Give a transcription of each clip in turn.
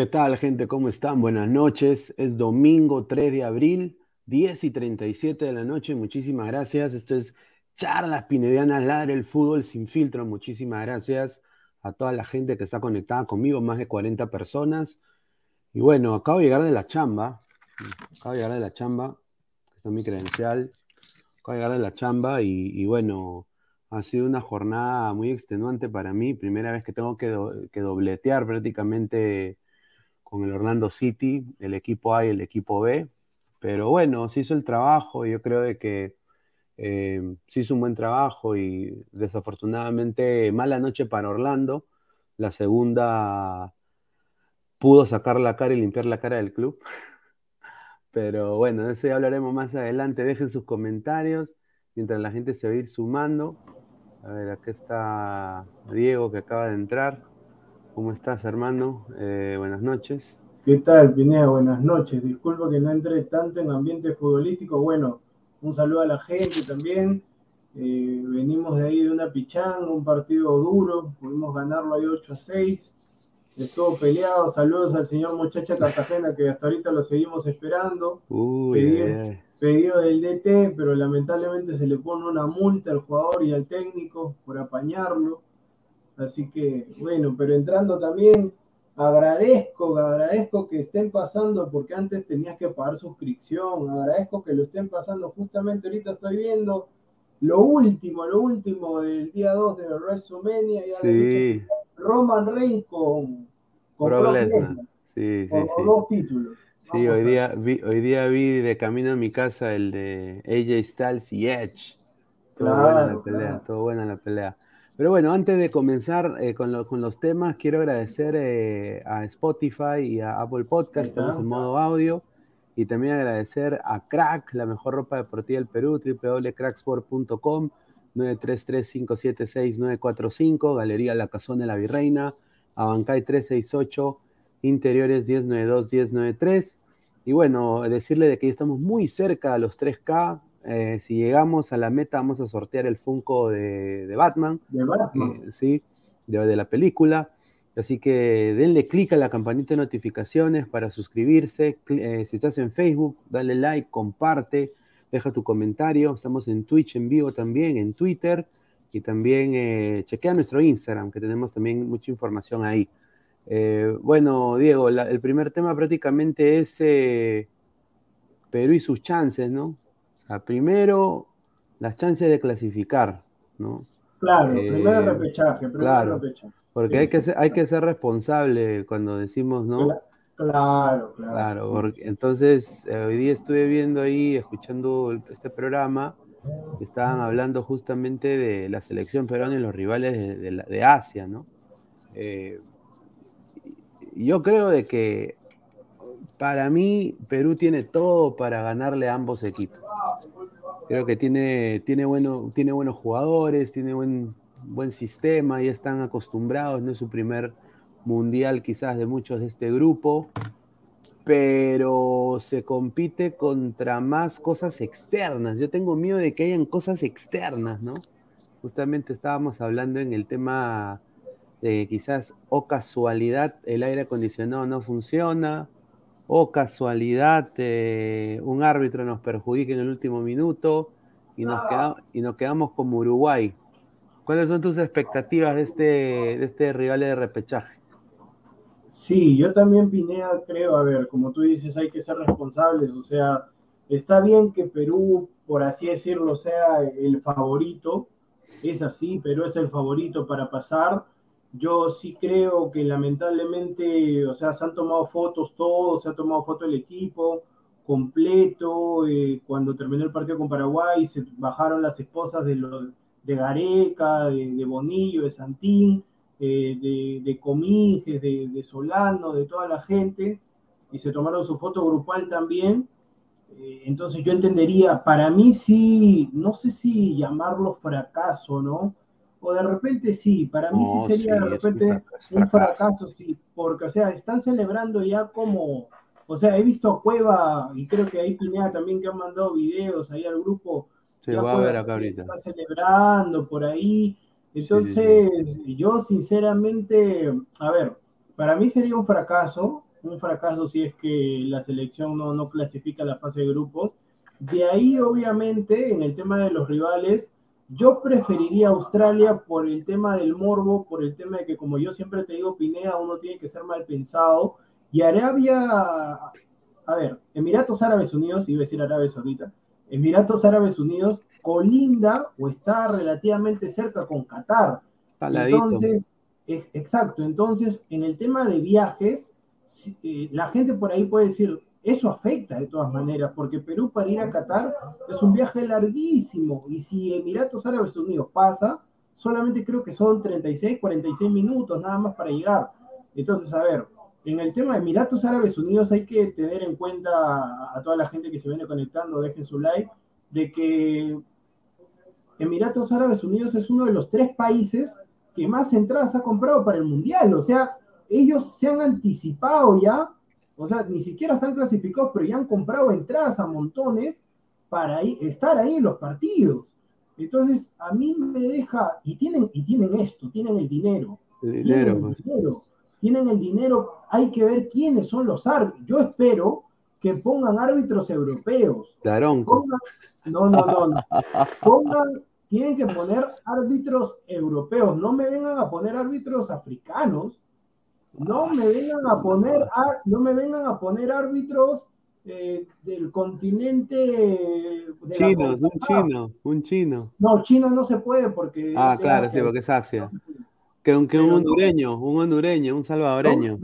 ¿Qué tal, gente? ¿Cómo están? Buenas noches. Es domingo 3 de abril, 10 y 37 de la noche. Muchísimas gracias. Esto es Charlas Pinedianas, Ladre el Fútbol sin filtro. Muchísimas gracias a toda la gente que está conectada conmigo, más de 40 personas. Y bueno, acabo de llegar de la chamba, acabo de llegar de la chamba, esta es mi credencial, acabo de llegar de la chamba y, bueno, ha sido una jornada muy extenuante para mí, primera vez que tengo que, que dobletear prácticamente con el Orlando City, el equipo A y el equipo B, pero bueno, se hizo el trabajo, yo creo de que eh, se hizo un buen trabajo y desafortunadamente mala noche para Orlando. La segunda pudo sacar la cara y limpiar la cara del club. Pero bueno, de eso ya hablaremos más adelante. Dejen sus comentarios mientras la gente se va a ir sumando. A ver, acá está Diego que acaba de entrar. ¿Cómo estás, hermano? Eh, buenas noches. ¿Qué tal, Pinea? Buenas noches. Disculpa que no entre tanto en ambiente futbolístico. Bueno, un saludo a la gente también. Eh, venimos de ahí de una pichanga, un partido duro, pudimos ganarlo ahí 8 a 6. Estuvo peleado. Saludos al señor Muchacha Cartagena, que hasta ahorita lo seguimos esperando. pedido, del DT, pero lamentablemente se le pone una multa al jugador y al técnico por apañarlo. Así que, bueno, pero entrando también agradezco, agradezco que estén pasando, porque antes tenías que pagar suscripción, agradezco que lo estén pasando, justamente ahorita estoy viendo lo último, lo último del día 2 de WrestleMania, sí. Roman Reigns con, con sí, sí, dos títulos. Sí, hoy día, vi, hoy día vi de camino a mi casa el de AJ Styles y Edge. Todo buena la pelea, todo buena la pelea. Pero bueno, antes de comenzar eh, con, los temas, quiero agradecer eh, a Spotify y a Apple Podcast, estamos en modo audio, y también agradecer a Crack, la mejor ropa deportiva del Perú, www.cracksport.com, 933-576-945, Galería La Cazón de la Virreina, Abancay 368, Interiores 1092-1093. Y bueno, decirle de que ya estamos muy cerca a los 3K, eh, si llegamos a la meta, vamos a sortear el Funko de, Batman. De Batman. Eh, sí, de, la película. Así que denle clic a la campanita de notificaciones para suscribirse. Eh, si estás en Facebook, dale like, comparte, deja tu comentario. Estamos en Twitch en vivo también, en Twitter. Y también chequea nuestro Instagram, que tenemos también mucha información ahí. bueno, Diego, el primer tema prácticamente es Perú y sus chances, ¿no? Primero, las chances de clasificar, ¿no? Claro, primero eh, repechaje, primero claro, repechaje. Porque hay, que ser, hay que ser responsable cuando decimos, ¿no? Claro, claro. Claro, porque, entonces eh, hoy día estuve viendo ahí, escuchando este programa, estaban hablando justamente de la selección peruana y los rivales de, Asia, ¿no? Eh, yo creo de que para mí Perú tiene todo para ganarle a ambos equipos. Creo que tiene, tiene, bueno, tiene buenos jugadores, tiene buen, buen sistema, ya están acostumbrados, no es su primer mundial quizás de muchos de este grupo, pero se compite contra más cosas externas. Yo tengo miedo de que hayan cosas externas, ¿no? Justamente estábamos hablando en el tema de quizás o casualidad el aire acondicionado no funciona, o casualidad eh, un árbitro nos perjudique en el último minuto y nos, y nos quedamos como Uruguay. ¿Cuáles son tus expectativas de este, de este rival de repechaje? Sí, yo también, Pinea, creo, a ver, como tú dices, hay que ser responsables, o sea, está bien que Perú, por así decirlo, sea el favorito, es así, Perú es el favorito para pasar, yo sí creo que lamentablemente, o sea, se han tomado fotos todos, se ha tomado foto el equipo completo. Eh, cuando terminó el partido con Paraguay, se bajaron las esposas de, de Gareca, de, Bonillo, de Santín, eh, de, de de, de, Solano, de toda la gente, y se tomaron su foto grupal también. Eh, entonces yo entendería, para mí sí, no sé si llamarlo fracaso, ¿no? O de repente sí, para mí sí sería de repente un fracaso. sí, porque, o sea, están celebrando ya como, o sea, he visto a Cueva, y creo que ahí Pineda también que han mandado videos ahí al grupo, se va a ver acá ahorita. Está celebrando por ahí, entonces yo sinceramente, a ver, para mí sería un fracaso, un fracaso si es que la selección no, no clasifica la fase de grupos, de ahí obviamente en el tema de los rivales, Yo preferiría Australia por el tema del morbo, por el tema de que, como yo siempre te digo, Pinea, uno tiene que ser mal pensado. Y Arabia, a ver, Emiratos Árabes Unidos, iba a decir Arabia Saudita, Emiratos Árabes Unidos colinda o está relativamente cerca con Qatar. Entonces, exacto, entonces en el tema de viajes, eh, la gente por ahí puede decir, eso afecta de todas maneras, porque Perú para ir a Qatar es un viaje larguísimo y si Emiratos Árabes Unidos pasa, solamente creo que son 36, 46 minutos nada más para llegar. Entonces, a ver, en el tema de Emiratos Árabes Unidos hay que tener en cuenta a toda la gente que se viene conectando, dejen su like, de que Emiratos Árabes Unidos es uno de los tres países que más entradas ha comprado para el Mundial. O sea, ellos se han anticipado ya o sea, ni siquiera están clasificados, pero ya han comprado entradas a montones para estar ahí en los partidos. Entonces, a mí me deja, y tienen, y tienen esto, tienen el dinero. El dinero, tienen el pues. dinero, tienen el dinero, hay que ver quiénes son los árbitros. Yo espero que pongan árbitros europeos. Claro. no, no, no, no. Pongan, tienen que poner árbitros europeos. No me vengan a poner árbitros africanos no me vengan a poner, no me vengan a poner árbitros eh, del continente. chino, un chino, un chino. No, chino no se puede porque. Ah, claro, sí, porque es Asia. Que, un hondureño, un hondureño, un salvadoreño.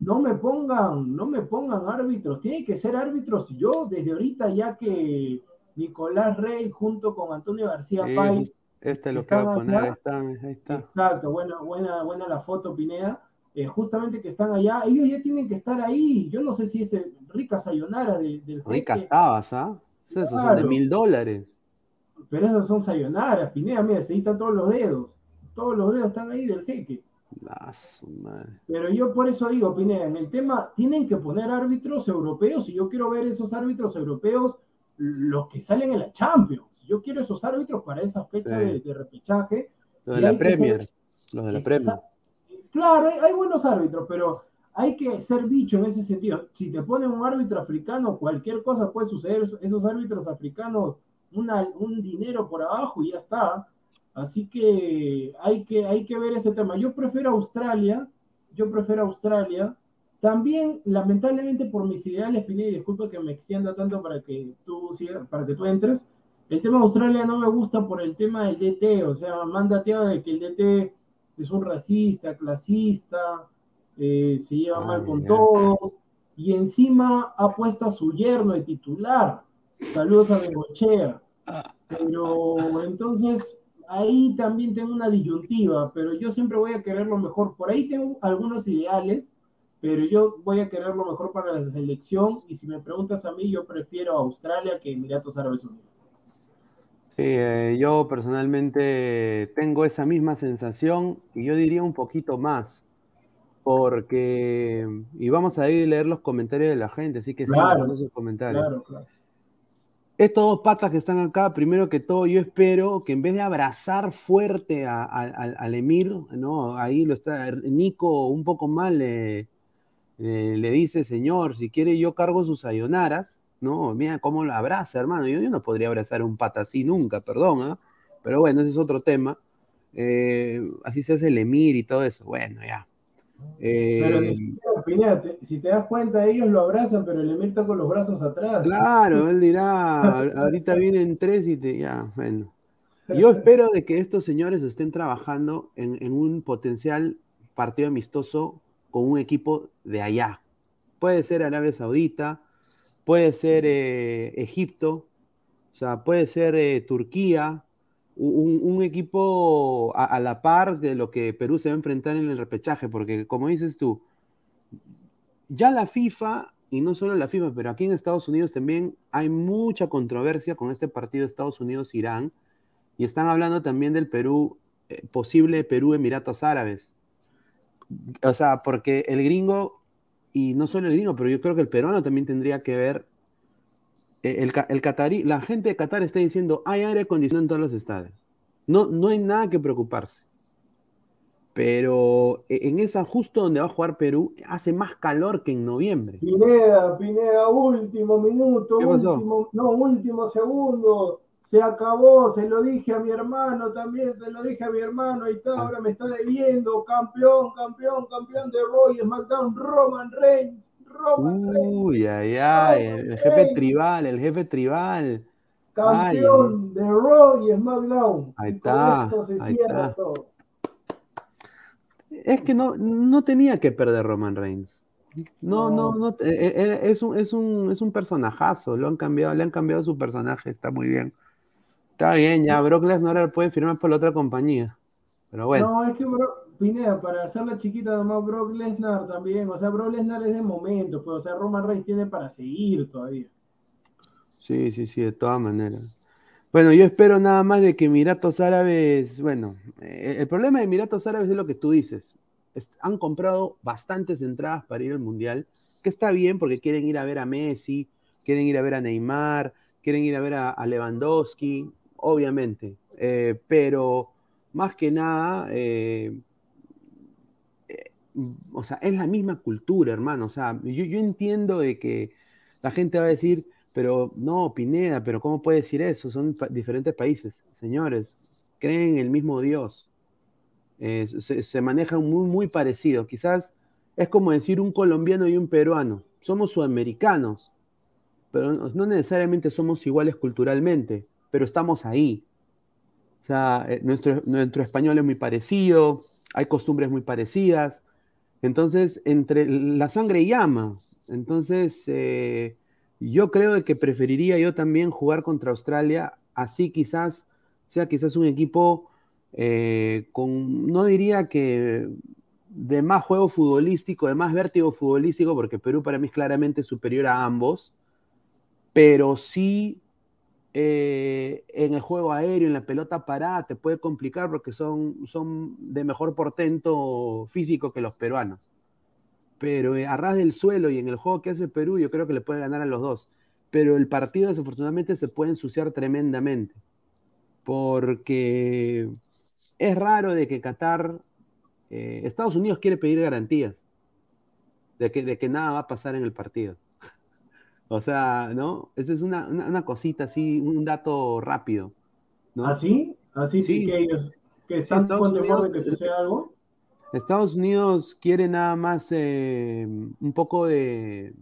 No, me pongan, no me pongan árbitros, tienen que ser árbitros. Yo desde ahorita ya que Nicolás Rey junto con Antonio García Pay. Este es lo que va a poner, ahí está. Exacto, buena, buena, buena la foto, Pineda. Eh, justamente que están allá, ellos ya tienen que estar ahí. Yo no sé si es rica sayonara del, del Rica estabas, ¿ah? Esos son de mil dólares. Pero esas son sayonaras, Pineda, mira, se están todos los dedos. Todos los dedos están ahí del jeque. Pero yo por eso digo, Pineda, en el tema tienen que poner árbitros europeos y yo quiero ver esos árbitros europeos, los que salen en la Champions. Yo quiero esos árbitros para esa fecha de, repechaje. Los de la Premier. Los de la Premier. Claro, hay, buenos árbitros, pero hay que ser bicho en ese sentido. Si te ponen un árbitro africano, cualquier cosa puede suceder. Esos árbitros africanos, un dinero por abajo y ya está. Así que hay, que hay que ver ese tema. Yo prefiero Australia, yo prefiero Australia. También, lamentablemente, por mis ideales, Pineda, y disculpa que me extienda tanto para que tú para que tú entres. El tema de Australia no me gusta por el tema del DT, o sea, mandateado de que el DT es un racista, clasista, eh, se lleva mal con todos, y encima ha puesto a su yerno de titular. Saludos a Bengochea. Pero entonces ahí también tengo una disyuntiva, pero yo siempre voy a querer lo mejor. Por ahí tengo algunos ideales, pero yo voy a querer lo mejor para la selección. Y si me preguntas a mí, yo prefiero Australia que Emiratos Árabes Unidos. Sí, eh, yo personalmente tengo esa misma sensación y yo diría un poquito más, porque, y vamos a ir a leer los comentarios de la gente, así que claro, esos comentarios. Claro, claro. Estos dos patas que están acá, primero que todo, yo espero que en vez de abrazar fuerte al Emir, ¿no? Ahí lo está, Nico un poco mal le, le dice, señor, si quiere yo cargo sus ayonaras, ¿no? Mira cómo lo abraza, hermano. Yo, no podría abrazar a un pata así nunca, perdón, ¿ah? Pero bueno, ese es otro tema. Eh, así se hace el emir y todo eso. Bueno, ya. pero eh, si te das cuenta, ellos lo abrazan, pero el emir está con los brazos atrás. Claro, él dirá, ahorita vienen tres y te, ya, bueno. Yo espero de que estos señores estén trabajando en, en un potencial partido amistoso con un equipo de allá. Puede ser Arabia Saudita, puede ser eh, Egipto, o sea, puede ser eh, Turquía, un, equipo a, la par de lo que Perú se va a enfrentar en el repechaje, porque como dices tú, ya la FIFA, y no solo la FIFA, pero aquí en Estados Unidos también hay mucha controversia con este partido Estados Unidos-Irán, y están hablando también del Perú, eh, posible Perú-Emiratos Árabes. O sea, porque el gringo y no solo el gringo, pero yo creo que el peruano también tendría que ver. Eh, el, el catarí, la gente de Qatar está diciendo, hay aire acondicionado en todos los estadios. No, no hay nada que preocuparse. Pero e, en esa, justo donde va a jugar Perú, hace más calor que en noviembre. Pineda, Pineda, último minuto, último, no, último segundo. Se acabó, se lo dije a mi hermano también, se lo dije a mi hermano, ahí está, ahora me está debiendo, campeón, campeón, campeón de Roy, SmackDown, Roman Reigns, Roman Uy, ay, ay, el jefe tribal, el jefe tribal. Campeón de Raw y SmackDown. Ahí está. ahí está. Es que no, no tenía que perder Roman Reigns. No, no, no, eh, eh, eh, es, un, es, un, es un personajazo, lo han cambiado, le han cambiado su personaje, está muy bien. Está bien, ya Brock Lesnar ahora puede firmar por la otra compañía. Pero bueno. No, es que Brock, Pineda, para hacerla chiquita, además Brock Lesnar también, o sea, Brock Lesnar es de momento, pues, o sea, Roman Reigns tiene para seguir todavía. Sí, sí, sí, de todas maneras. Bueno, yo espero nada más de que Emiratos Árabes, bueno, el problema de Emiratos Árabes es lo que tú dices han comprado bastantes entradas para ir al Mundial, que está bien porque quieren ir a ver a Messi, quieren ir a ver a Neymar, quieren ir a ver a, Lewandowski, obviamente, eh, pero más que nada, eh, eh, o sea, es la misma cultura, hermano, o sea, yo, entiendo de que la gente va a decir, pero no, Pineda, pero ¿cómo puede decir eso? Son diferentes países. Señores, creen en el mismo Dios. Eh, se, manejan muy, muy parecido. Quizás es como decir un colombiano y un peruano. Somos sudamericanos, pero no necesariamente somos iguales culturalmente, pero estamos ahí. O sea, eh, nuestro, nuestro español es muy parecido, hay costumbres muy parecidas. Entonces, entre la sangre llama. Entonces, eh, yo creo que preferiría yo también jugar contra Australia, así quizás sea quizás un equipo eh, con, no diría que de más juego futbolístico, de más vértigo futbolístico, porque Perú para mí es claramente superior a ambos, pero sí eh, en el juego aéreo, en la pelota parada, te puede complicar porque son, son de mejor portento físico que los peruanos. Pero eh, a ras del suelo y en el juego que hace Perú, yo creo que le puede ganar a los dos. Pero el partido, desafortunadamente, se puede ensuciar tremendamente. Porque es raro de que Qatar, eh, Estados Unidos quiere pedir garantías de que, de que nada va a pasar en el partido. O sea, ¿no? Esa es una, cosita así, un dato rápido. ¿no? ¿Así? ¿Ah, ¿Así? Sí, que ellos que están con temor de que suceda algo. Estados Unidos quiere nada más eh, un poco de,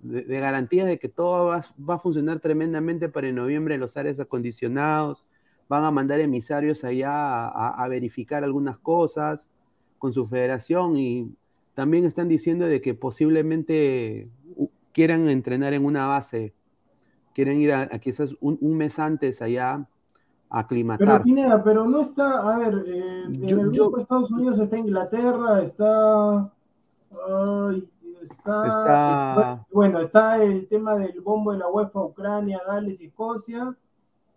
de, garantía de que todo va, va, a funcionar tremendamente para en noviembre los áreas acondicionados, van a mandar emisarios allá a, verificar algunas cosas con su federación y también están diciendo de que posiblemente quieran entrenar en una base, quieren ir a, quizás un, mes antes allá a aclimatar. Pero Pineda, pero no está, a ver, eh, en el grupo de Estados Unidos está Inglaterra, está, está, bueno, está el tema del bombo de la UEFA, Ucrania, Gales y Escocia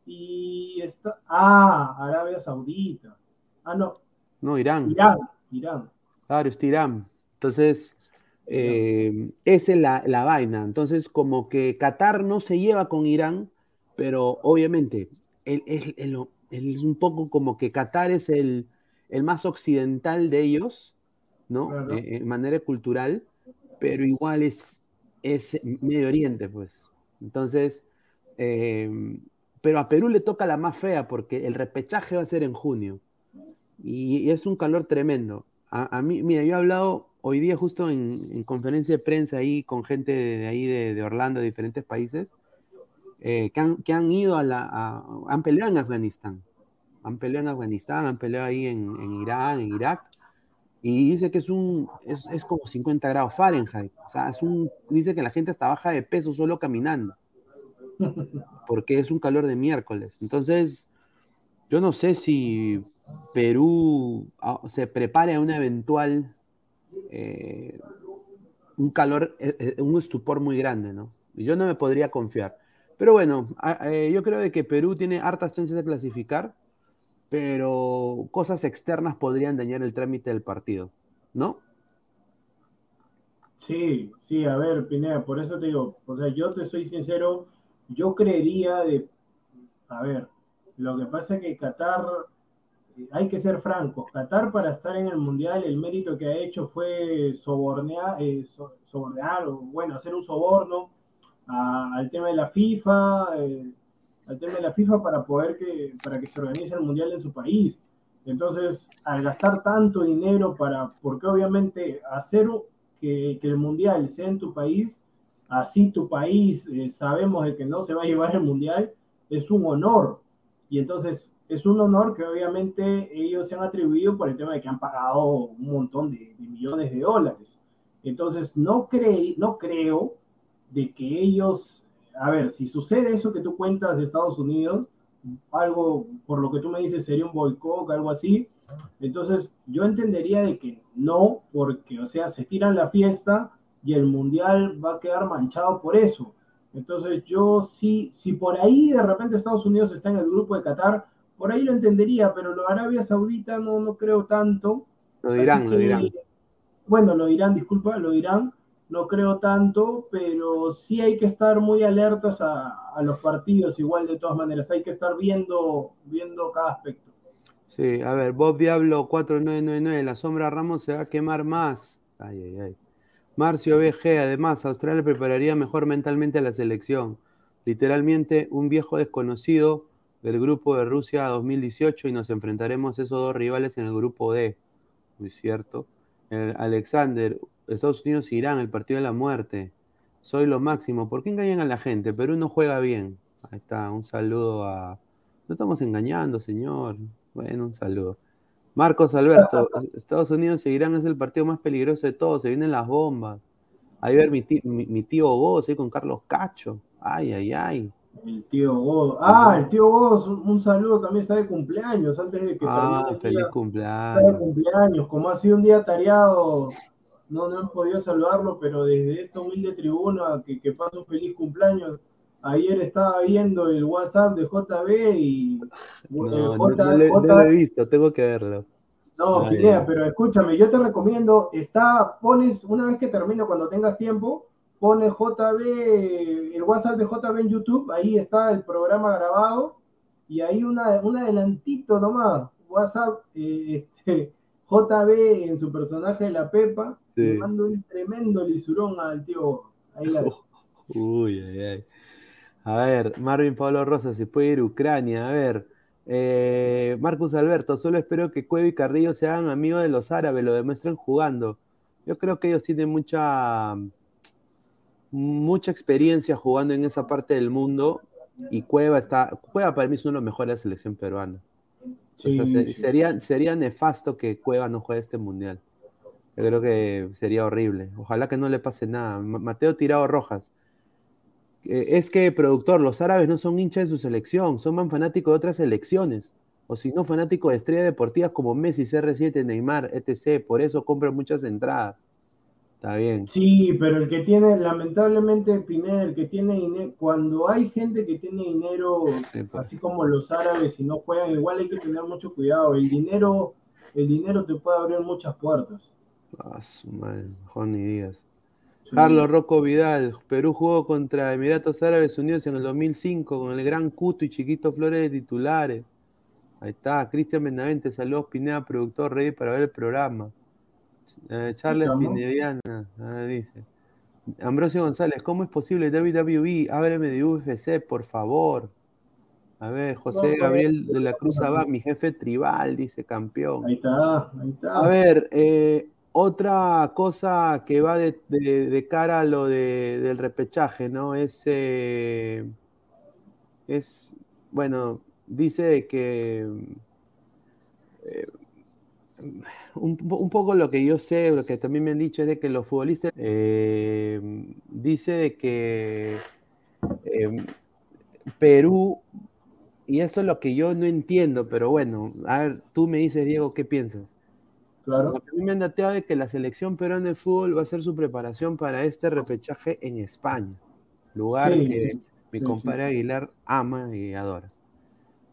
y está. Ah, Arabia Saudita. Ah, no. No, Irán. Irán, Irán. Claro, es Irán. Entonces, eh, esa es la, vaina. Entonces, como que Qatar no se lleva con Irán, pero obviamente, él, es un poco como que Qatar es el, más occidental de ellos, ¿no? Eh, en manera cultural, pero igual es, es Medio Oriente, pues. Entonces, eh, pero a Perú le toca la más fea porque el repechaje va a ser en junio y, es un calor tremendo. A, mí, mira, yo he hablado hoy día justo en, conferencia de prensa ahí con gente de, ahí de, Orlando, de diferentes países, eh, que, han, ido a la, han peleado en Afganistán, han peleado en Afganistán, han peleado ahí en, Irán, en Irak, y dice que es un, es, es, como 50 grados Fahrenheit, o sea, es un, dice que la gente está baja de peso solo caminando porque es un calor de miércoles. Entonces, yo no sé si Perú ah, se prepare a un eventual, eh, un calor, eh, eh, un estupor muy grande, ¿no? Yo no me podría confiar. Pero bueno, yo creo de que Perú tiene hartas chances de clasificar, pero cosas externas podrían dañar el trámite del partido, ¿no? Sí, sí, a ver, Pineda, por eso te digo, o sea, yo te soy sincero, yo creería de, a ver, lo que pasa es que Qatar, hay que ser francos, Qatar para estar en el Mundial, el mérito que ha hecho fue sobornear, eh, sobornear o bueno, hacer un soborno al tema de la FIFA, eh, al tema de la FIFA para poder que, para que se organice el Mundial en su país. Entonces, al gastar tanto dinero para, porque obviamente hacer que, que el Mundial sea en tu país, así tu país eh, sabemos de que no se va a llevar el Mundial, es un honor. Y entonces es un honor que obviamente ellos se han atribuido por el tema de que han pagado un montón de, millones de dólares. Entonces, no, creí, no creo de que ellos, a ver, si sucede eso que tú cuentas de Estados Unidos, algo, por lo que tú me dices, sería un boicot, algo así, entonces yo entendería de que no, porque, o sea, se tiran la fiesta y el mundial va a quedar manchado por eso. Entonces yo sí, si por ahí de repente Estados Unidos está en el grupo de Qatar, por ahí lo entendería, pero lo Arabia Saudita no, no creo tanto. Lo dirán, lo dirán. Bueno, lo dirán, disculpa, lo dirán no creo tanto, pero sí hay que estar muy alertas a, a, los partidos, igual de todas maneras, hay que estar viendo, viendo cada aspecto. Sí, a ver, Bob Diablo 4999, la sombra Ramos se va a quemar más. Ay, ay, ay. Marcio BG, además, Australia prepararía mejor mentalmente a la selección. Literalmente, un viejo desconocido del grupo de Rusia 2018 y nos enfrentaremos a esos dos rivales en el grupo D. Muy cierto. Alexander, Estados Unidos Irán, el partido de la muerte. Soy lo máximo. ¿Por qué engañan a la gente? Perú no juega bien. Ahí está, un saludo a. No estamos engañando, señor. Bueno, un saludo. Marcos Alberto, Estados Unidos y Irán es el partido más peligroso de todos. Se vienen las bombas. Ahí ver mi tío, mi, Goz, con Carlos Cacho. Ay, ay, ay. El tío Goz. Ah, el tío Goz, un, un, saludo también está de cumpleaños, antes de que Ah, feliz día, cumpleaños. Está de cumpleaños. Como ha sido un día tareado, no, no han podido saludarlo, pero desde esta humilde tribuna, que, que pasa un feliz cumpleaños. Ayer estaba viendo el WhatsApp de JB y. No, eh, J, no, no, J, no, lo he visto, tengo que verlo. No, Pineda, pero escúchame, yo te recomiendo, está, pones, una vez que termine, cuando tengas tiempo, pones JB, el WhatsApp de JB en YouTube, ahí está el programa grabado, y ahí una, un adelantito nomás, WhatsApp, eh, este, JB en su personaje de la Pepa, sí. le mando un tremendo lisurón al tío. Ahí la... Uy, ay, ay. A ver, Marvin Pablo Rosa, se puede ir a Ucrania. A ver, eh, Marcus Alberto, solo espero que Cuevo y Carrillo sean amigos de los árabes, lo demuestren jugando. Yo creo que ellos tienen mucha, mucha experiencia jugando en esa parte del mundo y Cueva está, Cueva para mí es uno de los mejores de la selección peruana. Sí, o sea, sí. sería, sería nefasto que Cueva no juegue este mundial. Yo creo que sería horrible. Ojalá que no le pase nada. Mateo Tirado Rojas. Es que, productor, los árabes no son hinchas de su selección, son más fanáticos de otras selecciones. O si no, fanáticos de estrellas deportivas como Messi, CR7, Neymar, etc. Por eso compran muchas entradas. Está bien. Sí, pero el que tiene, lamentablemente, Pineda, el que tiene dinero, cuando hay gente que tiene dinero, sí, pues. así como los árabes, y no juegan, igual hay que tener mucho cuidado. El dinero, el dinero te puede abrir muchas puertas. Ah, su madre, digas. Sí. Carlos Rocco Vidal, Perú jugó contra Emiratos Árabes Unidos en el 2005 con el gran Cuto y Chiquito Flores de titulares. Ahí está, Cristian Benavente, saludos Pineda, productor ready para ver el programa. Eh, Charles Pinediana, dice. Ambrosio González, ¿cómo es posible WWE? Ábreme de UFC, por favor. A ver, José Gabriel de la Cruz Abad, mi jefe tribal, dice campeón. Ahí está, ahí está. A ver, eh, otra cosa que va de, de, de cara a lo de, del repechaje, ¿no? Es, eh, es, bueno, dice que eh, un, un, poco lo que yo sé, lo que también me han dicho es de que los futbolistas eh, dice de que eh, Perú, y eso es lo que yo no entiendo, pero bueno, a ver, tú me dices, Diego, ¿qué piensas? Claro. A mí me han dateado que la selección peruana de fútbol va a hacer su preparación para este repechaje en España, lugar sí, que sí, mi sí, compadre Aguilar ama y adora.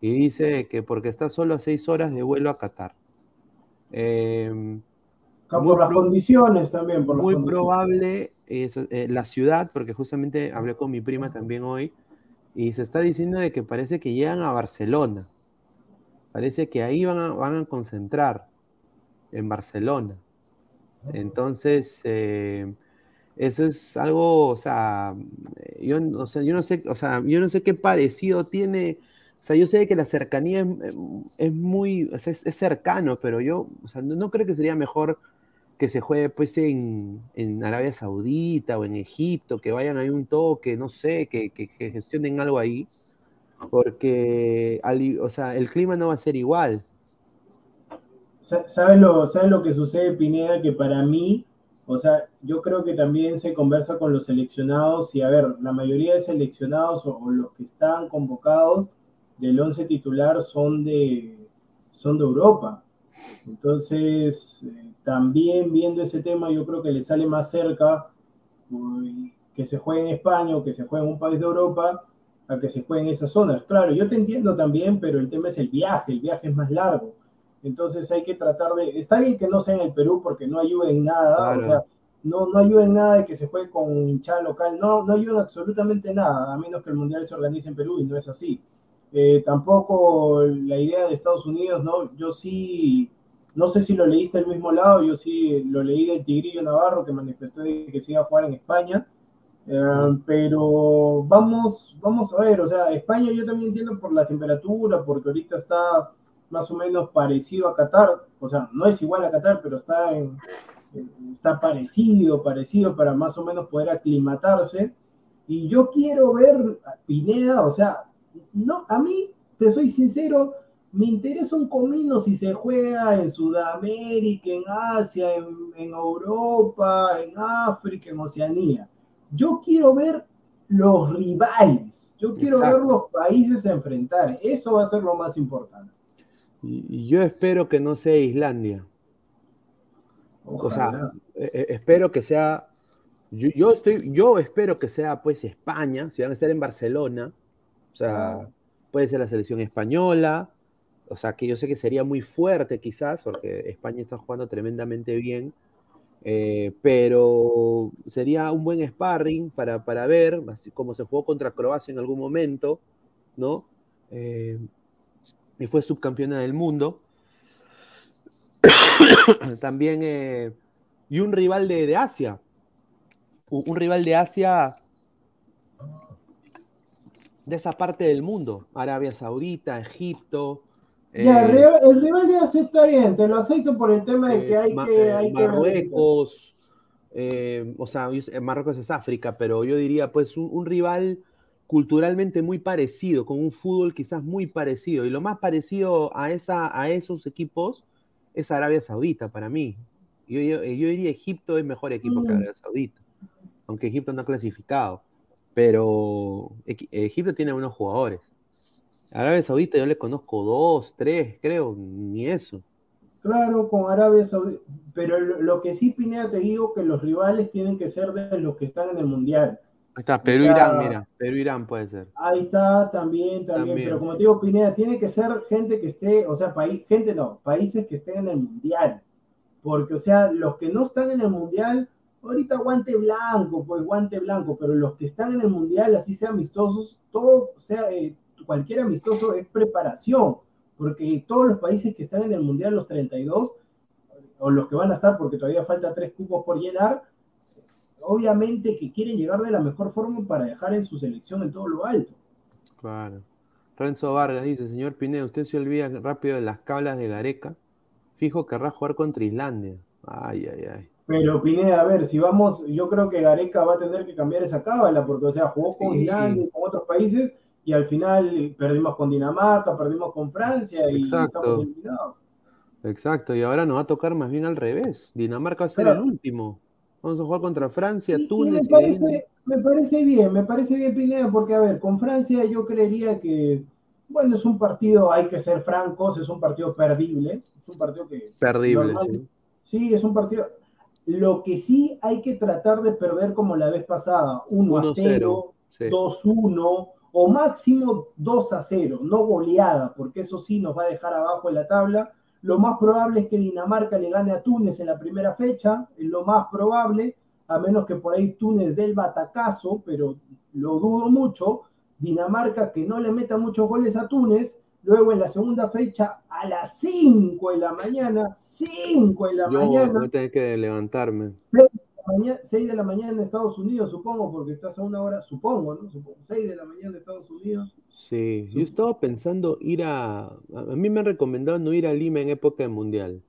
Y dice que porque está solo a seis horas de vuelo a Qatar. Eh, por las condiciones también. Por muy probable es, eh, la ciudad, porque justamente hablé con mi prima también hoy, y se está diciendo de que parece que llegan a Barcelona. Parece que ahí van a, van a concentrar, en Barcelona. Entonces, eh, eso es algo, o sea, yo, o sea, yo no sé, o sea, yo no sé qué parecido tiene. O sea, yo sé que la cercanía es, muy, es, cercano, pero yo, o sea, no, creo que sería mejor que se juegue pues en, Arabia Saudita o en Egipto, que vayan ahí un toque, no sé, que, que, gestionen algo ahí, porque, o sea, el clima no va a ser igual. ¿Sabes lo, ¿Sabes lo que sucede, Pineda? Que para mí, o sea, yo creo que también se conversa con los seleccionados y, a ver, la mayoría de seleccionados o, los que están convocados del 11 titular son de, son de Europa. Entonces, eh, también viendo ese tema, yo creo que le sale más cerca que se juegue en España o que se juegue en un país de Europa a que se juegue en esas zonas. Claro, yo te entiendo también, pero el tema es el viaje, el viaje es más largo. Entonces hay que tratar de, está bien que no sea en el Perú porque no ayuda en nada, o sea, no, no ayuda en nada de que se juegue con hinchada local, no, no ayuda absolutamente nada, a menos que el Mundial se organice en Perú y no es así. Eh, tampoco la idea de Estados Unidos, ¿no? Yo sí, no sé si lo leíste del mismo lado, yo sí lo leí del Tigrillo Navarro que manifestó que se iba a jugar en España, eh, pero vamos, vamos a ver, o sea, España yo también entiendo por la temperatura, porque ahorita está más o menos parecido a Qatar, o sea, no es igual a Qatar, pero está, en, está parecido, parecido para más o menos poder aclimatarse. Y yo quiero ver a Pineda, o sea, no, a mí, te soy sincero, me interesa un comino si se juega en Sudamérica, en Asia, en, en Europa, en África, en Oceanía. Yo quiero ver los rivales, yo quiero ver los países enfrentar, eso va a ser lo más importante. Y, yo espero que no sea Islandia. O sea, e, e, espero que sea. Yo, estoy, yo espero que sea pues España, si van a estar en Barcelona. O sea, puede ser la selección española. O sea, que yo sé que sería muy fuerte quizás, porque España está jugando tremendamente bien. Eh, pero sería un buen sparring para, para ver, así como se jugó contra Croacia en algún momento, ¿no? Eh, y fue subcampeona del mundo. También, eh, y un rival de, Asia, un rival de Asia de esa parte del mundo, Arabia Saudita, Egipto. Ya, el, eh, rival, de Asia está bien, te lo acepto por el tema de que hay eh, que... Hay Marruecos, o sea, Marruecos es África, pero yo diría pues un rival culturalmente muy parecido, con un fútbol quizás muy parecido. Y lo más parecido a, esa, a esos equipos es Arabia Saudita para mí. Yo, yo, diría Egipto es mejor equipo que mm. Arabia Saudita, aunque Egipto no ha clasificado. Pero Egipto tiene buenos jugadores. Arabia Saudita yo le conozco dos, tres, creo, ni eso. Claro, con Arabia Saudita. Pero lo, que sí, Pineda, te digo que los rivales tienen que ser de los que están en el Mundial está, Perú-Irán, mira, Perú-Irán puede ser. Ahí está, también, también, pero como te digo, Pineda, tiene que ser gente que esté, o sea, país, gente no, países que estén en el Mundial, porque, o sea, los que no están en el Mundial, ahorita guante blanco, pues guante blanco, pero los que están en el Mundial, así sean amistosos, todo, sea, eh, cualquier amistoso es preparación, porque todos los países que están en el Mundial, los 32, o los que van a estar, porque todavía falta tres cupos por llenar, obviamente que quieren llegar de la mejor forma para dejar en su selección en todo lo alto. Claro. Renzo Vargas dice, señor Pineda, usted se olvida rápido de las cablas de Gareca. Fijo querrá jugar contra Islandia. Ay, ay, ay. Pero Pineda, a ver, si vamos, yo creo que Gareca va a tener que cambiar esa cábala, porque, o sea, jugó con Islandia y con otros países, y al final perdimos con Dinamarca, perdimos con Francia y estamos eliminados. Exacto, y ahora nos va a tocar más bien al revés. Dinamarca va a ser el último. Vamos a jugar contra Francia, Túnez. me, parece, me parece bien, me parece bien Pineda, porque a ver, con Francia yo creería que, bueno, es un partido, hay que ser francos, es un partido perdible, es un partido que... Perdible, sí. es un partido... Lo que sí hay que tratar de perder como la vez pasada, 1 a 0, 2 1 o máximo 2 a 0, no goleada, porque eso sí nos va a dejar abajo en la tabla lo más probable es que Dinamarca le gane a Túnez en la primera fecha, es lo más probable, a menos que por ahí Túnez dé el batacazo, pero lo dudo mucho. Dinamarca que no le meta muchos goles a Túnez, luego en la segunda fecha a las 5 de la mañana, 5 de la mañana. Voy a tener que levantarme. 6 de la mañana, 6 de la mañana en Estados Unidos, supongo, porque estás a una hora, supongo, ¿no? Supongo, 6 de la mañana en Estados Unidos. Sí, yo estaba pensando ir a. A mí me han recomendado no ir a Lima en época de mundial.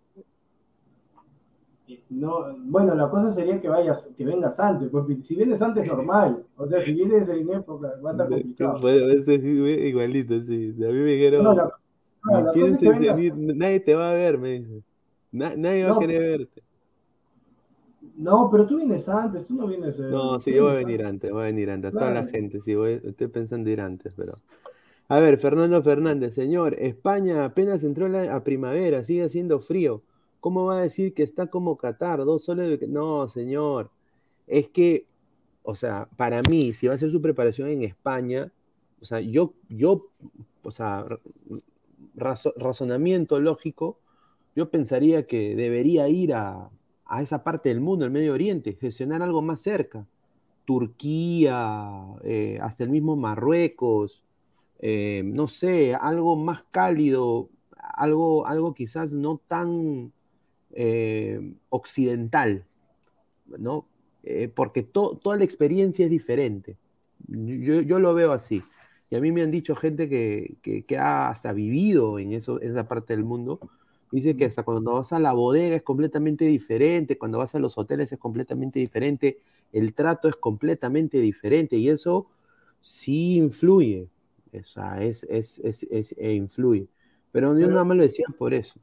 No, bueno, la cosa sería que vayas, que vengas antes, porque si vienes antes normal, o sea, si vienes en época va a estar complicado. Bueno, ese es igualito, sí. A mí me dijeron, No, la- no, la cosa es que vengas- nadie te va a ver, me dijo. Na- nadie va a querer verte. No, pero tú vienes antes, tú no vienes. eh, No, sí, yo voy a venir antes, voy a venir antes. A toda la Claro. gente, sí, voy, estoy pensando ir antes, pero. A ver, Fernando Fernández, señor, España apenas entró la- a primavera, sigue haciendo frío. ¿Cómo va a decir que está como Qatar? Dos soles. No, señor. Es que, o sea, para mí, si va a hacer su preparación en España, o sea, yo, yo, o sea, razo- razonamiento lógico, yo pensaría que debería ir a, a esa parte del mundo, el Medio Oriente, gestionar algo más cerca. Turquía, eh, hasta el mismo Marruecos, eh, no sé, algo más cálido, algo, algo quizás no tan eh, occidental, ¿no? Eh, porque to- toda la experiencia es diferente. Yo, yo lo veo así. Y a mí me han dicho gente que, que- que ha hasta vivido en, eso, en esa parte del mundo. Dice que hasta cuando vas a la bodega es completamente diferente, cuando vas a los hoteles es completamente diferente, el trato es completamente diferente y eso sí influye. O sea, es, es, es, es- e influye. Pero yo nada más lo decía por eso.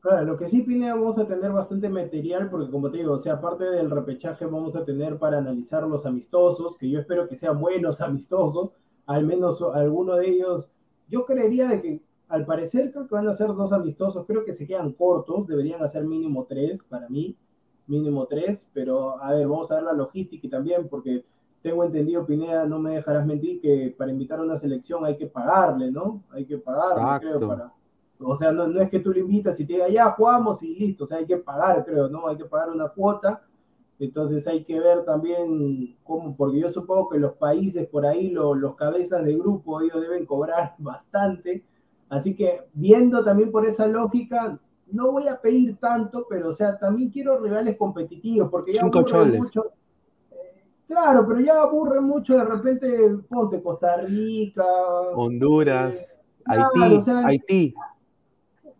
Claro, lo que sí, Pineda, vamos a tener bastante material, porque como te digo, o sea, aparte del repechaje, vamos a tener para analizar los amistosos, que yo espero que sean buenos amistosos, al menos alguno de ellos. Yo creería de que, al parecer, creo que van a ser dos amistosos, creo que se quedan cortos, deberían hacer mínimo tres, para mí, mínimo tres, pero a ver, vamos a ver la logística y también, porque tengo entendido, Pineda, no me dejarás mentir, que para invitar a una selección hay que pagarle, ¿no? Hay que pagarle, Exacto. creo, para o sea, no, no es que tú lo invitas y te diga, ya jugamos y listo, o sea, hay que pagar, creo, ¿no? Hay que pagar una cuota. Entonces hay que ver también cómo, porque yo supongo que los países por ahí, lo- los cabezas de grupo, ellos deben cobrar bastante. Así que viendo también por esa lógica, no voy a pedir tanto, pero o sea, también quiero rivales competitivos, porque ya Cinco aburre choles. mucho. Eh, Claro, pero ya aburre mucho de repente, ponte Costa Rica. Honduras, eh, Haití, claro, o sea, Haití.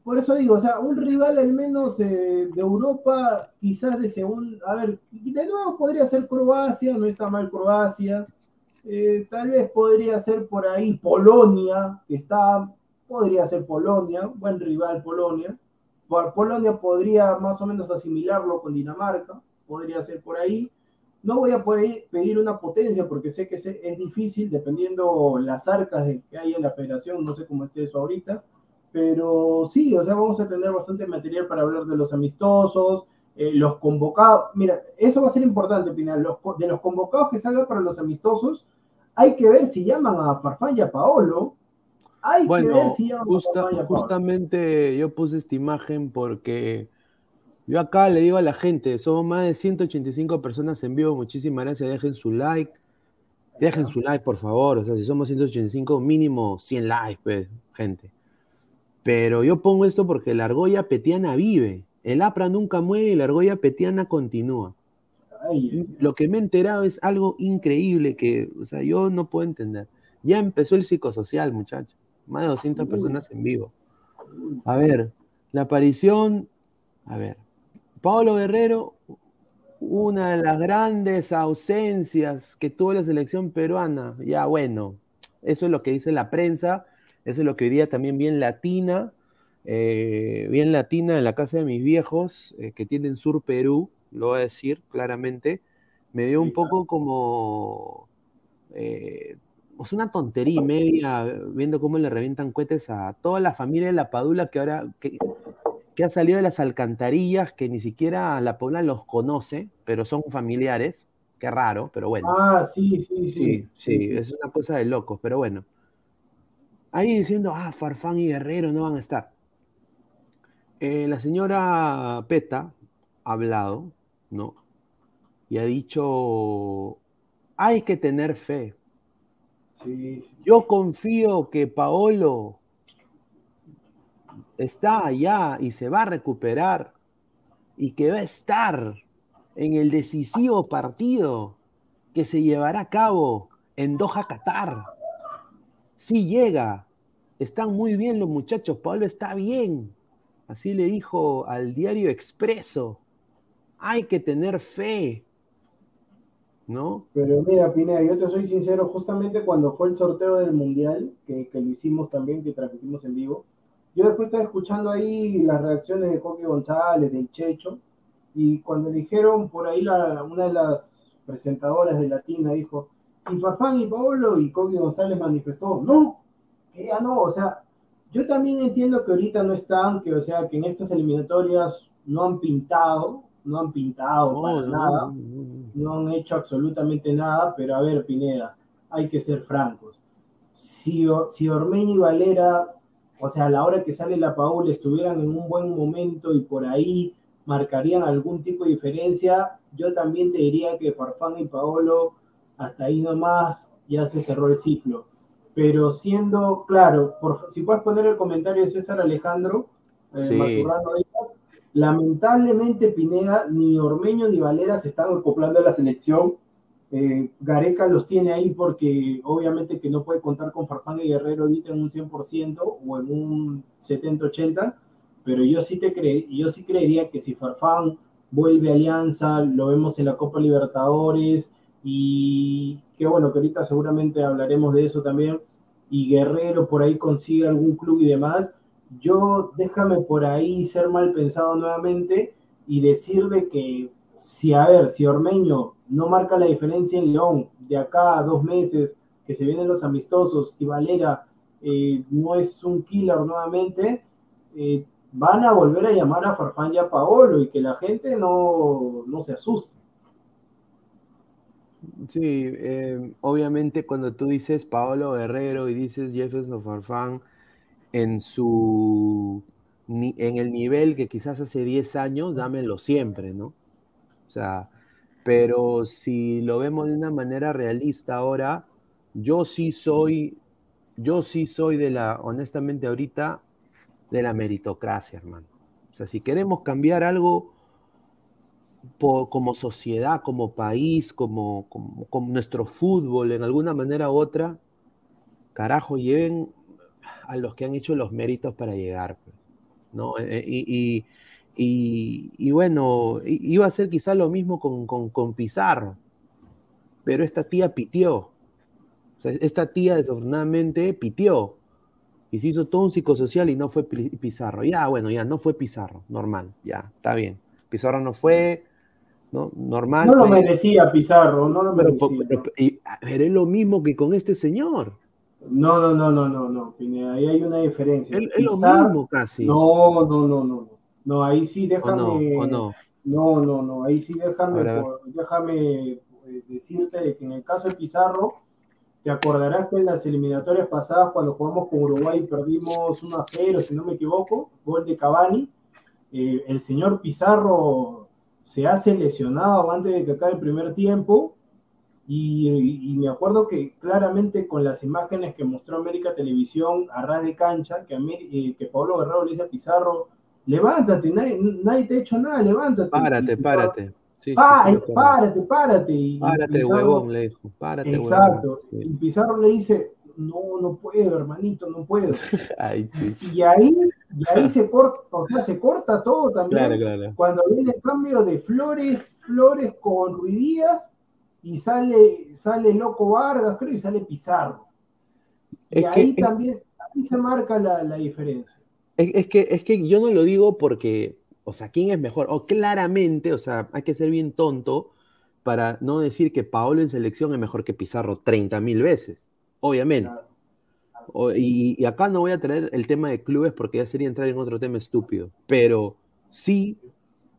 Por eso digo, o sea, un rival al menos eh, de Europa, quizás de segundo, a ver, de nuevo podría ser Croacia, no está mal Croacia, eh, tal vez podría ser por ahí Polonia, que está, podría ser Polonia, buen rival Polonia, Polonia podría más o menos asimilarlo con Dinamarca, podría ser por ahí. No voy a pedir una potencia porque sé que es, difícil dependiendo las arcas que hay en la federación, no sé cómo esté eso ahorita, pero sí, o sea, vamos a tener bastante material para hablar de los amistosos, eh, los convocados. Mira, eso va a ser importante, Pinal. Los, de los convocados que salgan para los amistosos, hay que ver si llaman a Farfán y a Paolo. Hay que ver si llaman justa- a Farfán y a Paolo. justamente yo puse esta imagen porque yo acá le digo a la gente, somos más de 185 personas en vivo, muchísimas gracias, dejen su like, dejen su like por favor, o sea, si somos 185, mínimo 100 likes, pues, gente. Pero yo pongo esto porque la argolla petiana vive, el APRA nunca muere y la argolla petiana continúa. Lo que me he enterado es algo increíble que, o sea, yo no puedo entender. Ya empezó el psicosocial, muchachos. Más de 200 Uy. personas en vivo. A ver, la aparición, a ver, Pablo Guerrero, una de las grandes ausencias que tuvo la selección peruana. Ya, bueno, eso es lo que dice la prensa, eso es lo que hoy día también bien latina, eh, bien latina en la casa de mis viejos, eh, que tienen Sur Perú, lo voy a decir claramente, me dio un Sí, poco como... eh, es una tontería y media viendo cómo le revientan cohetes a toda la familia de la Padula que ahora que, que ha salido de las alcantarillas, que ni siquiera la Paula los conoce, pero son familiares. Qué raro, pero bueno. Ah, sí, sí, sí. sí, sí, es una cosa de locos, pero bueno. Ahí diciendo, ah, Farfán y Guerrero no van a estar. Eh, la señora Peta ha hablado, ¿no? Y ha dicho, hay que tener fe. Sí, Yo confío que Paolo está allá y se va a recuperar y que va a estar en el decisivo partido que se llevará a cabo en Doha, Qatar. Sí llega. Están muy bien los muchachos. Pablo está bien. Así le dijo al diario Expreso. Hay que tener fe. ¿No? Pero mira, Pineda, yo te soy sincero, justamente cuando fue el sorteo del Mundial, que, lo hicimos también, que transmitimos en vivo, yo después estaba escuchando ahí las reacciones de Coque González, del Checho, y cuando dijeron por ahí la, una de las presentadoras de Latina dijo, y Farfán y Paolo, y Coque González manifestó, no, ya no, o sea, yo también entiendo que ahorita no están, que o sea, que en estas eliminatorias no han pintado, no han pintado para nada, no, han hecho absolutamente nada, pero a ver, Pineda, hay que ser francos. Si, si Ormeño y Valera, o sea, a la hora que sale la Paula, estuvieran en un buen momento y por ahí marcarían algún tipo de diferencia, yo también te diría que Farfán y Paolo, hasta ahí nomás, ya se cerró el ciclo. Pero siendo claro, si puedes poner el comentario de César Alejandro, eh, lamentablemente Pineda, ni Ormeño ni Valera se están acoplando a la selección. Eh, Gareca los tiene ahí porque obviamente que no puede contar con Farfán y Guerrero ahorita en un 100% o en un 70-80, pero yo sí, te cre yo sí creería que si Farfán vuelve a Alianza, lo vemos en la Copa Libertadores y qué bueno que ahorita seguramente hablaremos de eso también, y Guerrero por ahí consigue algún club y demás, yo déjame por ahí ser mal pensado nuevamente y decir de que si, a ver, si Ormeño no marca la diferencia en León de acá a dos meses que se vienen los amistosos y Valera eh, no es un killer nuevamente, eh, van a volver a llamar a Farfán y a Paolo y que la gente no, no se asuste. Sí, eh, obviamente cuando tú dices Paolo Guerrero y dices Jefferson Farfán en su en el nivel que quizás hace 10 años, dámelo siempre, ¿no? O sea, pero si lo vemos de una manera realista ahora, yo sí soy, yo sí soy de la, honestamente ahorita, de la meritocracia, hermano. O sea, si queremos cambiar algo, como sociedad, como país, como, como, nuestro fútbol, en alguna manera u otra, carajo, lleven a los que han hecho los méritos para llegar. Pues, ¿no? Eh, y, y, y, bueno, iba a ser quizás lo mismo con, con, con, Pizarro, pero esta tía pitió. esta tía desafortunadamente pitió y se hizo todo un psicosocial y no fue Pizarro. Ya, bueno, ya no fue Pizarro, normal, ya, está bien. Pizarro no fue, ¿no? Normal. No lo merecía Pizarro, no lo merecía. y, es lo mismo que con este señor. No, no, no, no, no, no, ahí hay una diferencia. Es lo mismo casi. No, no, no, no. No, ahí sí déjame. no, no? no, no, ahí sí déjame, déjame eh, decirte que en el caso de Pizarro, te acordarás que en las eliminatorias pasadas, cuando jugamos con Uruguay, perdimos 1 a 0, si no me equivoco, gol de Cavani. Eh, el señor Pizarro se hace lesionado antes de que acabe el primer tiempo. Y, me acuerdo que claramente con las imágenes que mostró América Televisión a ras de cancha, que, eh, que Pablo Guerrero le dice a Pizarro, levántate, nadie, nadie te ha hecho nada, levántate. Párate, párate. párate, párate. párate, huevón, le dijo. Párate, exacto. Y Pizarro le dice, no, no puedo, hermanito, no puedo. y ahí, y ahí se corta, o sea, se corta todo también. Cuando viene el cambio de Flores, Flores con Ruidías, y sale, sale Loco Vargas, creo, y sale Pizarro. Y ahí también, ahí se marca la, diferencia. Es, que, es que yo no lo digo porque, o sea, ¿quién es mejor? O claramente, o sea, hay que ser bien tonto para no decir que Paolo en selección es mejor que Pizarro 30 mil veces obviamente. Y, acá no voy a traer el tema de clubes porque ya sería entrar en otro tema estúpido, pero sí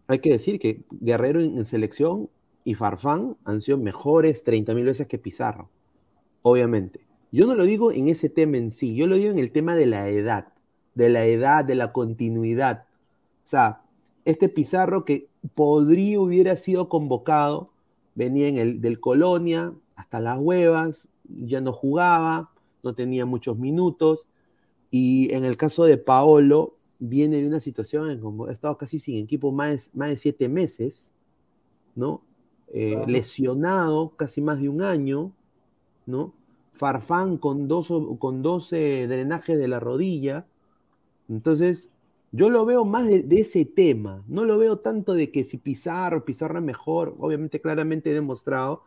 hay que decir que Guerrero en, selección y Farfán han sido mejores 30 mil veces que Pizarro, obviamente. Yo no lo digo en ese tema en sí, yo lo digo en el tema de la edad, de la edad, de la continuidad. O sea, este Pizarro que podría hubiera sido convocado, venía en el del Colonia hasta las huevas, ya no jugaba, no tenía muchos minutos. Y en el caso de Paolo, viene de una situación en como ha estado casi sin equipo más, más de siete meses, ¿no? Eh, lesionado casi más de un año, ¿no? Farfán con dos, con 12 drenajes de la rodilla. Entonces, yo lo veo más de, ese tema, no lo veo tanto de que si Pizarro, es mejor, obviamente claramente he demostrado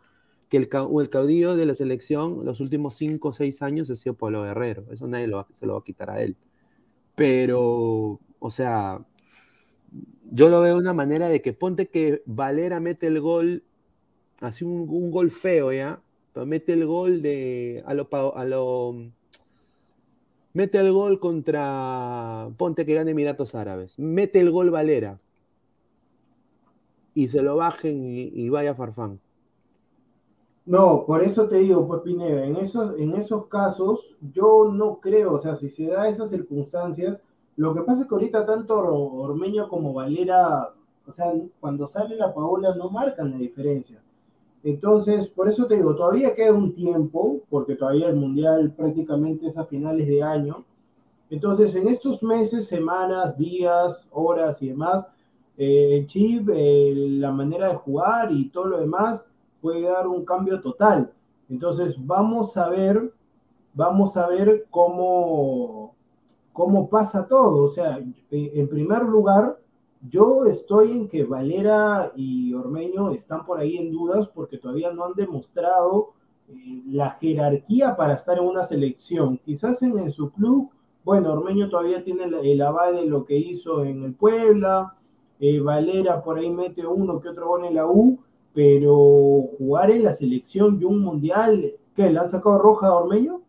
que el, caudillo de la selección los últimos 5 o 6 años ha sido Pablo Guerrero, eso nadie se lo va a quitar a él. Pero, o sea, yo lo veo de una manera de que ponte que Valera mete el gol, así un, gol feo ya, pero mete el gol de a lo, a lo mete el gol contra ponte que gane Emiratos Árabes, mete el gol Valera y se lo bajen y, vaya Farfán. No, por eso te digo, pues Pineda, en esos, en esos casos yo no creo, o sea, si se da esas circunstancias, lo que pasa es que ahorita tanto Ormeño como Valera, o sea, cuando sale la Paola no marcan la diferencia. Entonces, por eso te digo, todavía queda un tiempo, porque todavía el Mundial prácticamente es a finales de año. Entonces, en estos meses, semanas, días, horas y demás, eh, el chip, eh, la manera de jugar y todo lo demás puede dar un cambio total. Entonces, vamos a ver, vamos a ver cómo, cómo pasa todo. O sea, en primer lugar, yo estoy en que Valera y Ormeño están por ahí en dudas porque todavía no han demostrado eh, la jerarquía para estar en una selección. Quizás en, su club, bueno, Ormeño todavía tiene el, aval de lo que hizo en el Puebla, eh, Valera por ahí mete uno que otro gol en la U, pero jugar en la selección y un mundial, ¿qué? ¿Le han sacado roja a Ormeño?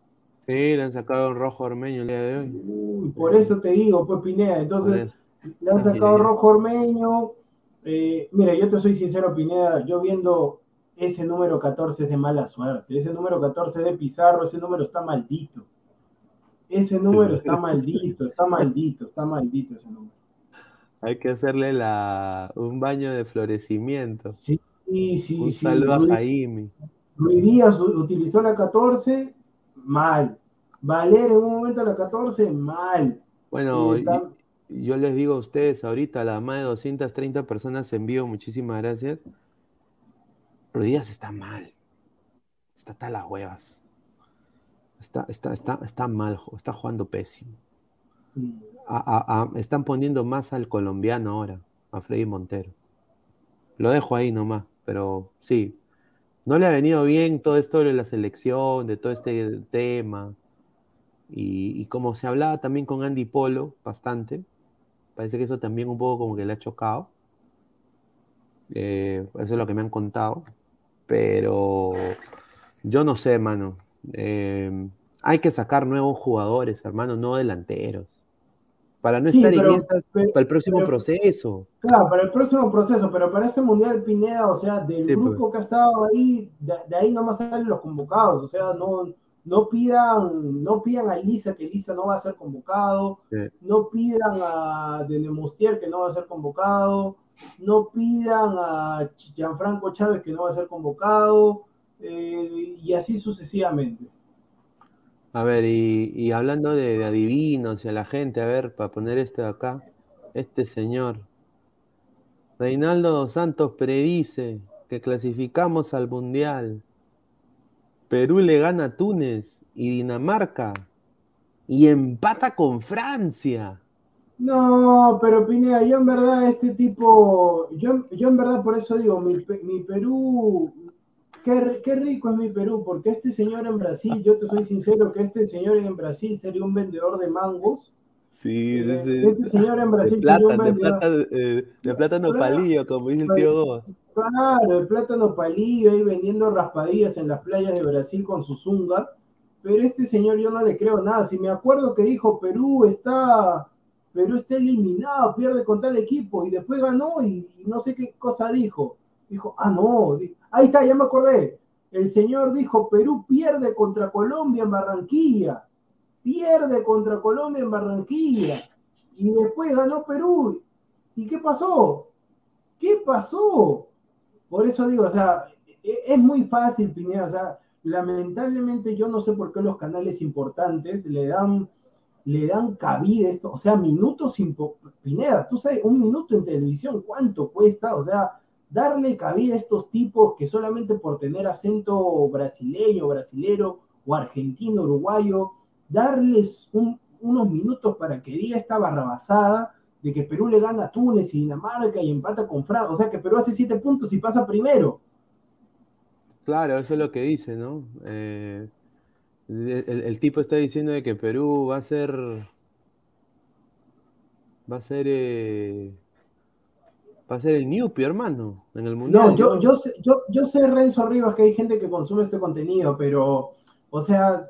Sí, le han sacado rojo a Ormeño el día de hoy. por eso te digo, pues Pineda, entonces le han sacado rojo ormeño. Eh, mira, yo te soy sincero, Pineda, yo viendo ese número 14 es de mala suerte. Ese número 14 de Pizarro, ese número está maldito. Ese número está maldito, está maldito, está maldito ese número. Hay que hacerle la, un baño de florecimiento. Sí, sí, sí. Un saludo a Jaime. Luis Díaz utilizó la 14, mal. Valer en un momento la 14, mal. Bueno, yo les digo a ustedes ahorita, la más de 230 personas en vivo, muchísimas gracias. Rodríguez está mal. Está hasta las huevas. Está, está, está, está mal, está jugando pésimo. están poniendo más al colombiano ahora, a Freddy Montero. Lo dejo ahí nomás, pero sí. No le ha venido bien todo esto de la selección, de todo este tema. Y, como se hablaba también con Andy Polo bastante, Parece que eso también un poco como que le ha chocado. Eh, eso es lo que me han contado. Pero yo no sé, hermano. Eh, hay que sacar nuevos jugadores, hermano, no delanteros. Para no estar en estas, para el próximo proceso. Claro, para el próximo proceso, pero para ese Mundial Pineda, o sea, del grupo pues. que ha estado ahí, de, de, ahí nomás salen los convocados, o sea, no, no pidan, no pidan a Lisa que Lisa no va a ser convocado, no pidan a Denemostier que no va a ser convocado, no pidan a Gianfranco Chávez que no va a ser convocado, eh, y así sucesivamente. A ver, y, hablando de, adivinos y a la gente, a ver, para poner este de acá, este señor, Reinaldo dos Santos predice que clasificamos al Mundial Perú le gana a Túnez y Dinamarca y empata con Francia. No, pero Pineda, yo en verdad este tipo, yo, yo en verdad por eso digo, mi, Perú, qué, qué, rico es mi Perú, porque este señor en Brasil, yo te soy sincero que este señor en Brasil sería un vendedor de mangos Sí, de, este señor en Brasil de, plata, de, de, plátano palillo, como dice el tío Claro, el plátano palillo ahí vendiendo raspadillas en las playas de Brasil con su zunga. Pero este señor yo no le creo nada. Si me acuerdo que dijo Perú está, Perú está eliminado, pierde con tal equipo y después ganó y, y no sé qué cosa dijo. Dijo, ah, no, ahí está, ya me acordé. El señor dijo, Perú pierde contra Colombia en Barranquilla pierde contra Colombia en Barranquilla y después ganó Perú. ¿Y qué pasó? ¿Qué pasó? Por eso digo, o sea, e-, es muy fácil, Pineda, o sea, lamentablemente yo no sé por qué los canales importantes le dan, le dan cabida esto, o sea, minutos sin Pineda, tú sabes, un minuto en televisión, ¿cuánto cuesta? O sea, darle cabida a estos tipos que solamente por tener acento brasileño, brasilero o argentino, uruguayo, darles unos minutos para que diga esta barrabasada de que Perú le gana a Túnez y Dinamarca y empata con Francia, o sea que Perú hace siete puntos y pasa primero. Claro, eso es lo que dice, ¿no? Eh, el, tipo está diciendo de que Perú va a ser. Va a ser. Eh, va a ser el Newpie, hermano, en el mundial. No, yo, yo, sé, yo, yo sé, Renzo Rivas, que hay gente que consume este contenido, pero, o sea,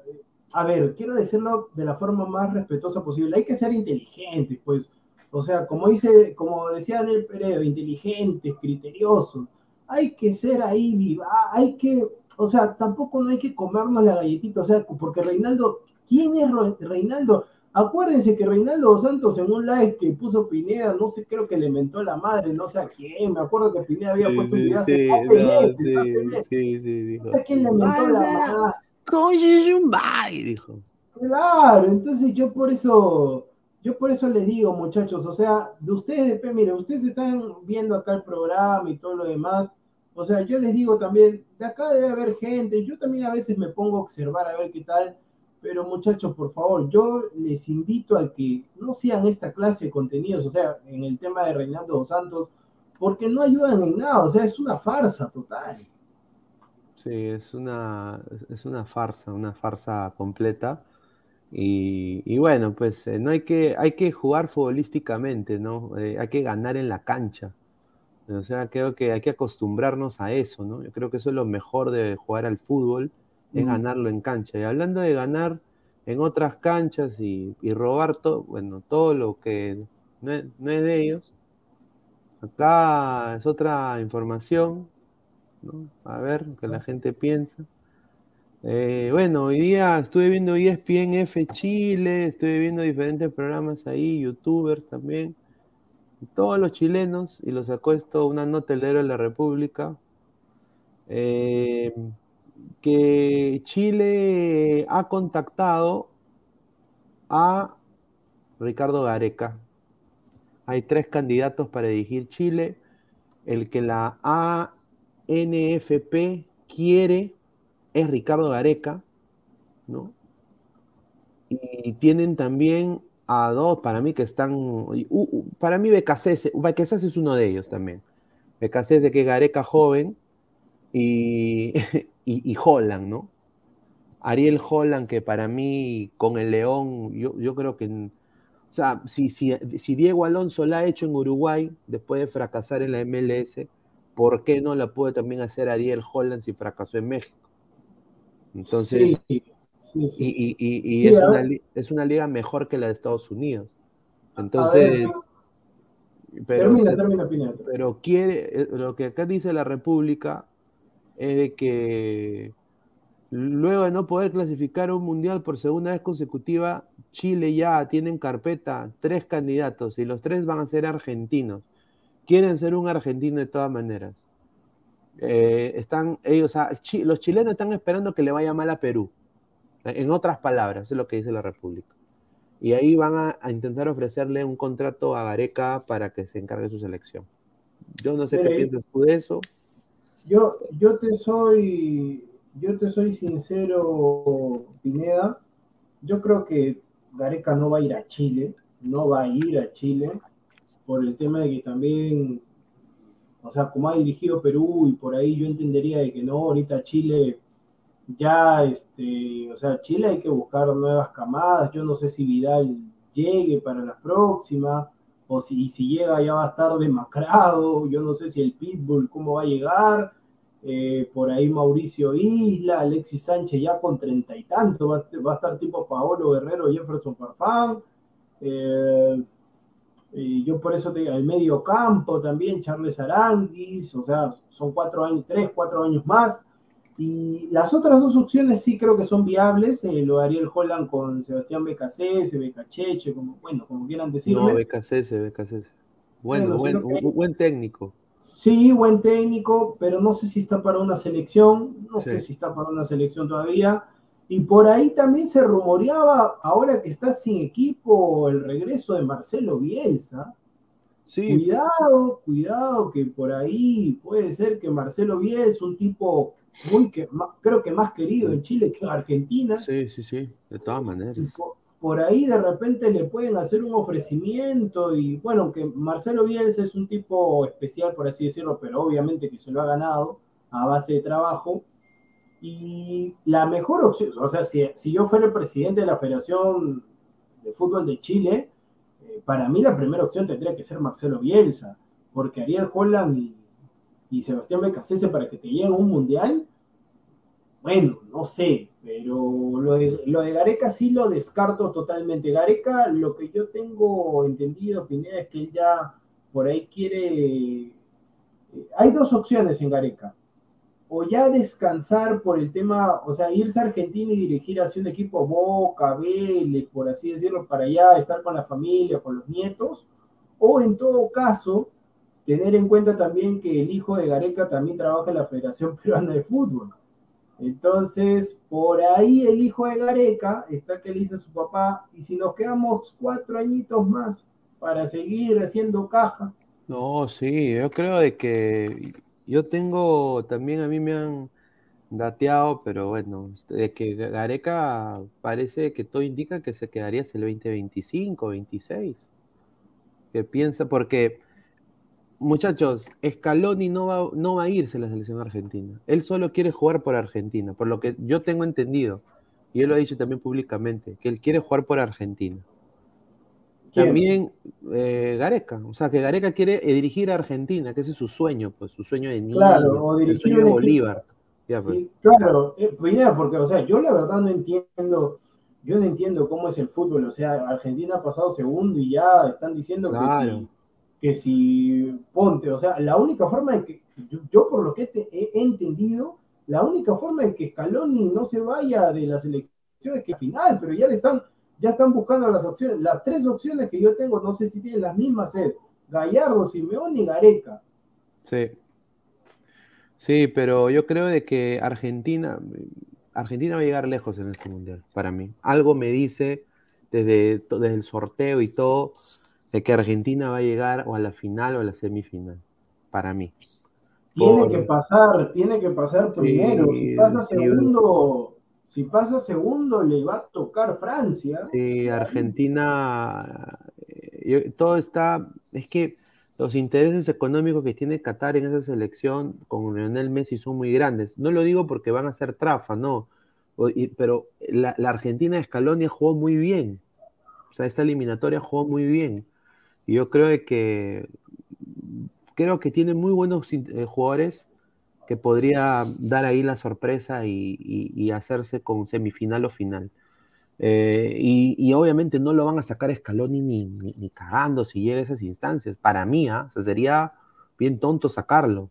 a ver, quiero decirlo de la forma más respetuosa posible. Hay que ser inteligentes, pues. O sea, como dice, como decía Daniel Peredo, inteligentes, criteriosos. Hay que ser ahí viva, hay que o sea, tampoco no hay que comernos la galletita, o sea, porque Reinaldo, ¿quién es Reinaldo? Acuérdense que Reinaldo Santos en un live que puso Pineda, no sé, creo que le mentó la madre, no sé a quién, me acuerdo que Pineda había puesto un video hace meses, sí, sí. No sé quién le mentó la madre. un bye, dijo. Claro, entonces yo por eso, yo por eso les digo, muchachos, o sea, de ustedes, mire, ustedes están viendo acá el programa y todo lo demás, o sea, yo les digo también, de acá debe haber gente, yo también a veces me pongo a observar a ver qué tal, pero muchachos, por favor, yo les invito a que no sean esta clase de contenidos, o sea, en el tema de Reinaldo dos Santos, porque no ayudan en nada, o sea, es una farsa total. Sí, es una, es una farsa, una farsa completa. Y, bueno, pues eh, no hay que, hay que jugar futbolísticamente, ¿no? Eh, hay que ganar en la cancha. O sea, creo que hay que acostumbrarnos a eso, ¿no? Yo creo que eso es lo mejor de jugar al fútbol, es ganarlo en cancha. Y hablando de ganar en otras canchas y, robar todo, bueno, todo lo que no es, de ellos, acá es otra información, ¿no? A ver, que la gente piensa. Eh, bueno, hoy día estuve viendo ESPN F Chile, estuve viendo diferentes programas ahí, youtubers también todos los chilenos, y lo sacó esto una nota del de la República, eh, que Chile ha contactado a Ricardo Gareca. Hay tres candidatos para dirigir Chile. El que la ANFP quiere es Ricardo Gareca, ¿no? Y tienen también a dos para mí que están. para mí, Becasese, Becasese es uno de ellos también. Becasese, que es Gareca joven, y, y, Holland, ¿no? Ariel Holland, que para mí, con el León, yo, yo creo que. O sea, si, si, si Diego Alonso la ha hecho en Uruguay, después de fracasar en la MLS, ¿por qué no la puede también hacer Ariel Holland si fracasó en México? Entonces. Y, es, una, es, una, liga mejor que la de Estados Unidos. Entonces. pero, pero quiere, eh, lo que acá dice la República es de que luego de no poder clasificar un mundial por segunda vez consecutiva, Chile ya tiene en carpeta tres candidatos y los tres van a ser argentinos. Quieren ser un argentino de todas maneras. Eh, están ellos, los chilenos están esperando que le vaya mal a Perú. En otras palabras, es lo que dice la República. Y ahí van a, intentar ofrecerle un contrato a Gareca para que se encargue de su selección. Yo no sé qué piensas tú de eso. Yo, yo te soy, yo te soy sincero, Pineda. Yo creo que Gareca no va a ir a Chile, no va a ir a Chile por el tema de que también, o sea, como ha dirigido Perú y por ahí yo entendería de que no, ahorita Chile ya, este, o sea, Chile hay que buscar nuevas camadas. Yo no sé si Vidal llegue para la próxima, o si, si llega ya va a estar demacrado. Yo no sé si el Pitbull cómo va a llegar. Eh, por ahí Mauricio Isla, Alexis Sánchez ya con treinta y tanto, va, a estar tipo Paolo Guerrero, Jefferson Farfán. Eh, y yo por eso te digo, el medio campo también, Charles Aranguis, o sea, son cuatro años, tres, cuatro años más. Y las otras dos opciones sí creo que son viables, eh, lo haría el Holland con Sebastián Becasese, Becacheche, como, bueno, como quieran decirlo. No, Becasese, Becasese. Bueno, buen, buen técnico. Sí, buen técnico, pero no sé si está para una selección, no sé si está para una selección todavía. Y por ahí también se rumoreaba, ahora que está sin equipo, el regreso de Marcelo Bielsa. Cuidado, cuidado, que por ahí puede ser que Marcelo es un tipo muy que creo que más querido en Chile que en Argentina. Sí, sí, sí, de todas maneras. Por, ahí de repente le pueden hacer un ofrecimiento y bueno, aunque Marcelo Bielsa es un tipo especial, por así decirlo, pero obviamente que se lo ha ganado a base de trabajo. Y la mejor opción, o sea, si, si yo fuera el presidente de la Federación de Fútbol de Chile, para mí la primera opción tendría que ser Marcelo Bielsa, porque Ariel Holland y, y Sebastián Becasese para que te lleguen un mundial, bueno, no sé, pero lo de, lo Gareca sí lo descarto totalmente. Gareca, lo que yo tengo entendido, Pineda, es que él ya por ahí quiere... Eh, hay dos opciones en Gareca o ya descansar por el tema, o sea, irse a Argentina y dirigir hacia un equipo Boca, Vélez, por así decirlo, para allá estar con la familia, con los nietos, o en todo caso, tener en cuenta también que el hijo de Gareca también trabaja en la Federación Peruana de Fútbol. Entonces, por ahí el hijo de Gareca está que le dice a su papá, y si nos quedamos cuatro añitos más para seguir haciendo caja. No, sí, yo creo de que yo tengo, también a mí me han dateado, pero bueno, este, de que Gareca parece que todo indica que se quedaría hasta el 2025, 26. Que piensa, porque, muchachos, Scaloni no va, no va a irse a la selección argentina. Él solo quiere jugar por Argentina, por lo que yo tengo entendido. Y él lo ha dicho también públicamente, que él quiere jugar por Argentina. También eh, Gareca, o sea, que Gareca quiere eh, dirigir a Argentina, que ese es su sueño, pues, su sueño de niño, claro, o el sueño de Bolívar. sí, pues. claro, eh, porque, o sea, yo la verdad no entiendo, yo no entiendo cómo es el fútbol, o sea, Argentina ha pasado segundo y ya están diciendo que si, que si ponte, o sea, la única forma en que, yo, por lo que he, entendido, la única forma en que Scaloni no se vaya de las elecciones es que al final, pero ya le están ya están buscando las opciones. Las tres opciones que yo tengo, no sé si tienen las mismas, es Gallardo, Simeón y Gareca. Sí. Sí, pero yo creo de que Argentina, Argentina va a llegar lejos en este mundial, para mí. Algo me dice desde, desde el sorteo y todo, de que Argentina va a llegar o a la final o a la semifinal, para mí. Tiene que pasar, tiene que pasar primero. si pasa segundo, si pasa segundo, le va a tocar Francia. Sí, Argentina, eh, todo está, es que los intereses económicos que tiene Qatar en esa selección con Lionel Messi son muy grandes. No lo digo porque van a ser trafa, no. pero la, Argentina de Scaloni jugó muy bien. O sea, esta eliminatoria jugó muy bien. Y yo creo que creo que tiene muy buenos eh, jugadores que podría dar ahí la sorpresa y, hacerse con semifinal o final. Eh, y, obviamente no lo van a sacar Scaloni ni, ni, cagando si llega a esas instancias. Para mí, ¿ah? sería bien tonto sacarlo,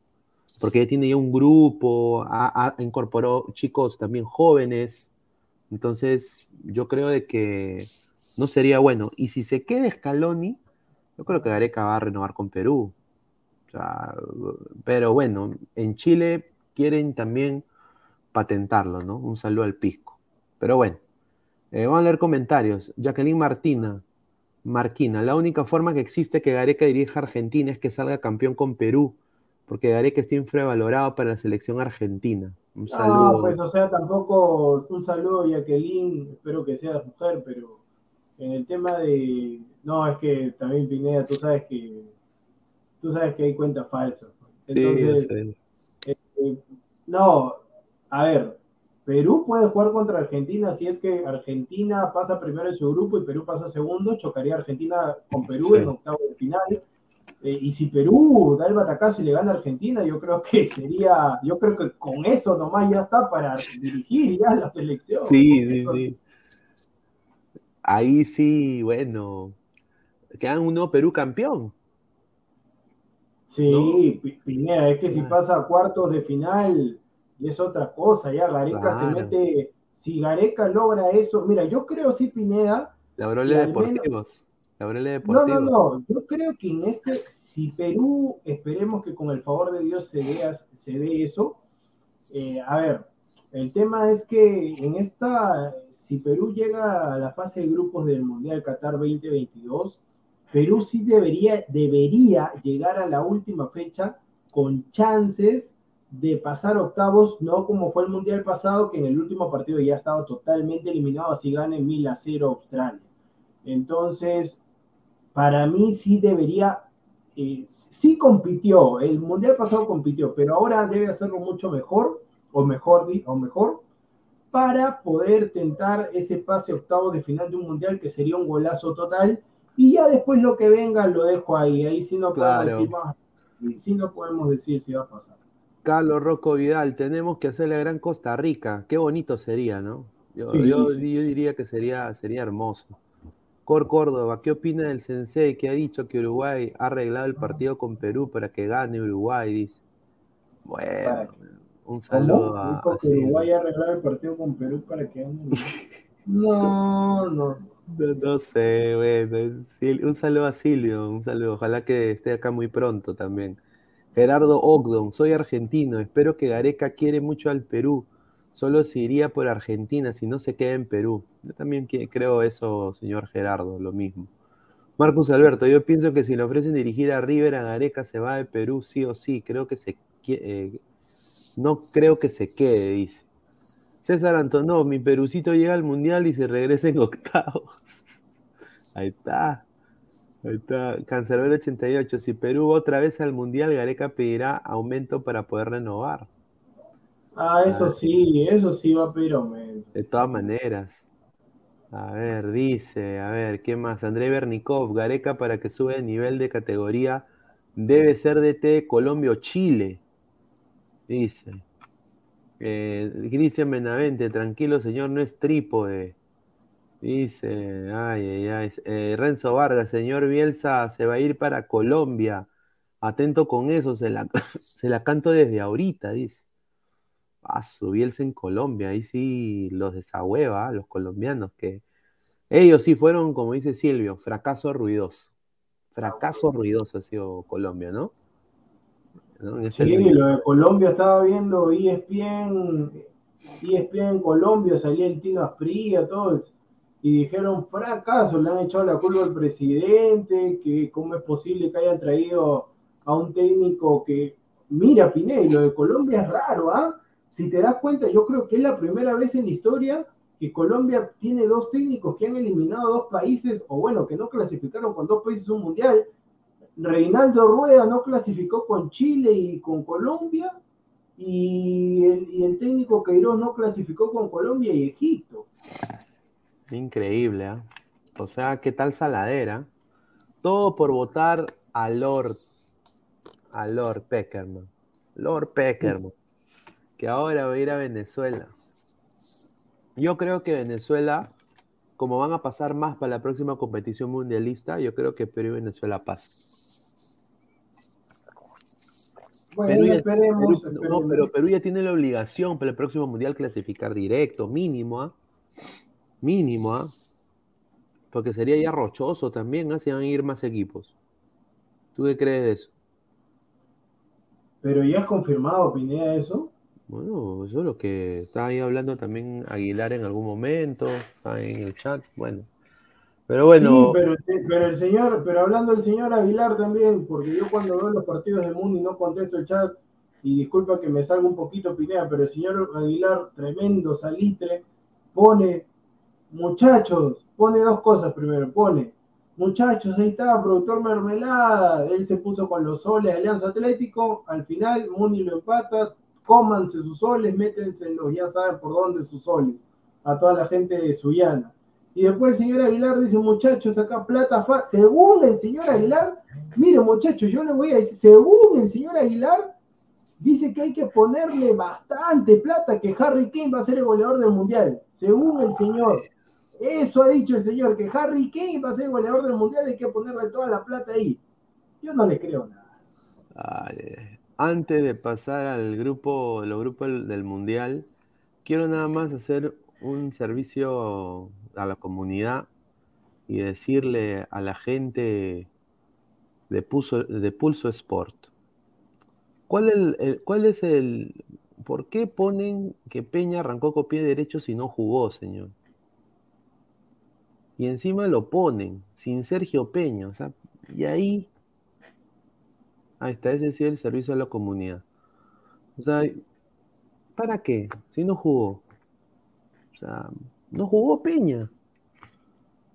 porque ya tiene ya un grupo, ha, incorporó chicos también jóvenes. Entonces, yo creo de que no sería bueno. Y si se queda Scaloni, yo creo que Gareca va a renovar con Perú pero bueno, en Chile quieren también patentarlo, ¿no? Un saludo al pisco. Pero bueno, eh, vamos a leer comentarios. Jacqueline Martina, Marquina, la única forma que existe que Gareca dirija a Argentina es que salga campeón con Perú, porque Gareca está infravalorado para la selección argentina. Un saludo. No, pues o sea, tampoco un saludo Jacqueline, espero que seas mujer, pero en el tema de, no, es que también Pineda, tú sabes que tú sabes que hay cuentas falsas. Entonces, eh, no, a ver, Perú puede jugar contra Argentina si es que Argentina pasa primero en su grupo y Perú pasa segundo, chocaría Argentina con Perú en octavo de final. Eh, y si Perú da el batacazo y le gana a Argentina, yo creo que sería, yo creo que con eso nomás ya está para dirigir ya la selección. Sí, sí, sí. Ahí sí, bueno, quedan uno Perú campeón. Sí, Pineda, es que si pasa a cuartos de final es otra cosa, ya Gareca se mete, si Gareca logra eso, mira, yo creo sí, Pineda. Laureles Deportivos. Deportivos. No, no, no, yo creo que en este, si Perú, esperemos que con el favor de Dios se vea, se ve eso. Eh, a ver, el tema es que en esta, si Perú llega a la fase de grupos del Mundial Qatar 2022, Perú sí debería, debería llegar a la última fecha con chances de pasar octavos, no como fue el Mundial pasado, que en el último partido ya estaba totalmente eliminado, así gane 1000 a 0 Australia. Entonces, para mí sí debería, eh, sí compitió, el Mundial pasado compitió, pero ahora debe hacerlo mucho mejor, o mejor, o mejor, para poder tentar ese pase octavo de final de un Mundial que sería un golazo total, y ya después lo que venga lo dejo ahí, ahí sí no podemos, decir, sí no podemos decir si va a pasar. Carlos Rocco Vidal, tenemos que hacer la gran Costa Rica. Qué bonito sería, ¿no? Yo, diría que sería, sería hermoso. Cor Córdoba, ¿qué opina del sensei que ha dicho que Uruguay ha arreglado el partido con Perú para que gane Uruguay? Dice. Bueno, un saludo a. que Uruguay ha arreglado el partido con Perú para que gane No, no. No, sé, bueno. Un saludo a Silvio, un saludo. Ojalá que esté acá muy pronto también. Gerardo Ogdon, soy argentino, espero que Gareca quiere mucho al Perú, solo se iría por Argentina si no se queda en Perú. Yo también creo eso, señor Gerardo, lo mismo. Marcus Alberto, yo pienso que si le ofrecen dirigir a River, a Gareca se va de Perú sí o sí, creo que se eh, no creo que se quede, dice. César Antonov, mi Perucito llega al Mundial y se regresa en octavos. Ahí está. Ahí está, Cancerbero 88. Si Perú otra vez al Mundial, Gareca pedirá aumento para poder renovar. Ah, eso sí, eso sí va a pedir aumento. De todas maneras. A ver, dice, a ver, ¿qué más? André Bernikov, Gareca para que sube el nivel de categoría debe ser DT Colombia o Chile. Dice. Eh, Cristian Benavente, tranquilo señor, no es trípode. Dice, ay, ay, ay. Eh, Renzo Vargas, señor Bielsa se va a ir para Colombia. Atento con eso, se la, se la canto desde ahorita, dice. Ah, su Bielsa en Colombia, ahí sí los desahueva, los colombianos, que ellos sí fueron, como dice Silvio, fracaso ruidoso. Fracaso ruidoso ha sido Colombia, ¿no? Sí, lo de Colombia estaba viendo ESPN, ESPN en Colombia, salía el Tino Asprilla, todo y dijeron fracaso, le han echado la culpa al presidente, que cómo es posible que hayan traído a un técnico que, mira Pineda, lo de Colombia es raro, ¿ah? Si te das cuenta, yo creo que es la primera vez en la historia que Colombia tiene dos técnicos que han eliminado dos países, o bueno, que no clasificaron con dos países un mundial. Reinaldo Rueda no clasificó con Chile y con Colombia, y el, técnico Queiroz no clasificó con Colombia y Egipto. Increíble, ¿eh? O sea, ¿qué tal saladera? Todo por votar a Lord, a Lord Peckerman. Lord Peckerman, que ahora va a ir a Venezuela. Yo creo que Venezuela, como van a pasar más para la próxima competición mundialista, yo creo que Perú y Venezuela pasan. Bueno, esperemos, No, pero Perú ya tiene la obligación para el próximo mundial clasificar directo, mínimo, ¿ah? Mínimo, ¿ah? Porque sería ya rochoso también, ¿ah? Si van a ir más equipos. ¿Tú qué crees de eso? Pero ya has confirmado, Pineda, eso. Bueno, eso es lo que estaba ahí hablando también Aguilar en algún momento, está en el chat, bueno. Pero bueno. Sí, pero, pero, el señor, pero hablando del señor Aguilar también, porque yo cuando veo los partidos de Mundo y no contesto el chat, y disculpa que me salga un poquito Pineda, pero el señor Aguilar, tremendo salitre, pone muchachos, pone dos cosas primero, pone, muchachos, ahí está, productor Mermelada, él se puso con los soles, Alianza Atlético, al final Muni lo empata, cómanse sus soles, métenselos, ya saben por dónde sus soles, a toda la gente de Suyana. Y después el señor Aguilar dice, muchachos, acá plata, según el señor Aguilar, mire muchachos, yo le voy a decir, según el señor Aguilar, dice que hay que ponerle bastante plata, que Harry Kane va a ser el goleador del Mundial, según el señor. Eso ha dicho el señor, que Harry Kane va a ser goleador del mundial, hay que ponerle toda la plata ahí. Yo no le creo nada. antes de pasar al grupo, los grupos del mundial, quiero nada más hacer un servicio a la comunidad y decirle a la gente de Pulso, de Pulso Sport. ¿Cuál, ¿Cuál es el... ¿Por qué ponen que Peña arrancó con pie derecho si no jugó, señor? y encima lo ponen, sin Sergio Peña, o sea, y ahí, ahí está, ese sí el servicio a la comunidad. O sea, ¿para qué? Si no jugó. O sea, no jugó Peña.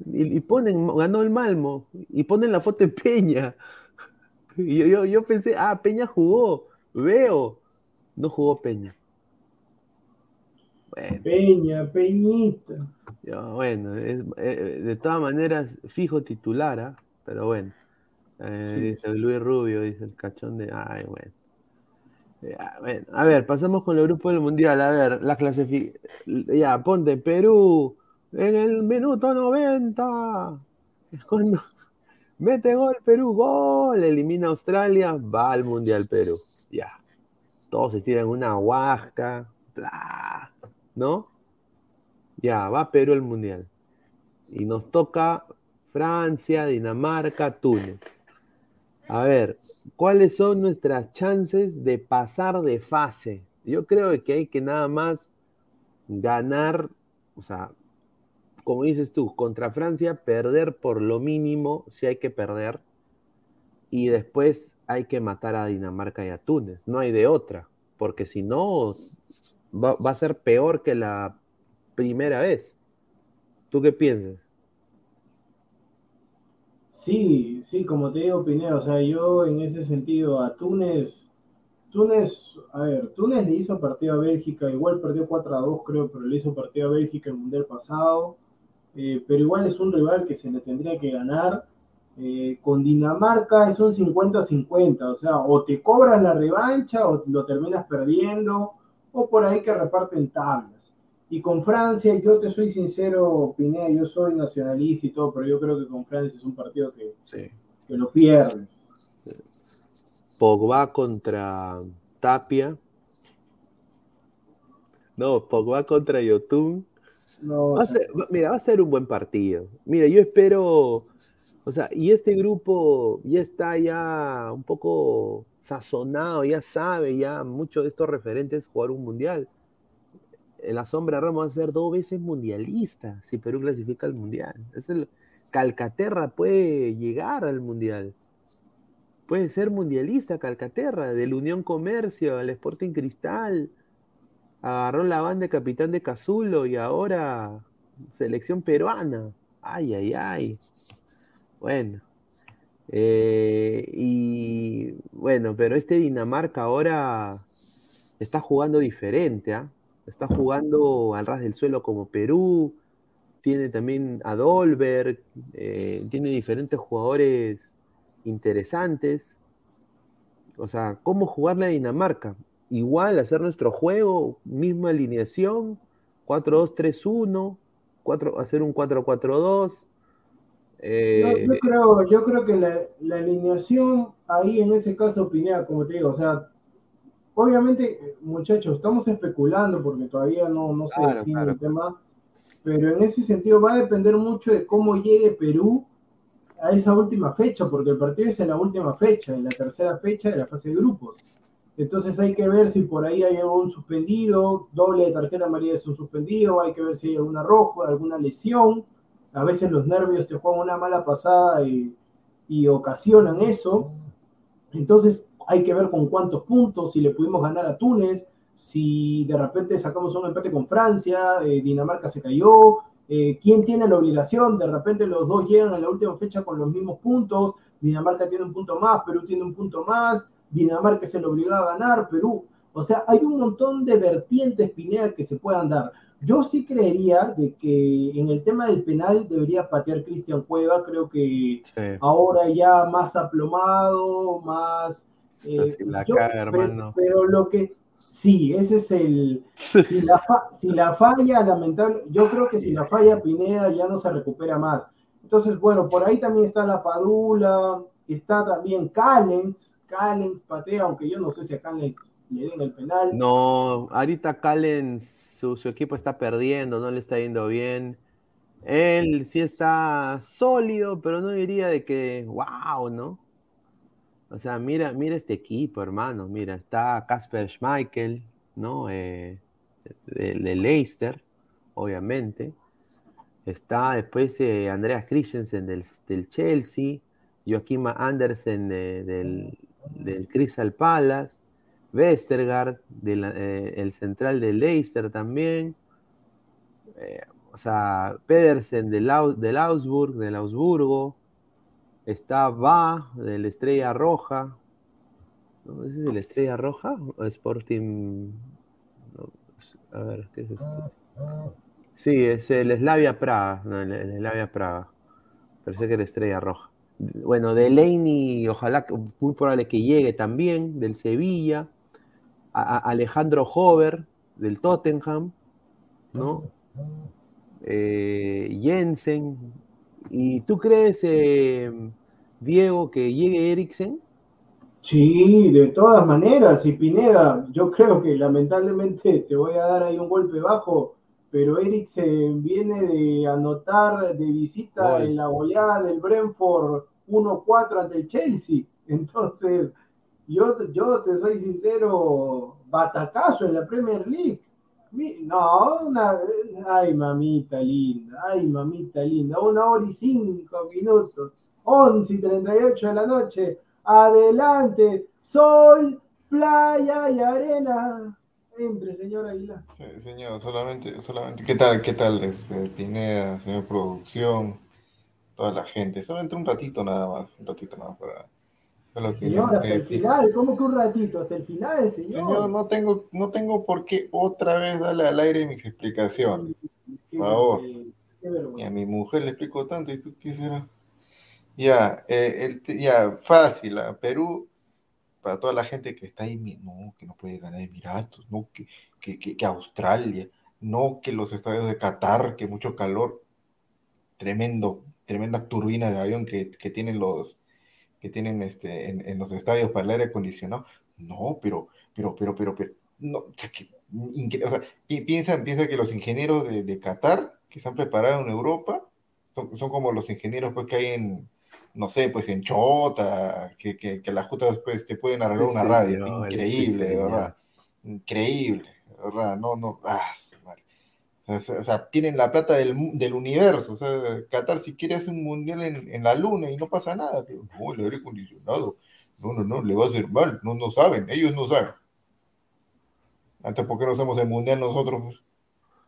Y, ponen, ganó el Malmo, y ponen la foto de Peña. Y yo, yo, pensé, ah, Peña jugó, veo. No jugó Peña. Peña, Peñita. bueno, eh, de todas maneras, fijo titular, ¿ah? pero bueno. Eh, dice Luis Rubio, dice el cachón de. Ay, bueno. A ver, pasamos con el grupo del mundial. A ver, las clasificaciones. Ya, ponte Perú en el minuto 90. Es cuando mete gol Perú, gol, elimina Australia, va al mundial Perú. Ya. Todos se tiran una huasca, bla, ¿no? Ya, va Perú al mundial. Y nos toca Francia, Dinamarca, Túnez. A ver, ¿cuáles son nuestras chances de pasar de fase? Yo creo que hay que nada más ganar, o sea, como dices tú, contra Francia, perder por lo mínimo, si hay que perder, y después hay que matar a Dinamarca y a Túnez, no hay de otra, porque si no, va, va a ser peor que la primera vez. ¿Tú qué piensas? Sí, sí, como te digo, Pineo, o sea, yo en ese sentido a Túnez, Túnez, a ver, Túnez le hizo partido a Bélgica, igual perdió 4 a 2 creo, pero le hizo partido a Bélgica el Mundial pasado, eh, pero igual es un rival que se le tendría que ganar. Eh, con Dinamarca es un 50-50, o sea, o te cobras la revancha o lo terminas perdiendo, o por ahí que reparten tablas. Y con Francia, yo te soy sincero, Pineda, yo soy nacionalista y todo, pero yo creo que con Francia es un partido que, que lo pierdes. Pogba contra Tapia. No, Pogba contra Yotun. No, mira, va a ser un buen partido. Mira, yo espero, o sea, y este grupo ya está ya un poco sazonado, ya sabe, ya muchos de estos referentes jugar un mundial la sombra Ramos va a ser dos veces mundialista si Perú clasifica al mundial. Es el, Calcaterra puede llegar al mundial. Puede ser mundialista Calcaterra, del Unión Comercio al Sporting Cristal. Agarró la banda de capitán de Cazulo y ahora selección peruana. Ay, ay, ay. Bueno. Eh, y bueno, pero este Dinamarca ahora está jugando diferente, ¿ah? Está jugando al ras del suelo como Perú, tiene también a Dolberg, eh, tiene diferentes jugadores interesantes. O sea, ¿cómo jugarle a Dinamarca? Igual hacer nuestro juego, misma alineación, 4-2-3-1, hacer un 4-4-2. Eh, yo, creo, que la, alineación ahí en ese caso, Pineda, como te digo, o sea, Obviamente, muchachos, estamos especulando porque todavía no, no se define el tema, pero en ese sentido va a depender mucho de cómo llegue Perú a esa última fecha, porque el partido es en la última fecha, en la tercera fecha de la fase de grupos. Entonces hay que ver si por ahí hay algún suspendido, doble de tarjeta amarilla es un suspendido, hay que ver si hay alguna roja, alguna lesión. A veces los nervios te juegan una mala pasada y, y ocasionan eso. Entonces hay que ver con cuántos puntos, si le pudimos ganar a Túnez, si de repente sacamos un empate con Francia, eh, Dinamarca se cayó, eh, quién tiene la obligación, de repente los dos llegan a la última fecha con los mismos puntos, Dinamarca tiene un punto más, Perú tiene un punto más, Dinamarca se le obliga a ganar, Perú. O sea, hay un montón de vertientes, Pineda, que se puedan dar. Yo sí creería de que en el tema del penal debería patear Cristian Cueva, creo que ahora ya más aplomado, más eh, pero, lo que sí, ese es el. Si la, si la falla, lamentable, yo creo que si la falla Pineda ya no se recupera más. Entonces, bueno, por ahí también está la Padula, está también Callens, Callens patea, aunque yo no sé si a Callens le den el penal. No, ahorita Callens, su, su equipo está perdiendo, no le está yendo bien. Él sí está sólido, pero no diría de que, wow, ¿no? O sea, mira, mira este equipo, hermano. Mira, está Casper Schmeichel, ¿no? Eh, de, Leicester, obviamente. Está después eh, Andreas Christensen del, Chelsea, Joaquim Andersen del, del, Crystal Palace, Westergaard, del, eh, el central de Leicester también, eh, o sea, Pedersen del, del Augsburg, del Augsburgo, está Va del Estrella Roja, ¿no? ¿Ese es el Estrella Roja o Sporting? A ver, ¿qué es esto? Sí, es el Slavia Praga, no, el, Slavia Praga. Parece que la Estrella Roja. Bueno, Delaney, ojalá, muy probable que llegue también, del Sevilla. Alejandro Hover, del Tottenham, ¿no? Eh, Jensen. ¿Y tú crees, eh, Diego, que llegue Eriksen? Sí, de todas maneras, y Pineda, yo creo que lamentablemente te voy a dar ahí un golpe bajo, pero Eriksen viene de anotar de visita en la goleada del Brentford 1-4 ante el Chelsea. Entonces, yo, yo te soy sincero, batacazo en la Premier League. No, una, ay mamita linda, ay mamita linda, una hora y cinco minutos, 11 y 38 de la noche, adelante, sol, playa y arena. Entre, señor Aguilar. Sí, señor, solamente, solamente, ¿qué tal, qué tal, este, Pineda, señor producción, toda la gente? Solamente un ratito nada más, un ratito nada más para Señor, hasta el final, ¿cómo que un ratito? Hasta el final, señor. Señor, no tengo, no tengo por qué otra vez darle al aire mis explicaciones. Por favor. y a mi mujer le explico tanto, ¿y tú qué será? Ya, eh, el, ya, fácil, a Perú, para toda la gente que está ahí, no, que no puede ganar Emiratos, no, que, que, que, que Australia, no, que los estadios de Qatar, que mucho calor, tremendo, tremenda turbina de avión que, que tienen los, que tienen este, en, los estadios para el aire acondicionado. No, pero, pero, pero, pero, pero, no, o sea, que, o sea, piensa, piensa que los ingenieros de, de, Qatar, que se han preparado en Europa, son, son, como los ingenieros pues, que hay en, no sé, pues en Chota, que, que, que las pues, te pueden arreglar una radio. Increíble, de verdad. Increíble, de verdad. No, no, ah, madre. O sea, tienen la plata del, del, universo. O sea, Qatar si quiere hacer un mundial en, en, la luna y no pasa nada. Pero no, el aire acondicionado. No, no, no, le va a hacer mal. No, no saben, ellos no saben. Antes, ¿por qué no hacemos el mundial nosotros? Pues?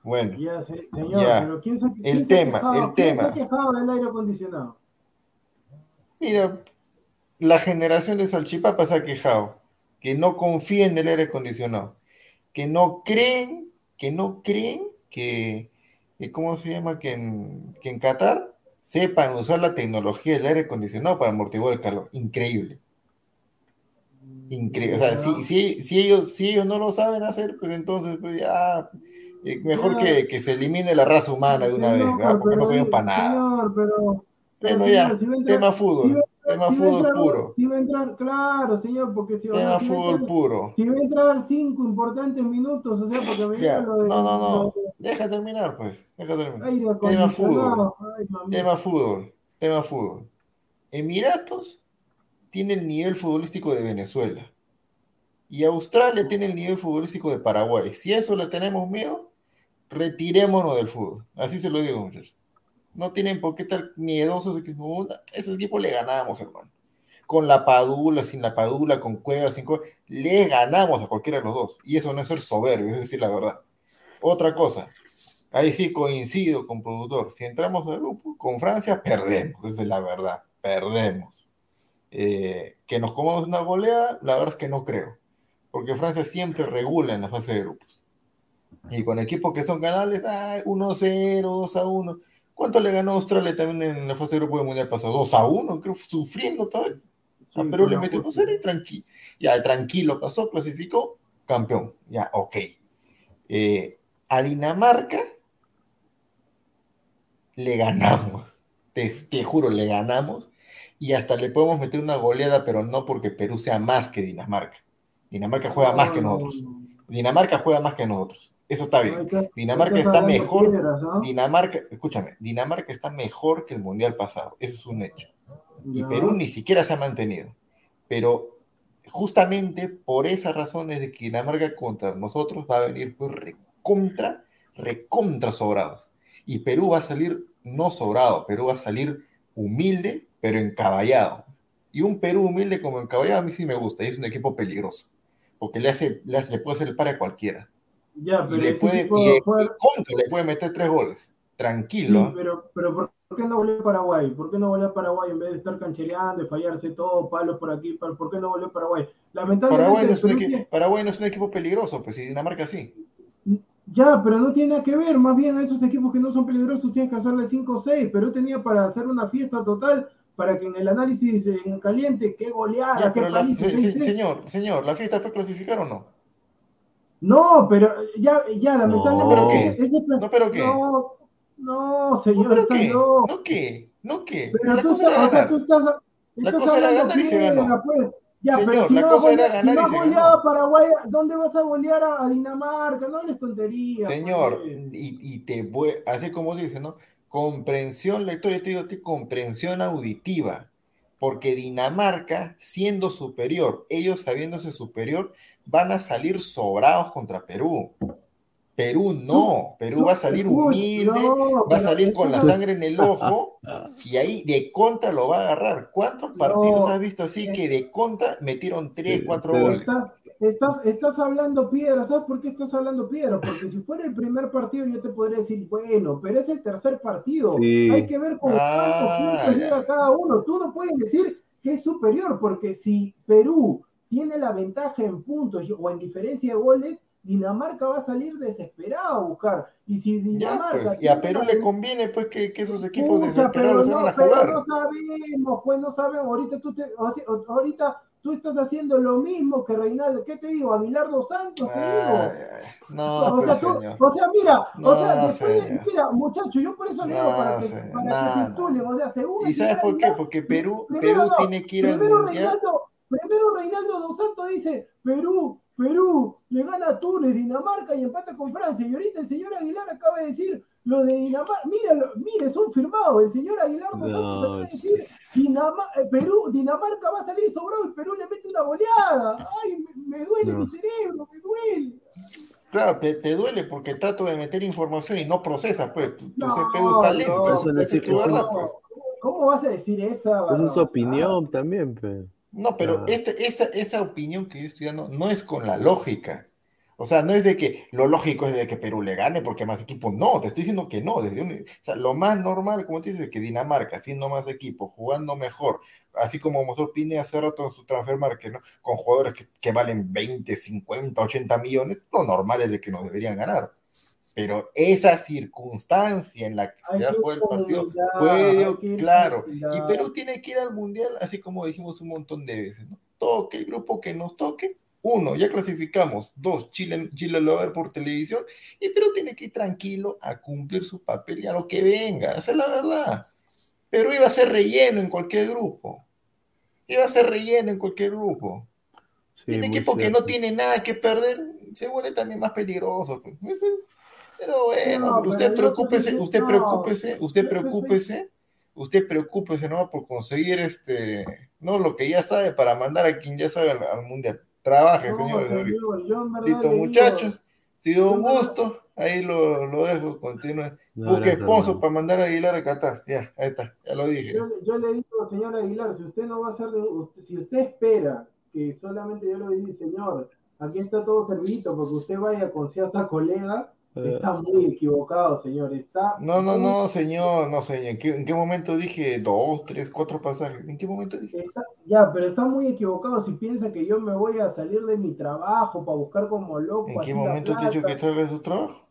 Bueno, ya, señor, ya. pero ¿quién se, quién el tema, el ¿quién tema. se ha quejado del aire acondicionado? Mira, la generación de Salchipapa se ha quejado que no confíen en el aire acondicionado, que no creen, que no creen que, ¿cómo se llama? Que en, que en Qatar sepan usar la tecnología del aire acondicionado para amortiguar el calor. Increíble. Increíble. O sea, si, si, si, ellos, si ellos no lo saben hacer, pues entonces, pues ya, eh, mejor que, que, se elimine la raza humana de una vez, ¿verdad? Porque no sirven para nada. Señor, pero, pero bueno, ya, tema fútbol. Tema fútbol puro. Si va a entrar, claro, señor, porque si Tema fútbol puro. Si va a entrar cinco importantes minutos, o sea, porque me ya, lo de, No, no, no. Deja terminar, pues. Deja terminar. Tema fútbol. Ay, tema fútbol. Tema fútbol. Emiratos tiene el nivel futbolístico de Venezuela. Y Australia tiene el nivel futbolístico de Paraguay. Si eso le tenemos miedo, retirémonos del fútbol. Así se lo digo, muchachos. No tienen por qué estar miedosos de que no, ese equipo le ganamos, hermano. Con la Padula, sin la Padula, con Cuevas, sin Cuevas, le ganamos a cualquiera de los dos. Y eso no es ser soberbio, es decir la verdad. Otra cosa, ahí sí coincido con productor. Si entramos al grupo, con Francia perdemos, esa es la verdad, perdemos. Eh, que nos comamos una goleada, la verdad es que no creo. Porque Francia siempre regula en la fase de grupos. Y con equipos que son canales, 1-0, 2-1 ¿Cuánto le ganó Australia también en la fase de grupo del mundial pasado? 2 a 1, creo, sufriendo todavía. A Perú le metió 2 0 y tranquilo. Ya, tranquilo pasó, clasificó, campeón. Ya, ok. Eh, a Dinamarca le ganamos. Te, te, juro, le ganamos. Y hasta le podemos meter una goleada, pero no porque Perú sea más que Dinamarca. Dinamarca juega más que nosotros. Dinamarca juega más que nosotros. Eso está bien. Dinamarca está mejor. Dinamarca, escúchame, Dinamarca está mejor que el mundial pasado. Eso es un hecho. Y Perú ni siquiera se ha mantenido. Pero justamente por esas razones de que Dinamarca contra nosotros va a venir pues recontra, recontra sobrados. Y Perú va a salir no sobrado, Perú va a salir humilde, pero encaballado. Y un Perú humilde como encaballado a mí sí me gusta, y es un equipo peligroso, porque le, hace, le, hace, le puede hacer el par a cualquiera. Ya, pero y le puede, y contra le puede meter tres goles, tranquilo. Sí, pero, pero ¿por qué no volvió a Paraguay? ¿Por qué no volvió a Paraguay en vez de estar canchereando, de fallarse todo, palos por aquí? ¿Por qué no volvió a Paraguay? Lamentablemente, Paraguay no, es un equipo, Paraguay no es un equipo peligroso, pues si Dinamarca sí. Ya, pero no tiene nada que ver, más bien a esos equipos que no son peligrosos tienen que hacerle 5 o 6. Perú tenía para hacer una fiesta total para que en el análisis en caliente, qué goleada, qué la, Señor, señor, ¿la fiesta fue clasificar o no? No, pero ya, ya, lamentablemente. No, ¿pero qué? Ese, no, ¿pero qué? No, no señor, ¿No, pero qué? ¿No qué? ¿No qué? Pero la tú, cosa o sea, tú estás, la cosa era ganar y se ganó. Pues. Ya, Señor, pero si la no cosa era ganar si y se ganó. a Paraguay, ¿dónde vas a golear a, Dinamarca? No es tontería. Señor, pues. y, y, te voy, así como dice, ¿no? Comprensión lectora, yo te digo, te, comprensión auditiva. Porque Dinamarca, siendo superior, ellos sabiéndose superior, van a salir sobrados contra Perú. Perú no, Perú va a salir humilde, va a salir con la sangre en el ojo y ahí de contra lo va a agarrar. ¿Cuántos partidos has visto así que de contra metieron tres, cuatro goles? Estás, estás, hablando piedra, ¿sabes por qué estás hablando piedra? Porque si fuera el primer partido yo te podría decir, bueno, pero es el tercer partido. Hay que ver con cuántos ah, puntos llega cada uno. Tú no puedes decir que es superior, porque si Perú tiene la ventaja en puntos o en diferencia de goles, Dinamarca va a salir desesperado a buscar. Y si Dinamarca. Pues, y a Perú le conviene pues que, esos equipos desesperados no, a jugar. Pero no sabemos, pues no sabemos. Ahorita tú, te, ahorita tú estás haciendo lo mismo que Reinaldo. ¿Qué te digo? Aguilardo Santos, te digo. No, o, sea, tú, o sea, mira, o sea, después de, mira, muchacho, yo por eso le digo para que, para que o sea, según. ¿Y sabes por qué? Porque Perú, Perú tiene que ir al mundial. Reinaldo, primero Reinaldo Dos Santos dice, Perú Perú le gana a Túnez, Dinamarca y empata con Francia. Y ahorita el señor Aguilar acaba de decir lo de Dinamarca. Mira, mire, son firmados. El señor Aguilar no, acaba de decir eh, Perú, Dinamarca va a salir sobrado y Perú le mete una goleada. Ay, me, duele mi cerebro, me duele. Claro, te, te, duele porque trato de meter información y no procesa, pues. Tu, no, CPU está lento. pues. ¿Cómo vas a decir esa? Es su opinión también, pero. No, pero este, esta, esa opinión que yo estoy dando no es con la lógica. O sea, no es de que lo lógico es de que Perú le gane porque más equipo. No, te estoy diciendo que no. Desde o sea, lo más normal, como te dices, que Dinamarca, siendo más equipo, jugando mejor, así como mostró Pine hace rato en su transfer market, ¿no? con jugadores que, que, valen 20, 50, 80 millones, lo normal es de que nos deberían ganar. Pero esa circunstancia en la que se fue el partido puede, claro. Y Perú tiene que ir al mundial, así como dijimos un montón de veces, ¿no? Toque el grupo que nos toque. Uno, ya clasificamos. Dos, Chile, Chile lo va a ver por televisión. Y Perú tiene que ir tranquilo a cumplir su papel y a lo que venga. Esa es la verdad. Perú iba a ser relleno en cualquier grupo. Iba a ser relleno en cualquier grupo. Sí, un equipo que no tiene nada que perder se vuelve también más peligroso. Pues. Pero bueno, usted preocúpese, usted preocúpese, usted preocúpese, usted preocúpese, ¿no? Por conseguir este, no lo que ya sabe para mandar a quien ya sabe al, mundial. Trabaje, señores. Listo, muchachos. Ha sido un gusto. Ahí lo, lo dejo, continúe. Busque esposo para mandar a Aguilar a Qatar. Ya, ahí está, ya lo dije. Yo, le digo, señor Aguilar, si usted no va a ser de. Usted, si usted espera que solamente yo le voy a decir, señor, aquí está todo servido, porque usted vaya con cierta colega está muy equivocado, señor. Está no, no, no, señor, no, señor. ¿En qué, momento dije dos, tres, cuatro pasajes? ¿En qué momento dije? ya, pero está muy equivocado si piensa que yo me voy a salir de mi trabajo para buscar como loco. ¿En qué momento te he dicho que salga de su trabajo?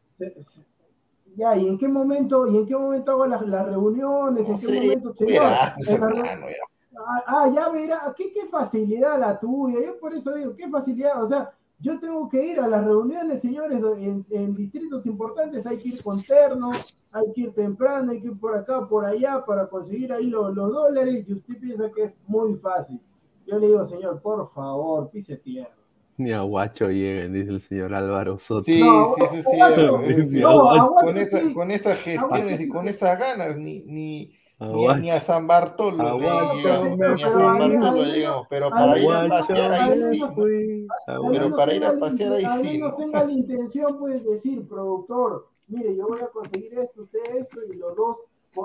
Ya, ¿y en qué momento, y en qué momento hago las, reuniones? ¿En qué momento, señor? ah, ah, ya verá, ¿qué, qué facilidad la tuya. Yo por eso digo, qué facilidad, o sea, yo tengo que ir a las reuniones, señores, en, distritos importantes hay que ir con terno, hay que ir temprano, hay que ir por acá, por allá para conseguir ahí los, dólares y usted piensa que es muy fácil. Yo le digo, señor, por favor, pise tierra. Ni a guacho lleguen, dice el señor Álvaro Soto. Sí, sí, sí, sí. con, esa, con esas gestiones y con esas ganas, ni, ni, ni, a San Bartolo ni a San Bartolo llegamos, pero para ir a pasear ahí sí. Pero para ir a pasear ahí sí. no tenga la intención, puedes decir, productor, mire, yo voy a conseguir esto, usted esto, y los dos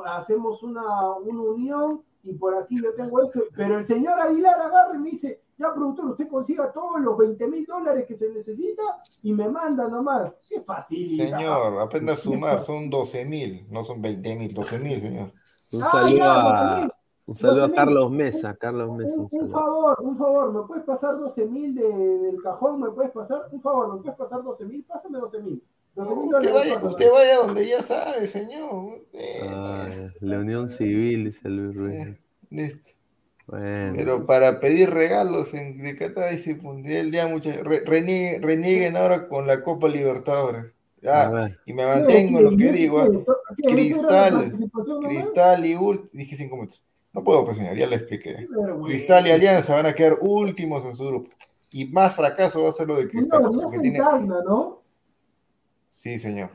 hacemos una, una unión y por aquí yo tengo esto, pero el señor Aguilar agarra y me dice, ya productor, usted consiga todos los 20 mil dólares que se necesita y me manda nomás. Qué fácil. Señor, apenas sumar, son 12 mil, no son 20 mil, 12 mil, señor. Un ah, saludo, a, un saludo a Carlos Mesa, Carlos Mesa. Un, favor, un favor, ¿me puedes pasar 12 mil del cajón? ¿Me puedes pasar? Un favor, ¿me puedes pasar 12 mil? Pásame 12 mil. Usted vaya, usted vaya donde ya sabe, señor. Eh, la Unión Civil, dice Luis Ruiz. Eh, listo. Pero para pedir regalos en, de Qatar y se el día muchas renieguen, ahora con la Copa Libertadores. Y me mantengo en lo que digo. Cristal, Cristal y Ult, dije cinco minutos. No puedo presionar, ya le expliqué. Cristal y Alianza van a quedar últimos en su grupo. Y más fracaso va a ser lo de Cristal. porque tiene... ¿no? Sí, señor.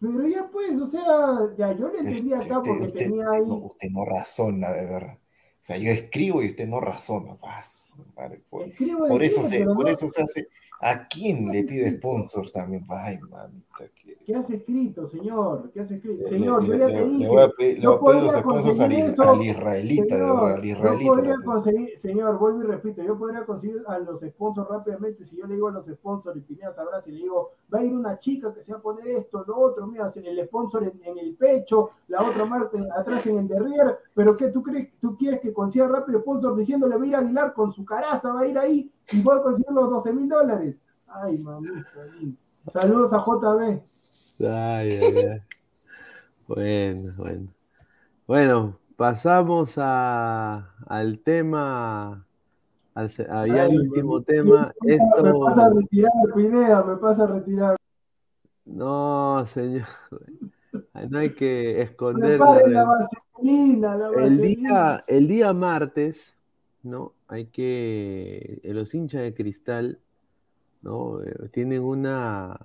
Pero ya pues, o sea, ya yo le entendí acá porque tenía ahí. usted no razona de verdad. O sea, yo escribo y usted no razona. Paz, por, eso se, por eso se hace. ¿A quién le pide sponsors también? Ay, mamita. ¿Qué has escrito, señor? ¿Qué has escrito? Señor, yo ya te dije. Le voy a pedir, le voy a pedir los sponsors al, al, israelita, señor, de verdad, al israelita. Yo podría conseguir, señor, vuelvo y repito, yo podría conseguir a los sponsors rápidamente. Si yo le digo a los sponsors y Pineda sabrá si le digo, va a ir una chica que se va a poner esto, lo otro, mira, el sponsor en, en el pecho, la otra marca atrás en el derrier, pero ¿qué tú crees? ¿Tú quieres que consiga rápido sponsor diciéndole va a ir a Aguilar con su caraza, va a ir ahí y puede conseguir los 12 mil dólares? Ay, mamita. Saludos a JB. Ay, ay, Bueno, bueno. Bueno, pasamos a, al tema, al, había el último tema. Esto... Me pasa a retirar, Pineda, me pasa a retirar. No, señor. No hay que esconder. La vaselina, la el, día, el día martes, ¿no? Hay que. Los hinchas de cristal, ¿no? Eh, tienen una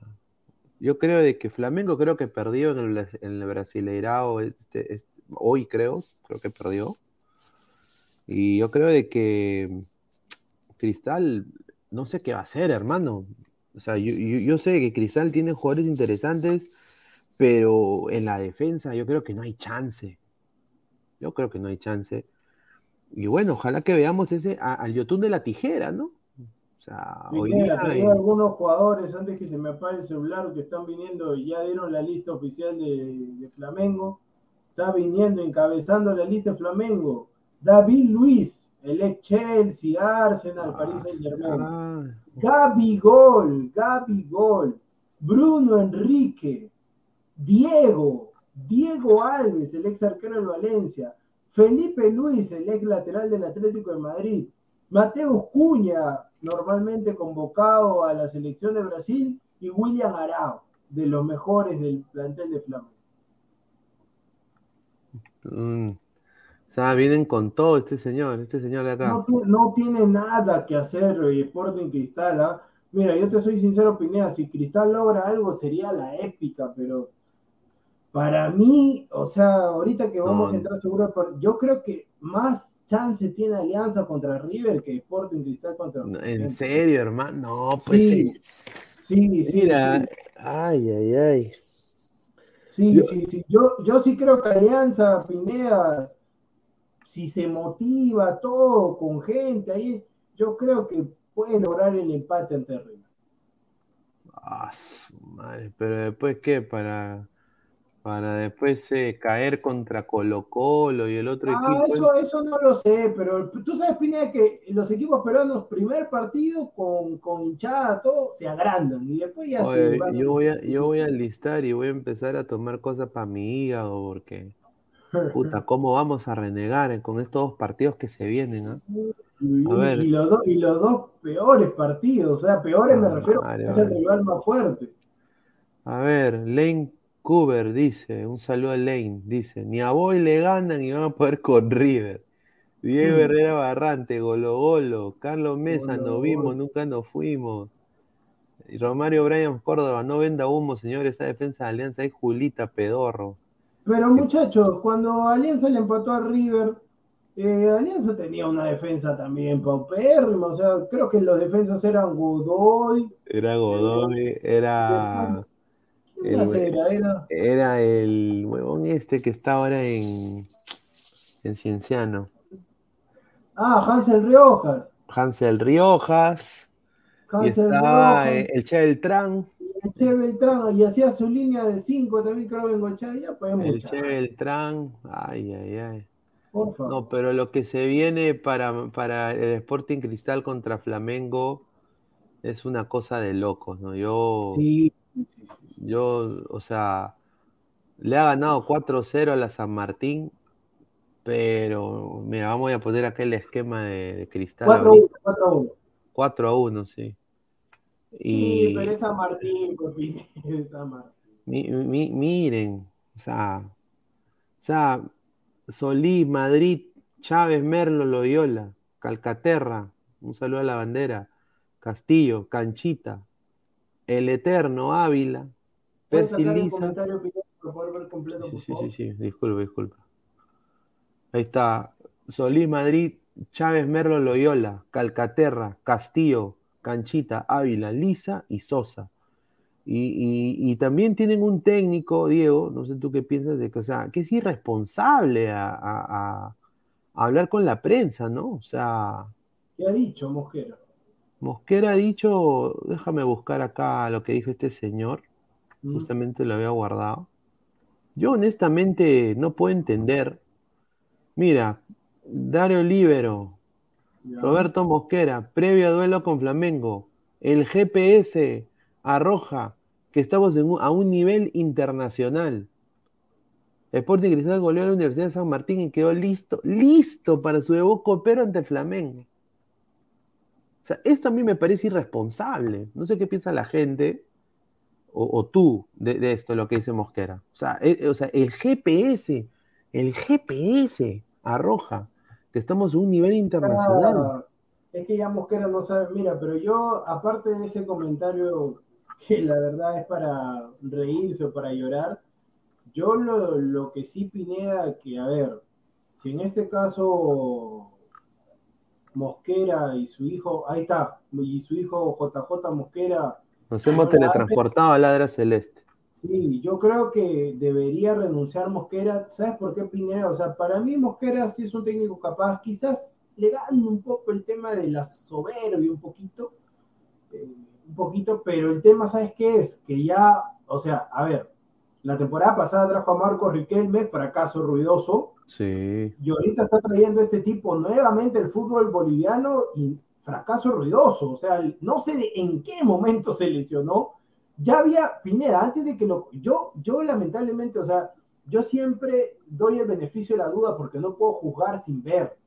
yo creo de que Flamengo creo que perdió en el, en Brasileirao este, hoy creo, creo que perdió. Y yo creo de que Cristal, no sé qué va a hacer, hermano. O sea, yo, sé que Cristal tiene jugadores interesantes, pero en la defensa yo creo que no hay chance. Yo creo que no hay chance. Y bueno, ojalá que veamos ese al Yotun de la tijera, ¿no? Sea, hoy día hay... algunos jugadores antes que se me apague el celular que están viniendo y ya dieron la lista oficial de, Flamengo. Está viniendo, encabezando la lista de Flamengo. David Luis, el ex Chelsea, Arsenal, ah, París Saint Germain. Ah. Gaby Gol, Gaby Gol. Bruno Enrique. Diego, Diego Alves, el ex arquero de Valencia. Felipe Luis, el ex lateral del Atlético de Madrid. Mateo Cuña, normalmente convocado a la selección de Brasil, y William Arao, de los mejores del plantel de Flamengo. Mm. O sea, vienen con todo este señor, este señor de acá. No, tiene nada que hacer eh, Sporting Cristal. ¿ah? Mira, yo te soy sincero, Pineda, si Cristal logra algo sería la épica, pero para mí, o sea, ahorita que vamos a entrar seguro, yo creo que más chance tiene Alianza contra River que Sporting Cristal contra. ¿En serio, hermano? No, pues. Sí, sí, sí. Mira, ay, ay, ay. Sí, sí, sí. Yo, yo sí creo que Alianza, Pineda, si se motiva todo con gente ahí, yo creo que puede lograr el empate ante River. Ah, madre, pero después, ¿qué? Para para después eh, caer contra Colo Colo y el otro ah, equipo. Eso, eso no lo sé, pero tú sabes, Pineda, que los equipos peruanos, primer partido con, con hinchada, todo, se agrandan y después ya se van yo voy a, Yo voy a listar y voy a empezar a tomar cosas para mi hígado porque, puta, ¿cómo vamos a renegar con estos dos partidos que se vienen? Y, los y los dos peores partidos, o sea, peores me refiero a el rival más fuerte. A ver, Lane Cooper dice, un saludo a Lane, dice, ni a Boy le ganan y van a poder con River. Diego Herrera Barrante, Golo Golo, Carlos Mesa, no vimos, nunca nos fuimos. Y Romario Brian Córdoba, no venda humo, señor, esa defensa de Alianza es Julita Pedorro. Pero muchachos, cuando Alianza le empató a River, eh, Alianza tenía una defensa también paupérrima, o sea, creo que los defensas eran Godoy. Era Godoy, era... era, el huevón este que está ahora en, en Cienciano. Ah, Hansel Riojas. Hansel Riojas. Hansel y está el Che Beltrán. El Che Beltrán, y hacía su línea de 5 también creo en ya pues El Che Beltrán, ay, ay, ay. No, pero lo que se viene para, para el Sporting Cristal contra Flamengo es una cosa de locos, ¿no? Yo. Sí. Yo, o sea, le ha ganado 4-0 a la San Martín, pero mira, vamos a poner aquel esquema de, Cristal. 4-1, 4-1. 4-1, sí. Y, sí, pero es San Martín, es San Martín. miren, o sea, o sea, Solís, Madrid, Chávez, Merlo, Loyola, Calcaterra, un saludo a la bandera, Castillo, Canchita, El Eterno, Ávila, Lisa. Sí, sí, sí, sí, disculpa, disculpa. Ahí está, Solís, Madrid, Chávez, Merlo, Loyola, Calcaterra, Castillo, Canchita, Ávila, Lisa y Sosa. Y, también tienen un técnico, Diego, no sé tú qué piensas de que, o sea, que es irresponsable a, hablar con la prensa, ¿no? O sea. ¿Qué ha dicho Mosquera? Mosquera ha dicho, déjame buscar acá lo que dijo este señor. Justamente lo había guardado. Yo honestamente no puedo entender. Mira, Dario Libero, Roberto Mosquera, previo a duelo con Flamengo, el GPS arroja que estamos a un nivel internacional. Sporting Cristal goleó a la Universidad de San Martín y quedó listo, listo para su debut copero ante el Flamengo. O sea, esto a mí me parece irresponsable. No sé qué piensa la gente o, tú de, esto, lo que dice Mosquera. O sea, eh, o sea, el GPS, el GPS arroja que estamos a un nivel internacional. es que ya Mosquera no sabe, mira, pero yo, aparte de ese comentario que la verdad es para reírse o para llorar. Yo lo, lo que sí Pineda, que a ver, si en este caso Mosquera y su hijo, ahí está, y su hijo JJ Mosquera. Nos hemos teletransportado a Ladra Celeste. Sí, yo creo que debería renunciar Mosquera. ¿Sabes por qué Pineda? O sea, para mí Mosquera sí es un técnico capaz, quizás le gane un poco el tema de la soberbia un poquito. Eh, un poquito, pero el tema, ¿sabes qué es? Que ya, o sea, a ver, la temporada pasada trajo a Marco Riquelme, fracaso ruidoso. Sí. Y ahorita está trayendo este tipo nuevamente el fútbol boliviano y fracaso ruidoso. O sea, no sé en qué momento se lesionó. Ya había Pineda, antes de que lo. Yo, yo lamentablemente, o sea, yo siempre doy el beneficio de la duda porque no puedo juzgar sin ver.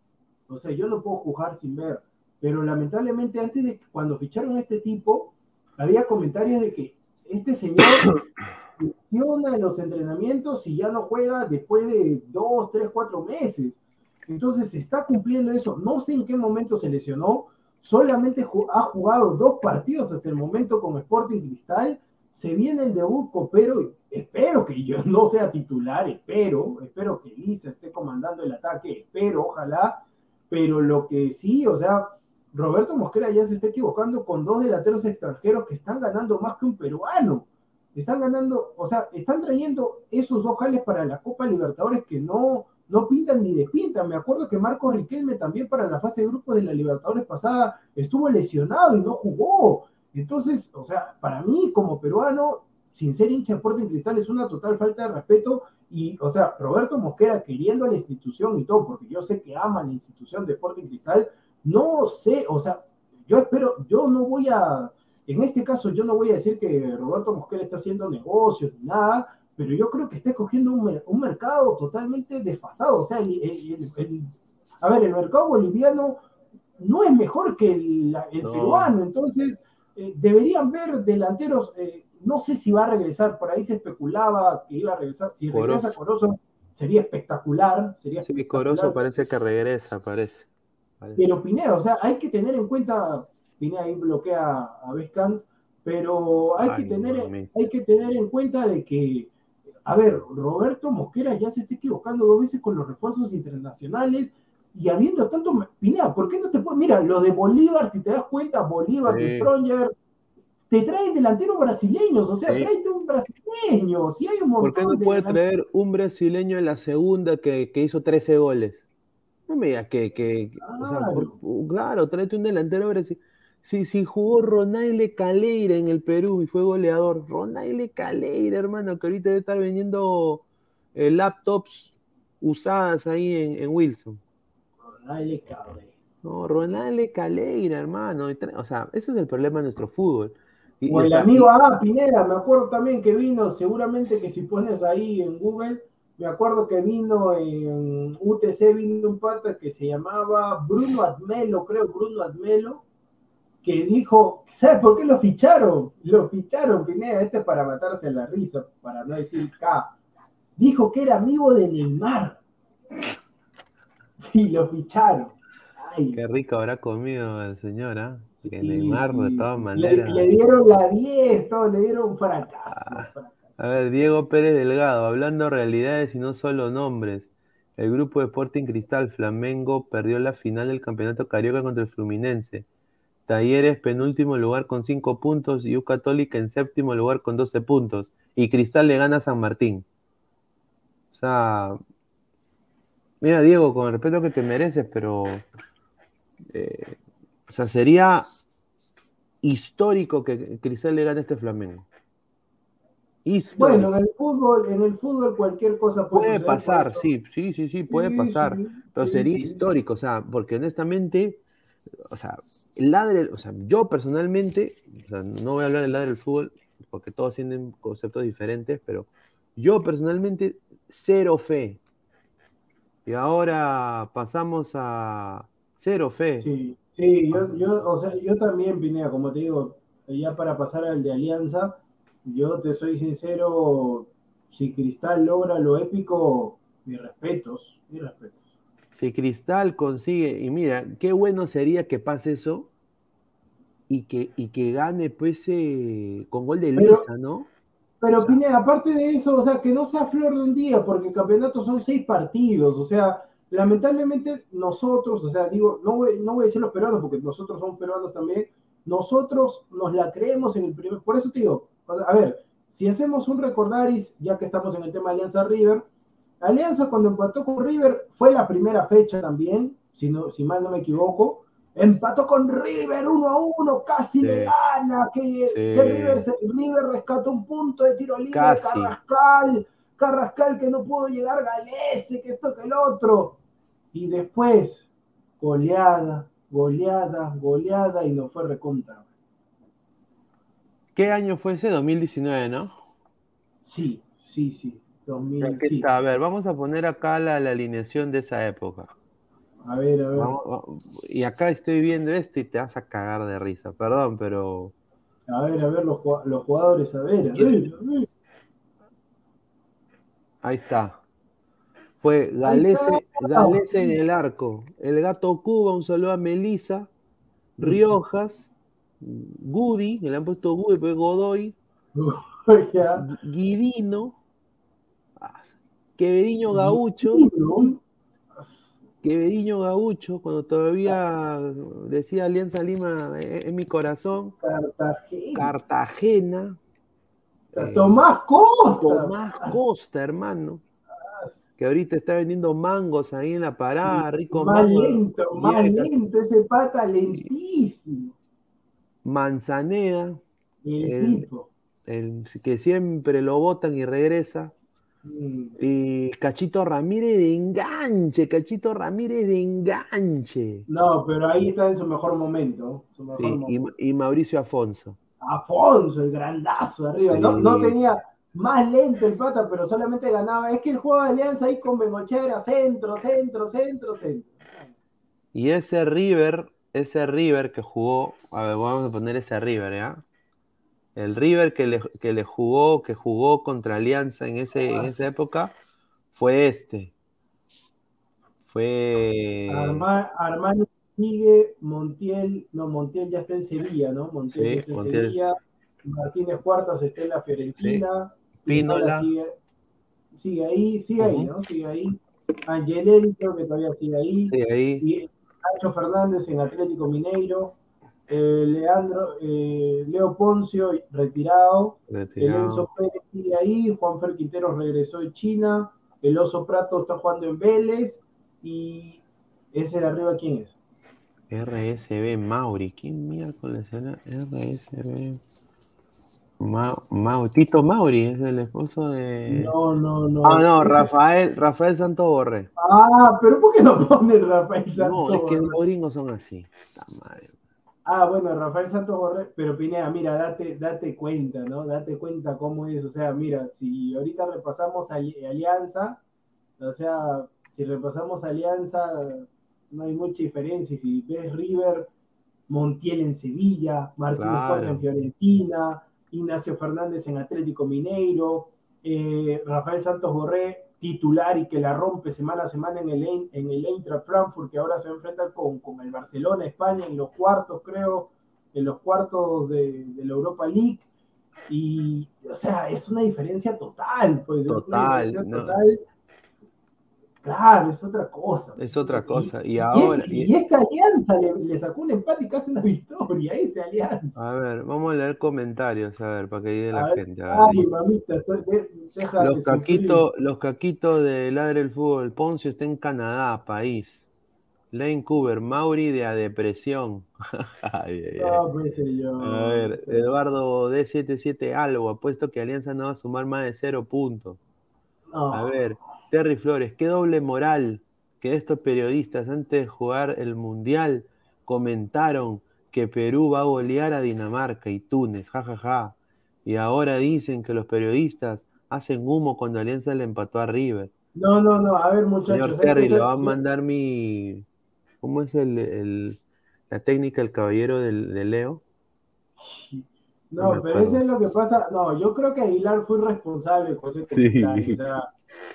O sea, yo no puedo juzgar sin ver. Pero lamentablemente antes de cuando ficharon a este tipo, había comentarios de que este señor funciona en los entrenamientos y ya no juega después de dos, tres, cuatro meses. Entonces se está cumpliendo eso. No sé en qué momento se lesionó. Solamente ha jugado dos partidos hasta el momento con Sporting Cristal. Se viene el debut, pero espero que yo no sea titular, espero, espero que Lisa esté comandando el ataque, espero, ojalá. Pero lo que sí, o sea, Roberto Mosquera ya se está equivocando con dos delanteros extranjeros que están ganando más que un peruano. Están ganando, o sea, están trayendo esos dos jales para la Copa Libertadores que no, no pintan ni despintan. Me acuerdo que Marco Riquelme también para la fase de grupos de la Libertadores pasada estuvo lesionado y no jugó. Entonces, o sea, para mí como peruano, sin ser hincha de Sporting Cristal, es una total falta de respeto. Y, o sea, Roberto Mosquera queriendo a la institución y todo, porque yo sé que ama la institución de Sporting Cristal, no sé, o sea, yo espero, yo no voy a, en este caso yo no voy a decir que Roberto Mosquera está haciendo negocios ni nada, pero yo creo que está cogiendo un, mercado totalmente desfasado. O sea, a ver, el mercado boliviano no es mejor que el, peruano, entonces eh, deberían ver delanteros, eh, no sé si va a regresar, por ahí se especulaba que iba a regresar, si regresa Corozo sería espectacular. Sería sí, Corozo parece que regresa, parece. Pero Pineda, o sea, hay que tener en cuenta, Pineda ahí bloquea a Vescans, pero hay, que tener, hay que tener en cuenta de que, a ver, Roberto Mosquera ya se está equivocando dos veces con los refuerzos internacionales y habiendo tanto, Pineda, ¿por qué no te puedes, mira, lo de Bolívar, si te das cuenta, Bolívar, Stronger, te traen delanteros brasileños, o sea, sí. tráete un brasileño, si hay un montón ¿Por qué no puede traer un brasileño en la segunda que, que hizo 13 goles? No me digas que, que claro. O sea, por, claro, tráete un delantero brasileño. Si, si jugó Ronaldo Caleira en el Perú y fue goleador, Ronaldo Caleira, hermano, que ahorita debe estar vendiendo eh, laptops usadas ahí en, en Wilson. Ronaldo Caleira. No, Ronaldo Caleira, hermano. O sea, ese es el problema de nuestro fútbol. Y, o el sea, amigo Ah Pineda, me acuerdo también que vino, seguramente que si pones ahí en Google, me acuerdo que vino en UTC, vino un pata que se llamaba Bruno Admelo, creo, Bruno Admelo, que dijo, ¿sabes por qué lo ficharon? Lo ficharon, Pineda, este es para matarse la risa, para no decir K. Dijo que era amigo de Neymar. Sí, lo ficharon. Ay. Qué rico habrá comido el señor, ¿ah? ¿eh? Que Neymar, sí. de todas maneras. Le, le, dieron la 10, todo, le dieron un fracaso, ah. fracaso. A ver, Diego Pérez Delgado, hablando realidades y no solo nombres. El grupo de Sporting Cristal Flamengo perdió la final del campeonato carioca contra el Fluminense. Talleres penúltimo lugar con 5 puntos y U Católica en séptimo lugar con 12 puntos. Y Cristal le gana a San Martín. O sea, mira Diego, con el respeto que te mereces, pero eh, o sea, sería histórico que Cristal le gane a este Flamengo. Histórico. Bueno, en el fútbol, en el fútbol cualquier cosa puede, puede pasar, sí, sí, sí, sí, puede sí, pasar, sí, pero sí, sería histórico, o sea, porque honestamente, o sea, el ladre, o sea, yo personalmente, o sea, no voy a hablar del ladre del fútbol, porque todos tienen conceptos diferentes, pero yo personalmente, cero fe. Y ahora pasamos a cero fe. Sí, sí, yo, yo, o sea, yo también, Pineda, como te digo, ya para pasar al de Alianza, yo te soy sincero, si Cristal logra lo épico, mis respetos, mis respetos. Si Cristal consigue, y mira, qué bueno sería que pase eso y que, y que gane pues eh, con gol de pero, ¿no? Pero o sea, Pineda, aparte de eso, o sea, que no sea flor de un día, porque el campeonato son seis partidos, o sea, lamentablemente nosotros, o sea, digo, no voy, no voy a decir los peruanos, porque nosotros somos peruanos también, nosotros nos la creemos en el primer, por eso te digo, a ver, si hacemos un recordaris, ya que estamos en el tema Alianza River, Alianza cuando empató con River fue la primera fecha también, si, no, si mal no me equivoco, empató con River uno a uno, casi sí. le gana, que, sí. que River, se, River, rescató un punto de tiro libre, casi. Carrascal, Carrascal que no pudo llegar, Galese, que esto que el otro, y después goleada, goleada, goleada, y no fue recontra. ¿Qué año fue ese? 2019, ¿no? Sí, sí, sí. 2000, Aquí está. A ver, vamos a poner acá la, la, alineación de esa época. A ver, a ver. Vamos, vamos. Y acá estoy viendo esto y te vas a cagar de risa. Perdón, pero. A ver, a ver, los, los jugadores, a ver, a ver, a ver. Ahí está. Fue Galese, Galese en el arco. El gato Cuba, un saludo a Melisa. Riojas. Goody, que le han puesto Goody, pero Godoy, Guidino, Quevediño Gaucho, Quevediño Gaucho, cuando todavía decía Alianza Lima en mi corazón, Cartagena, Cartagena. Tomás Costa, Tomás Costa, hermano que ahorita está vendiendo mangos ahí en la parada, rico más mango. lento, más lento, ese pata lentísimo. Manzaneda, el, el, que siempre lo votan y regresa. Y Cachito Ramírez de enganche, Cachito Ramírez de enganche. No, pero ahí está en su mejor momento. Su mejor sí, momento. Y, y, Mauricio Afonso. Afonso, el grandazo arriba. Sí. No, no, tenía más lento el pata, pero solamente ganaba. Es que el juego de alianza ahí con Bengochera, centro, centro, centro, centro. Y ese River ese River que jugó, a ver, vamos a poner ese River, ¿ya? El River que le, que le jugó, que jugó contra Alianza en, ese, en esa época, fue este. Fue. Arma, Armani sigue, Montiel, no, Montiel ya está en Sevilla, ¿no? Montiel sí, está en Montiel. Sevilla, Martínez Cuartas está en la Fiorentina, sí. Pinola. Sigue, sigue, ahí, sigue uh -huh. ahí, ¿no? Sigue ahí. Angelelli creo que todavía sigue ahí. Sigue ahí. Y, Nacho Fernández en Atlético Mineiro. Eh, Leandro, eh, Leo Poncio retirado, el Enzo Pérez sigue ahí, Juan Fer Quintero regresó de China, el Oso Prato está jugando en Vélez y ese de arriba, ¿quién es? RSB Mauri, ¿quién miércoles era? RSB Ma Tito Mauri es el esposo de. No, no, no. Ah, no, Rafael, Rafael Santo Borre. Ah, pero ¿por qué no pone Rafael Santo No, es que los gringos son así. Ah, bueno, Rafael Santos Borre, pero Pineda, mira, date, date cuenta, ¿no? Date cuenta cómo es. O sea, mira, si ahorita repasamos Alianza, o sea, si repasamos Alianza, no hay mucha diferencia. Si ves River, Montiel en Sevilla, Martín en Fiorentina, Ignacio Fernández en Atlético Mineiro, eh, Rafael Santos Borré, titular y que la rompe semana a semana en el, en el Eintracht Frankfurt, que ahora se va a enfrentar con, con el Barcelona, España, en los cuartos, creo, en los cuartos de, de, la Europa League. Y, o sea, es una diferencia total, pues. Total, es una diferencia total Claro, es otra cosa. Es otra cosa. Y, ahora. Y, esta alianza le, sacó un empate y casi una victoria, esa alianza. A ver, vamos a leer comentarios, a ver, para que ayude la gente. Ay, mamita, los, caquitos, los caquitos de Ladre el Fútbol. Poncio está en Canadá, país. Lane Cooper, Mauri de a depresión. No, pues yo. A ver, Eduardo D77 Albo, apuesto que Alianza no va a sumar más de cero puntos. A ver, Terry Flores, qué doble moral que estos periodistas antes de jugar el Mundial comentaron que Perú va a golear a Dinamarca y Túnez, jajaja. Ja, ja. Y ahora dicen que los periodistas hacen humo cuando Alianza le empató a River. No, no, no, a ver muchachos. Señor Terry, le va a mandar mi... ¿Cómo es el, la técnica del caballero de, Leo? No, pero eso es lo que pasa. No, yo creo que Aguilar fue responsable con ese comentario. Sí. O sea,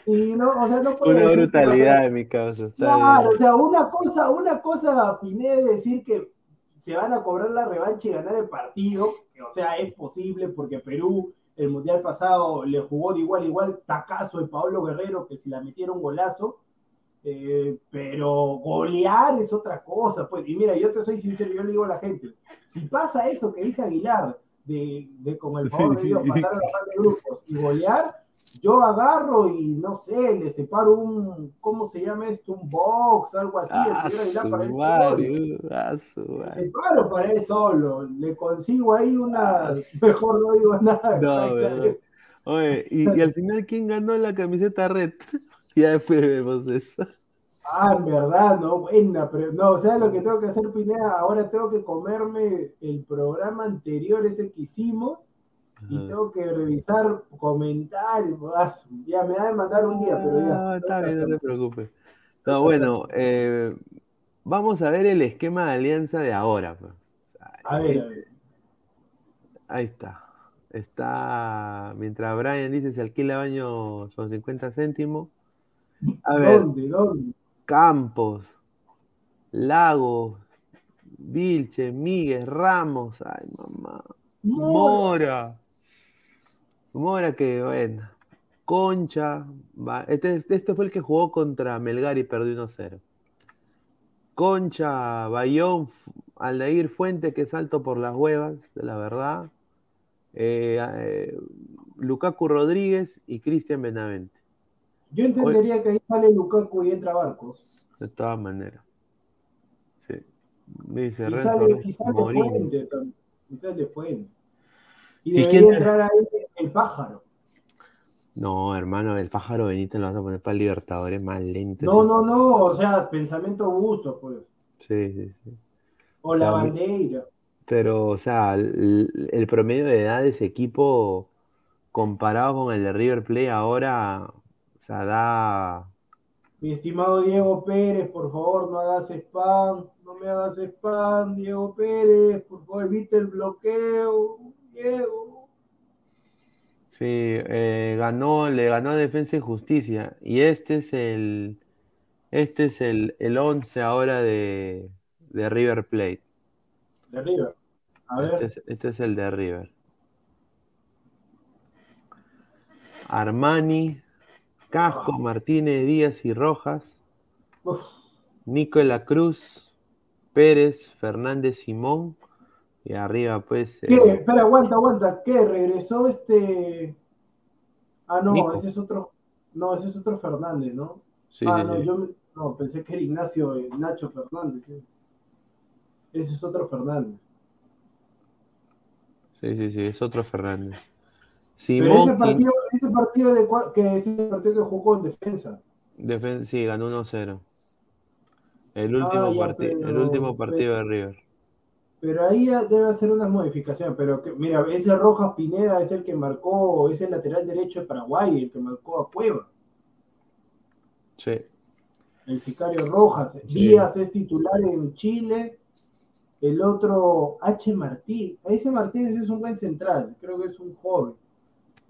y no, o sea, no puede Una brutalidad en mi caso. Claro, o sea, una cosa, una cosa, Pineda, decir que se van a cobrar la revancha y ganar el partido, que, o sea, es posible porque Perú el mundial pasado le jugó de igual a igual tacazo de Pablo Guerrero, que si la metieron golazo, eh, pero golear es otra cosa, pues, y mira, yo te soy sincero, yo le digo a la gente, si pasa eso que dice Aguilar, de, de con el favor de Dios pasar a la fase de grupos y golear, yo agarro y no sé, le separo un, ¿cómo se llama esto? Un box, algo así. Ah, para él ah, separo para él solo. Le consigo ahí una, ah, mejor no digo nada. No, Oye, y, y, al final, ¿quién ganó la camiseta red? ya después vemos eso. Ah, en verdad, no, buena, pero no, o sea, lo que tengo que hacer, Pineda, ahora tengo que comerme el programa anterior, ese que hicimos, y tengo que revisar comentarios. Ya me da de mandar un día, pero ya. No, está bien, no te preocupes. No, bueno, eh, vamos a ver el esquema de alianza de ahora. Pues. A ver, a ver. Ahí está. Está, mientras Brian dice se alquila baño son 50 céntimos. A ver, ¿Dónde? ¿Dónde? Campos, Lagos, Vilche, Miguel, Ramos, ay mamá, Mora, Mora que bueno, Concha, este, este, fue el que jugó contra Melgar y perdió 1-0. Concha, Bayón, Aldair Fuente, que salto por las huevas, de la verdad. Eh, eh, Lukaku Rodríguez y Cristian Benavente. Yo entendería que ahí sale Lukaku y entra Barcos. De todas maneras. Sí. Me dice y sale, y sale Fuente también. Y sale Fuente. Y debería entrar ahí el pájaro. No, hermano, el pájaro Benítez lo vas a poner para el Libertadores más lento. No, no, no, o sea, pensamiento gusto, pues. Sí, sí, sí. O, la bandera. Pero, o sea, el, el, promedio de edad de ese equipo comparado con el de River Plate ahora, Mi estimado Diego Pérez, por favor, no hagas spam, no me hagas spam, Diego Pérez, por favor, evite el bloqueo, Diego. Sí, eh, ganó, le ganó a Defensa y Justicia. Y este es el. Este es el, el 11 ahora de, de River Plate. De River. A ver. Este es, este es el de River. Armani, Casco, Martínez, Díaz y Rojas. Nicola Cruz, Pérez, Fernández Simón, Y arriba, pues. ¿Qué? eh, Espera, aguanta, aguanta. ¿Qué? ¿Regresó este. Ah, no, Nico. ese es otro. No, ese es otro Fernández, ¿no? sí, ah, sí, no, sí. yo no, pensé que era Ignacio eh, Nacho Fernández. Ese es otro Fernández. Sí, sí, sí, es otro Fernández. Pero ese partido, ese partido de que ese partido que jugó en defensa. defen- sí, ganó 1-0. El Ah, último, ya, parti- el último partido de River. Pero ahí debe hacer unas modificaciones. Pero que, mira, ese Rojas Pineda es el que marcó, es el lateral derecho de Paraguay, el que marcó a Cueva. Sí, El sicario Rojas. Díaz es titular en Chile. El otro, H. Martín. Ese Martínez es un buen central. Creo que es un joven.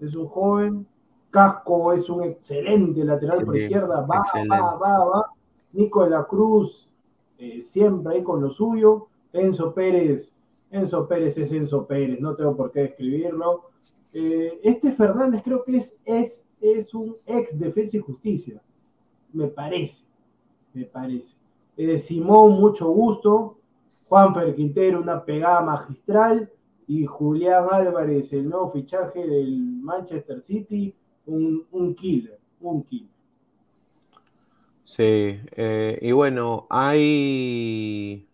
Es un joven. Casco es un excelente lateral por izquierda. Va, excelente. va, va, va. Nico de la Cruz, eh, siempre ahí con lo suyo. Enzo Pérez. Enzo Pérez es Enzo Pérez. No tengo por qué describirlo. Eh, este Fernández creo que es, es, es un ex defensa y justicia. Me parece me parece. Eh, Simón, mucho gusto. Juanfer Quintero, una pegada magistral. Y Julián Álvarez, el nuevo fichaje del Manchester City, un, un killer, un killer. sí. eh, y bueno, hay.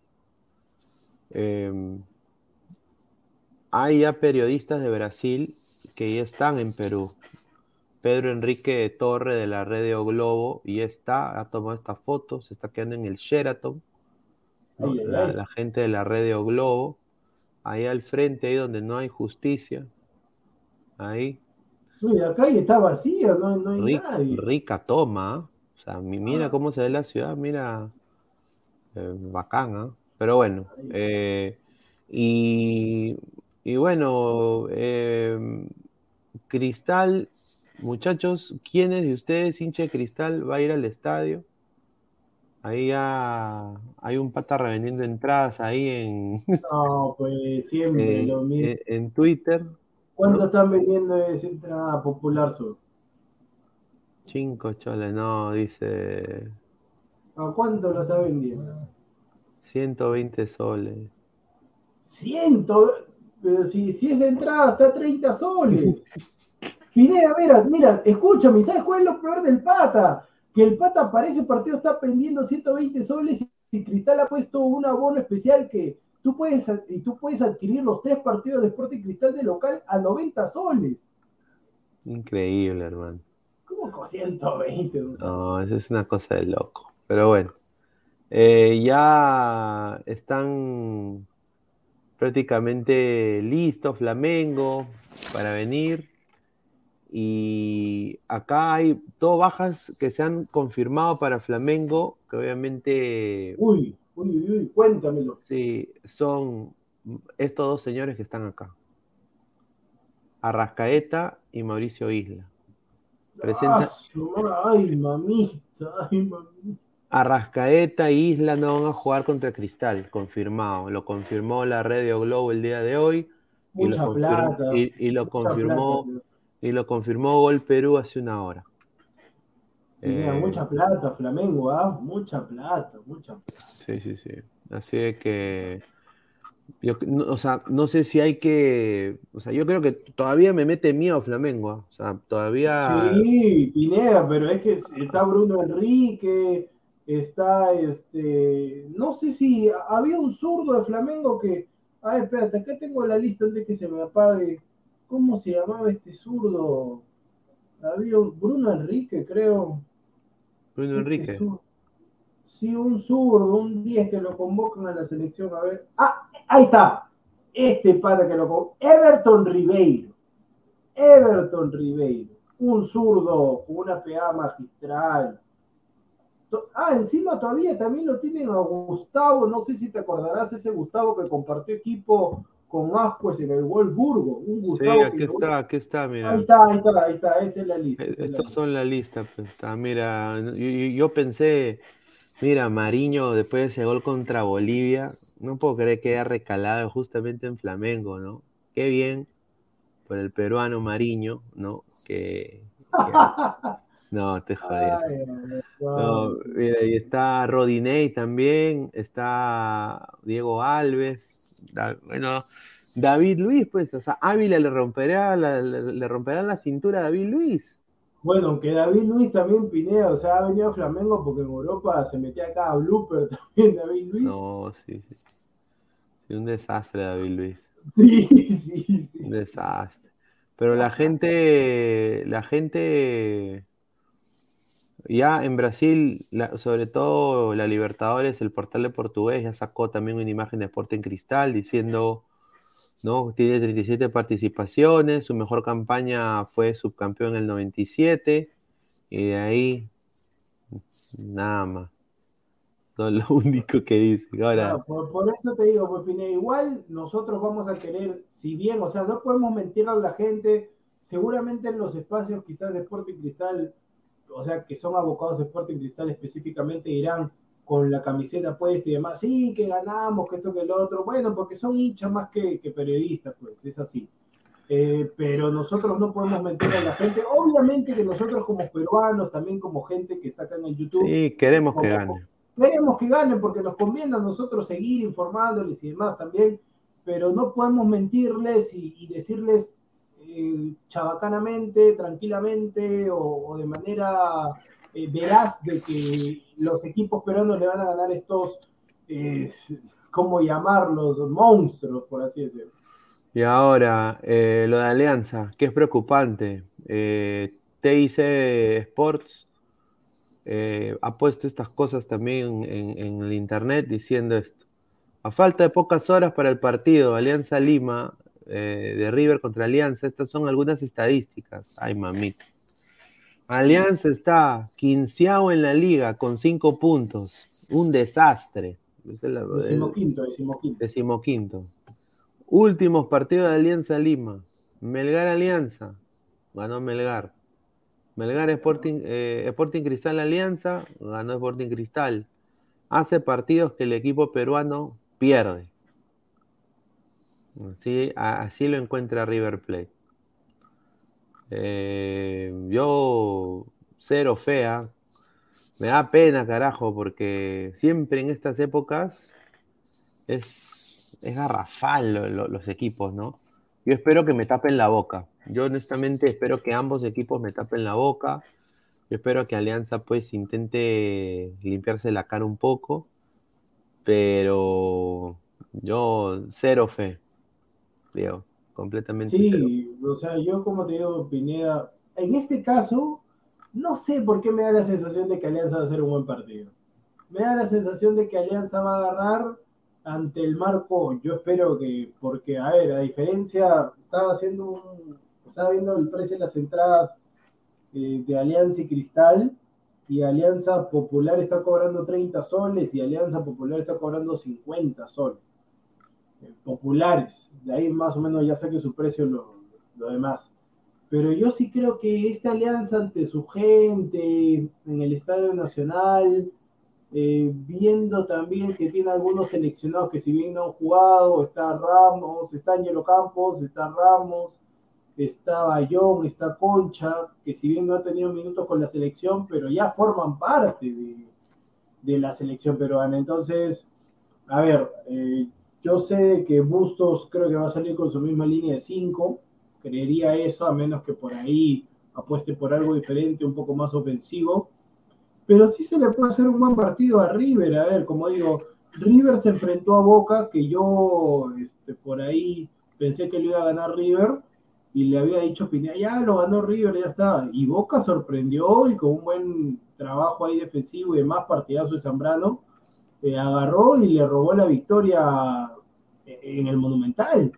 em, hay ya periodistas de Brasil que ya están en Perú. Pedro Enrique Torre de la Radio Globo y está, ha tomado esta foto, se está quedando en el Sheraton. La, ay. la gente de la Radio Globo, ahí al frente, ahí donde no hay justicia, ahí, Uy, acá ya está vacía, no, no hay nadie. rica toma, ¿ah? o sea, mi- mira Ah. cómo se ve la ciudad, mira, eh, bacán, ¿ah? Pero bueno, eh, y, y bueno, eh, Cristal, muchachos, ¿quiénes de ustedes, hincha de Cristal, va a ir al estadio? Ahí ya hay un pata revendiendo entradas ahí en, No, pues siempre eh, lo mismo. en, Twitter. ¿Cuánto ¿no? están vendiendo esa entrada popular sur? Cinco choles, no, dice ¿A cuánto lo está vendiendo? 120 soles. Ciento, pero si, si esa entrada está a 30 soles. Pineda, mira, mira, escúchame, ¿sabes cuál es lo peor del pata? Que el pata para ese partido está vendiendo 120 soles y Cristal ha puesto un abono especial que tú puedes, y tú puedes adquirir los tres partidos de Sporting Cristal de local a 90 soles. Increíble, hermano. ¿Cómo con 120? Gonzalo? No, eso es una cosa de loco. Pero bueno, eh, ya están prácticamente listos Flamengo para venir. Y acá hay dos bajas que se han confirmado para Flamengo, que obviamente Uy, uy, uy, cuéntamelo. sí, son estos dos señores que están acá. Arrascaeta y Mauricio Isla. Presenta- ay, mamita, ay, mamita. Arrascaeta e Isla no van a jugar contra Cristal, confirmado. Lo confirmó la Radio Globo el día de hoy. Y Mucha lo, confirmó, plata. y, y lo confirmó, plata. Y lo confirmó Gol Perú hace una hora. Tenía Eh, mucha plata, Flamengo, ¿ah? Mucha plata, mucha plata. Sí, sí, sí. Así de que. Yo, no- o sea, no sé si hay que. O sea, yo creo que todavía me mete miedo Flamengo. ¿ah? O sea, todavía. Sí, Pineda, pero es que está Bruno Enrique, está este. No sé si había un zurdo de Flamengo que. Ay, espérate, acá tengo la lista antes que se me apague. ¿Cómo se llamaba este zurdo? Había un Bruno Enrique, creo. Bruno Este Enrique. Sí, un zurdo, un 10 que lo convocan a la selección. A ver. Ah, ahí está. Este para que lo convocan. Everton Ribeiro. Everton Ribeiro. Un zurdo con una pegada magistral. Ah, encima todavía también lo tienen a Gustavo. No sé si te acordarás ese Gustavo que compartió equipo con Ascuez en el Wolfsburgo. Un Sí, Gustavo aquí que- está, aquí está, mira. Ahí está, ahí está, ahí está. Esa es la lista. esa es la Estos son la lista, pues, está, mira, yo, yo- yo pensé, mira, Mariño después de ese gol contra Bolivia, no puedo creer que haya recalado justamente en Flamengo, ¿no? Qué bien por el peruano Mariño, ¿no? Que No, te jodí. No, mira, ahí está Rodinei también, está Diego Alves, bueno, David Luis, pues, o sea, Ávila le romperá la, le, romperá la cintura a David Luis. Bueno, aunque David Luis también Pineda, o sea, ha venido a Flamengo porque en Europa se metía acá a blooper también David Luis. No, sí, sí. sí un desastre David Luis. Sí, sí, sí. Un desastre. Pero la gente, la gente, ya en Brasil, sobre todo la Libertadores, el portal de portugués ya sacó también una imagen de Sporting Cristal diciendo, ¿no? Tiene 37 participaciones, su mejor campaña fue subcampeón en el 97, y de ahí, nada más lo único que dice. Ahora... por, eso te digo, pues Pineda, igual nosotros vamos a querer, si bien, o sea, no podemos mentir a la gente, seguramente en los espacios quizás de Sporting Cristal, o sea, que son abocados de Sporting Cristal específicamente, irán con la camiseta puesta y demás, sí, que ganamos, que esto, que el otro, bueno, porque son hinchas más que, que periodistas, pues, es así. Eh, pero nosotros no podemos mentir a la gente. Obviamente que nosotros como peruanos, también como gente que está acá en el YouTube. Sí, queremos que gane. Queremos que ganen porque nos conviene a nosotros seguir informándoles y demás también, pero no podemos mentirles y, decirles eh, chabacanamente, tranquilamente o, de manera eh, veraz de que los equipos peruanos le van a ganar estos, eh, ¿cómo llamarlos? Monstruos, por así decirlo. Y ahora, eh, lo de Alianza, que es preocupante. TIC Sports eh, ha puesto estas cosas también en, el internet diciendo esto. A falta de pocas horas para el partido, Alianza Lima eh, de River contra Alianza, estas son algunas estadísticas. Ay, mamita. Alianza está quinceavo en la liga con cinco puntos. Un desastre. Decimoquinto, decimoquinto. Decimoquinto. Últimos partidos de Alianza Lima. Melgar Alianza. Ganó Melgar. Melgar Sporting, eh, Sporting Cristal Alianza, ganó Sporting Cristal. Hace partidos que el equipo peruano pierde. Así, así lo encuentra River Plate. Eh, yo, cero fea. Me da pena, carajo, porque siempre en estas épocas es, es garrafal los equipos, ¿no? Yo espero que me tapen la boca. Yo honestamente espero que ambos equipos me tapen la boca. Yo espero que Alianza pues intente limpiarse la cara un poco. Pero yo cero fe. Digo, completamente sí, o sea, yo como te digo, Pineda, en este caso, no sé por qué me da la sensación de que Alianza va a hacer un buen partido. Me da la sensación de que Alianza va a agarrar ante el marco, yo espero que, porque, a ver, a diferencia, estaba haciendo un, estaba viendo el precio de las entradas eh, de Alianza y Cristal, y Alianza Popular está cobrando 30 soles y Alianza Popular está cobrando 50 soles. Eh, populares, de ahí más o menos ya saque su precio lo, demás. Pero yo sí creo que esta alianza ante su gente, en el Estadio Nacional, eh, viendo también que tiene algunos seleccionados que si bien no han jugado, está Ramos, está Angelo Campos, está Ramos, está Bayón, está Concha, que si bien no ha tenido minutos con la selección, pero ya forman parte de, la selección peruana. Entonces, a ver, eh, yo sé que Bustos creo que va a salir con su misma línea de 5, creería eso, a menos que por ahí apueste por algo diferente, un poco más ofensivo pero sí se le puede hacer un buen partido a River. A ver, como digo, River se enfrentó a Boca, que yo este, por ahí pensé que lo iba a ganar River, y le había dicho Pineda, ya lo ganó River, ya está. Y Boca sorprendió y con un buen trabajo ahí defensivo y demás, partidazo de Zambrano, eh, agarró y le robó la victoria en el Monumental.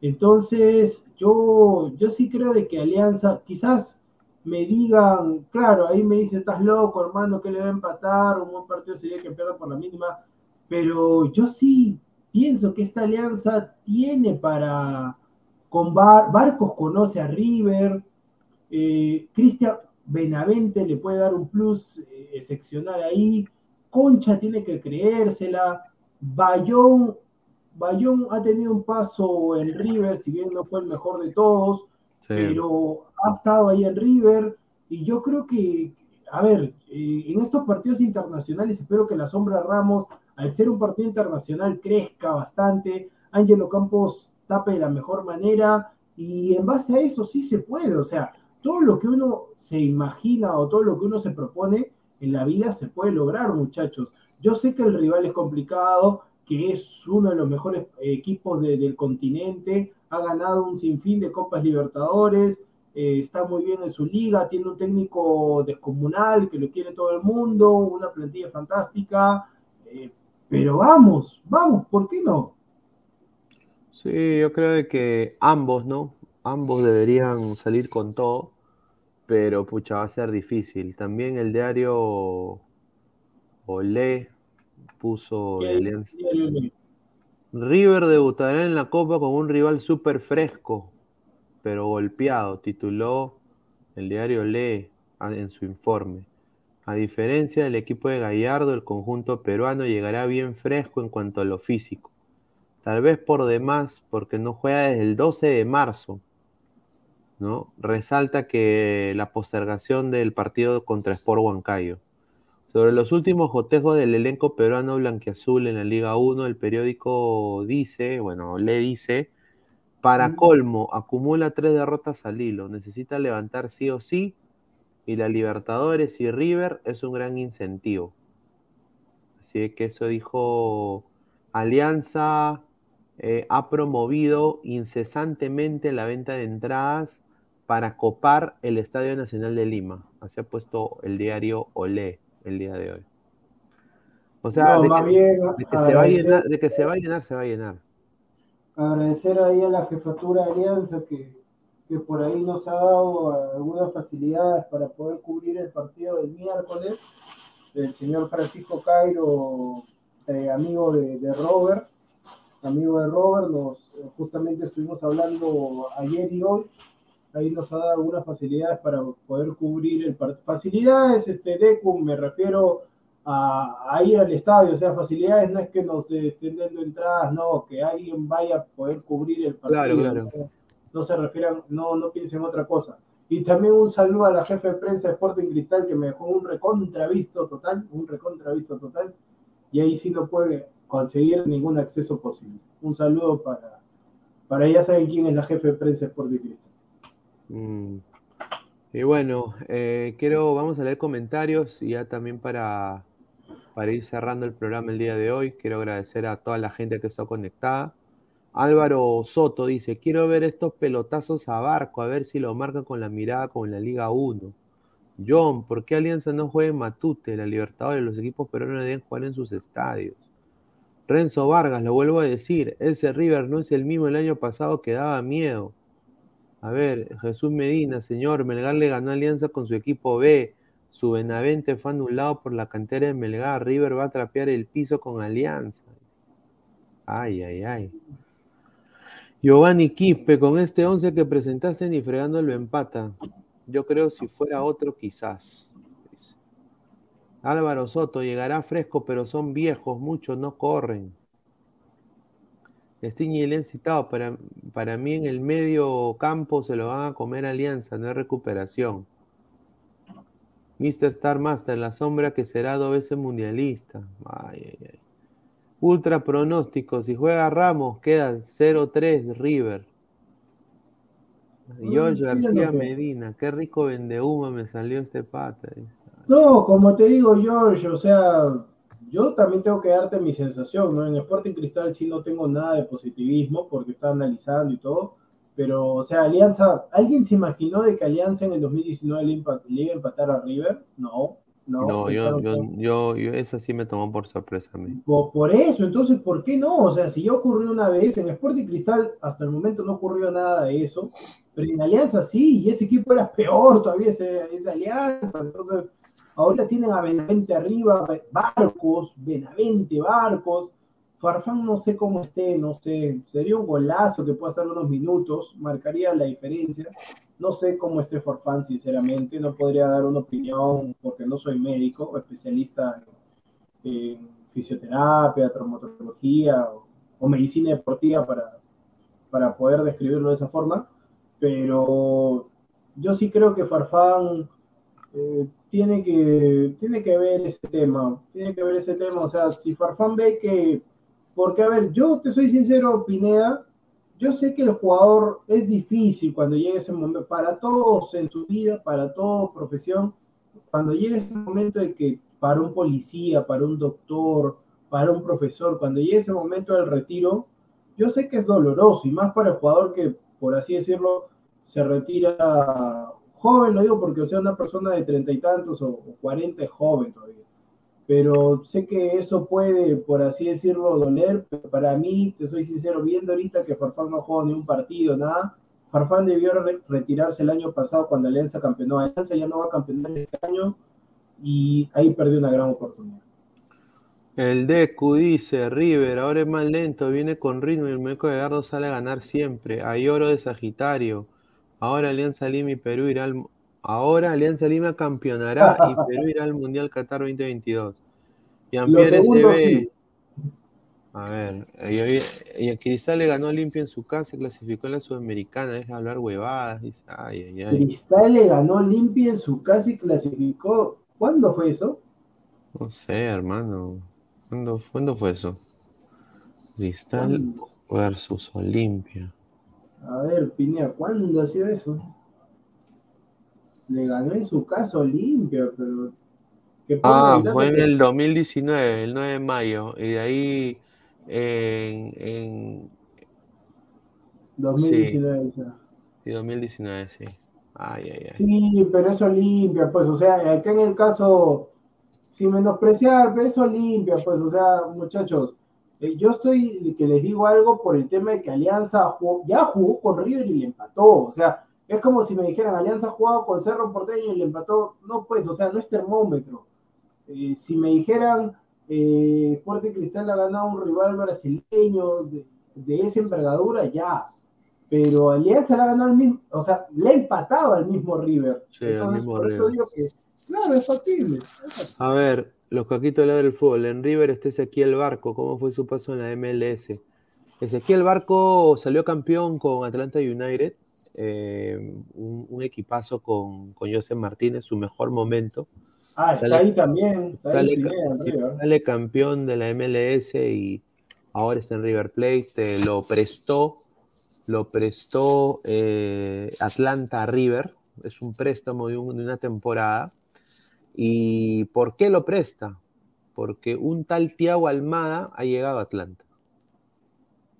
Entonces, yo, yo sí creo de que Alianza, quizás me digan, claro, ahí me dice, estás loco, hermano, que le va a empatar, un buen partido sería que pierda por la mínima, pero yo sí pienso que esta alianza tiene para, con Barcos conoce a River, eh, Cristian Benavente le puede dar un plus eh, excepcional ahí, Concha tiene que creérsela, Bayón, Bayón ha tenido un paso en River, si bien no fue el mejor de todos, pero ha estado ahí en River. Y yo creo que, a ver, eh, en estos partidos internacionales espero que la sombra Ramos, al ser un partido internacional, crezca bastante. Ángelo Campos tape de la mejor manera y en base a eso sí se puede, o sea, todo lo que uno se imagina o todo lo que uno se propone en la vida se puede lograr, muchachos. Yo sé que el rival es complicado, que es uno de los mejores equipos del continente, ha ganado un sinfín de Copas Libertadores, eh, está muy bien en su liga, tiene un técnico descomunal que lo quiere todo el mundo, una plantilla fantástica, eh, pero vamos, vamos, ¿por qué no? Sí, yo creo que ambos, ¿no? Ambos deberían salir con todo, pero pucha, va a ser difícil. También el diario Olé puso River debutará en la Copa con un rival súper fresco, pero golpeado, tituló el diario Olé en su informe. A diferencia del equipo de Gallardo, el conjunto peruano llegará bien fresco en cuanto a lo físico tal vez por demás, porque no juega desde el 12 de marzo, ¿no? Resalta que la postergación del partido contra Sport Huancayo. Sobre los últimos cotejos del elenco peruano blanquiazul en la Liga 1, el periódico dice, bueno, le dice, para colmo, acumula tres derrotas al hilo, necesita levantar sí o sí, y la Libertadores y River es un gran incentivo. Así que eso dijo Alianza eh, ha promovido incesantemente la venta de entradas para copar el Estadio Nacional de Lima. Así ha puesto el diario Olé el día de hoy. O sea, de, que, se va a llenar, de que se va a llenar, se va a llenar. Agradecer ahí a la jefatura de Alianza que, que por ahí nos ha dado algunas facilidades para poder cubrir el partido del miércoles. El señor Francisco Cairo, eh, amigo de, de Robert, amigo de Robert, nos, eh, justamente estuvimos hablando ayer y hoy, ahí nos ha dado algunas facilidades para poder cubrir el partido. Facilidades, este, DECUM, me refiero a, ir al estadio, o sea, facilidades no es que nos estén dando entradas, no, que alguien vaya a poder cubrir el partido. Claro, claro. no se refieran, no, no piensen otra cosa. Y también un saludo a la jefe de prensa de Sporting Cristal que me dejó un recontravisto total, un recontravisto total. Y ahí sí no puede, conseguir ningún acceso posible. Un saludo para, para ya saben quién es la jefe de prensa por Cristal. Mm. Y bueno, eh, quiero, vamos a leer comentarios y ya también para, para ir cerrando el programa el día de hoy, quiero agradecer a toda la gente que está conectada. Álvaro Soto dice, quiero ver estos pelotazos a barco, a ver si lo marcan con la mirada con la Liga 1. John, ¿por qué Alianza no juega en Matute? La Libertadores, los equipos peruanos deben jugar en sus estadios. Renzo Vargas, lo vuelvo a decir, ese River no es el mismo el año pasado que daba miedo. A ver, Jesús Medina, señor, Melgar le ganó Alianza con su equipo B. Su Benavente fue anulado por la cantera de Melgar. River va a trapear el piso con Alianza. Ay, ay, ay. Giovanni Quispe, con este 11 que presentaste ni fregando lo empata. Yo creo si fuera otro, quizás. Álvaro Soto llegará fresco, pero son viejos, muchos no corren. Stiñi le han citado, para, para mí en el medio campo se lo van a comer Alianza, no hay recuperación. Mr. Star Master, la sombra que será dos veces mundialista. Ay, ay, ay. Ultra pronóstico, si juega Ramos, queda 0-3 River. George García Medina, qué rico vende humo me salió este pata. Eh. No, como te digo, George, o sea, yo también tengo que darte mi sensación, ¿no? En Sporting Cristal sí no tengo nada de positivismo porque está analizando y todo, pero, o sea, Alianza, ¿alguien se imaginó de que Alianza en el 2019 le, iba a empatar a River? No, no. No, yo, yo, yo, eso sí me tomó por sorpresa a mí. Por, por, eso, entonces, ¿por qué no? O sea, si ya ocurrió una vez, en Sporting Cristal hasta el momento no ocurrió nada de eso, pero en Alianza sí, y ese equipo era peor todavía, esa Alianza, entonces Ahora tienen a Benavente arriba, Barcos, Benavente, Barcos. Farfán no sé cómo esté, no sé, sería un golazo que pueda estar unos minutos, marcaría la diferencia. No sé cómo esté Farfán, sinceramente, no podría dar una opinión porque no soy médico, especialista en, fisioterapia, traumatología o, medicina deportiva para, para poder describirlo de esa forma, pero yo sí creo que Farfán eh, tiene, que, tiene que ver ese tema, tiene que ver ese tema, o sea, si Farfán ve que, porque a ver, yo te soy sincero, Pineda, yo sé que el jugador es difícil cuando llega ese momento, para todos en su vida, para toda profesión, cuando llega ese momento de que para un policía, para un doctor, para un profesor, cuando llega ese momento del retiro, yo sé que es doloroso y más para el jugador que, por así decirlo, se retira joven, lo digo porque, o sea, una persona de treinta y tantos o cuarenta es joven todavía. Pero sé que eso puede, por así decirlo, doler, pero para mí, te soy sincero, viendo ahorita que Farfán no jugó ni un partido, nada, Farfán debió retirarse el año pasado cuando Alianza campeonó. Alianza ya no va a campeonar este año y ahí perdió una gran oportunidad. El Deku dice, River, ahora es más lento, viene con ritmo y el muñeco de Gardo sale a ganar siempre. Hay oro de Sagitario. Ahora Alianza Lima y Perú irá al... Ahora Alianza Lima campeonará y Perú irá al Mundial Qatar 2022. Y Ampier. A ver, y, a Cristal le ganó limpio en su casa, clasificó en la Sudamericana, deja hablar huevadas, dice, ay, ay, ay. Cristal le ganó limpio en su casa y clasificó. ¿Cuándo fue eso? No sé, hermano. ¿Cuándo, ¿cuándo fue eso? Cristal versus Olimpia. A ver, Pinea, ¿cuándo ha sido eso? Le ganó en su casa Olimpia, pero. Ah, fue en el 2019, el 9 de mayo. Y de ahí en. en 2019, sí. sí. 2019, sí. Ay, ay, ay. Sí, pero es Olimpia, pues, o sea, acá en el caso, sin menospreciar, pero es Olimpia, pues, o sea, muchachos, eh, yo estoy que les digo algo por el tema de que Alianza ya jugó con River y le empató. O sea, es como si me dijeran Alianza ha jugado con Cerro Porteño y le empató. No, pues, o sea, no es termómetro. Eh, si me dijeran eh, Fuerte Cristal ha ganado un rival brasileño de, de, esa envergadura, ya. Pero Alianza le ha ganado al mismo, o sea, le ha empatado al mismo River. Sí, Entonces, por River. eso digo que, claro, es factible. Es factible. A ver, los caquitos de del fútbol. En River está Ezequiel Barco. ¿Cómo fue su paso en la MLS? Ezequiel Barco salió campeón con Atlanta United. Eh, un, un, equipazo con, con José Martínez, su mejor momento. Ah, está ahí también. Está sale, ahí Pineda, sale, campeón de la MLS y ahora está en River Plate. lo prestó, lo prestó eh, Atlanta River. Es un préstamo de, un, de una temporada. ¿Y por qué lo presta? Porque un tal Tiago Almada ha llegado a Atlanta.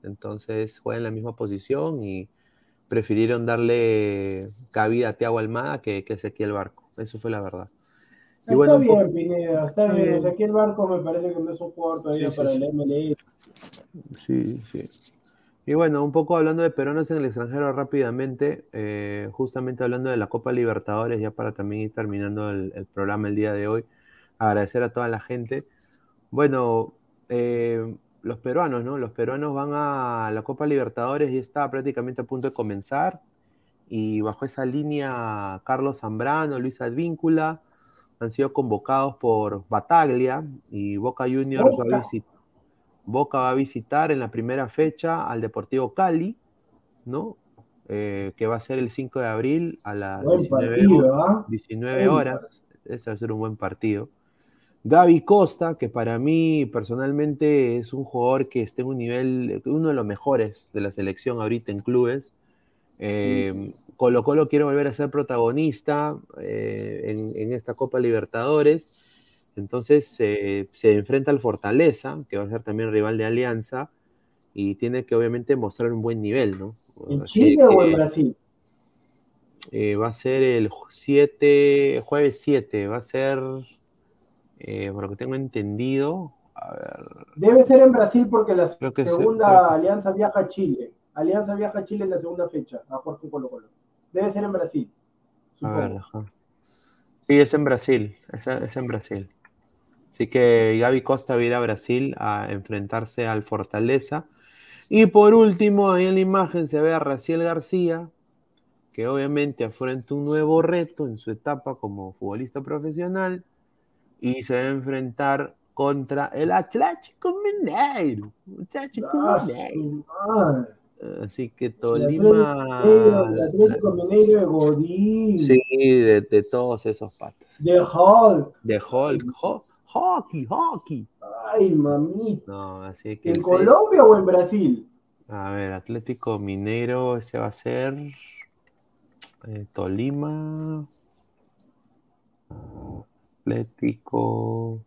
Entonces juega en la misma posición y prefirieron darle cabida a Tiago Almada que, que Ezequiel Barco. Eso fue la verdad. Y está bueno, bien, poco... Pineda, está bien. Ezequiel Barco me parece que no es un jugador todavía sí, para sí, el MLS. Sí, sí. Y bueno, un poco hablando de peruanos en el extranjero rápidamente, eh, justamente hablando de la Copa Libertadores, ya para también ir terminando el, el, programa el día de hoy, agradecer a toda la gente. Bueno, eh, los peruanos, ¿no? Los peruanos van a la Copa Libertadores y está prácticamente a punto de comenzar. Y bajo esa línea, Carlos Zambrano, Luis Advíncula han sido convocados por Bataglia y Boca Juniors va a visitar. Boca va a visitar en la primera fecha al Deportivo Cali, ¿no? Eh, que va a ser el 5 de abril a las buen 19, partido, ¿eh? 19 horas. Ese va a ser un buen partido. Gaby Costa, que para mí personalmente es un jugador que está en un nivel, uno de los mejores de la selección ahorita en clubes. Eh, Colo Colo quiere volver a ser protagonista eh, en, en, esta Copa Libertadores. Entonces eh, se enfrenta al Fortaleza, que va a ser también rival de Alianza, y tiene que obviamente mostrar un buen nivel, ¿no? ¿En Chile que, o en Brasil? Eh, va a ser el 7, jueves 7, va a ser, eh, por lo que tengo entendido, a ver. Debe ser en Brasil porque la segunda Alianza viaja a Chile. Alianza viaja a Chile en la segunda fecha, a con Colo Colo. Debe ser en Brasil. Supongo. A ver, ajá. Sí, es en Brasil, es, es en Brasil. Así que Gaby Costa va a ir a Brasil a enfrentarse al Fortaleza. Y por último, ahí en la imagen se ve a Raciel García, que obviamente afronta un nuevo reto en su etapa como futbolista profesional y se va a enfrentar contra el Atlético Mineiro. Atlético Ah, Mineiro. Así que Tolima. El Atlético Mineiro de Godín. Sí, de, de, todos esos patas. De Hulk. De Hulk. Hockey, hockey. Ay, mamita. No, así que. ¿En Colombia o en Brasil? A ver, Atlético Mineiro, ese va a ser. Eh, Tolima. Atlético.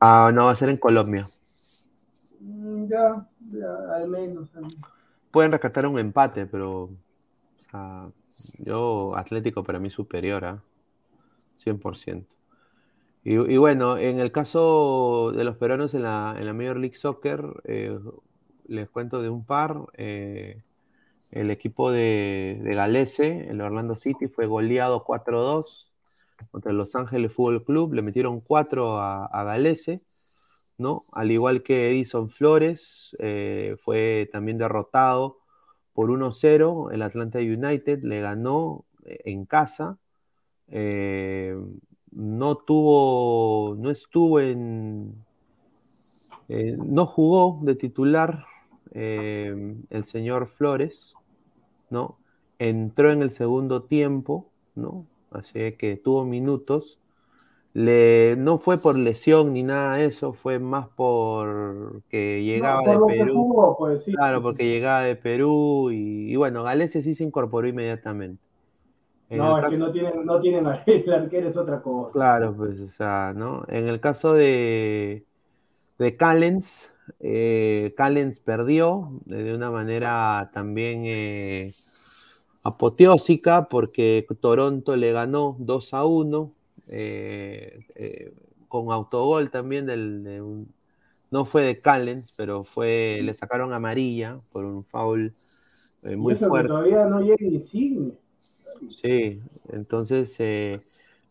Ah, no, va a ser en Colombia. Mm, ya, ya, al menos. Pueden rescatar un empate, pero. O sea, yo, Atlético para mí superior, ¿ah? 100%. Y, bueno, en el caso de los peruanos en la, en la Major League Soccer, eh, les cuento de un par. Eh, el equipo de, de Galese, el Orlando City, fue goleado 4-2 contra el Los Ángeles Fútbol Club. Le metieron 4 a, a Galese, ¿no? Al igual que Edison Flores, eh, fue también derrotado por 1-0. El Atlanta United le ganó en casa no tuvo, no estuvo en, eh, no jugó de titular eh, el señor Flores, ¿no? Entró en el segundo tiempo, ¿no? Así que tuvo minutos. Le, no fue por lesión ni nada de eso, fue más por que llegaba de Perú. Pues, claro, porque llegaba de Perú y, y bueno, Galese sí se incorporó inmediatamente no, es que no tienen, no tienen el arquero, es otra cosa. Claro, pues, o sea, ¿no? En el caso de, de Callens, eh, Callens perdió de una manera también eh, apoteósica porque Toronto le ganó 2 a 1 eh, con autogol también del, no fue de Callens, pero fue le sacaron amarilla por un foul muy fuerte. todavía no llega Insigne. Sí, entonces eh,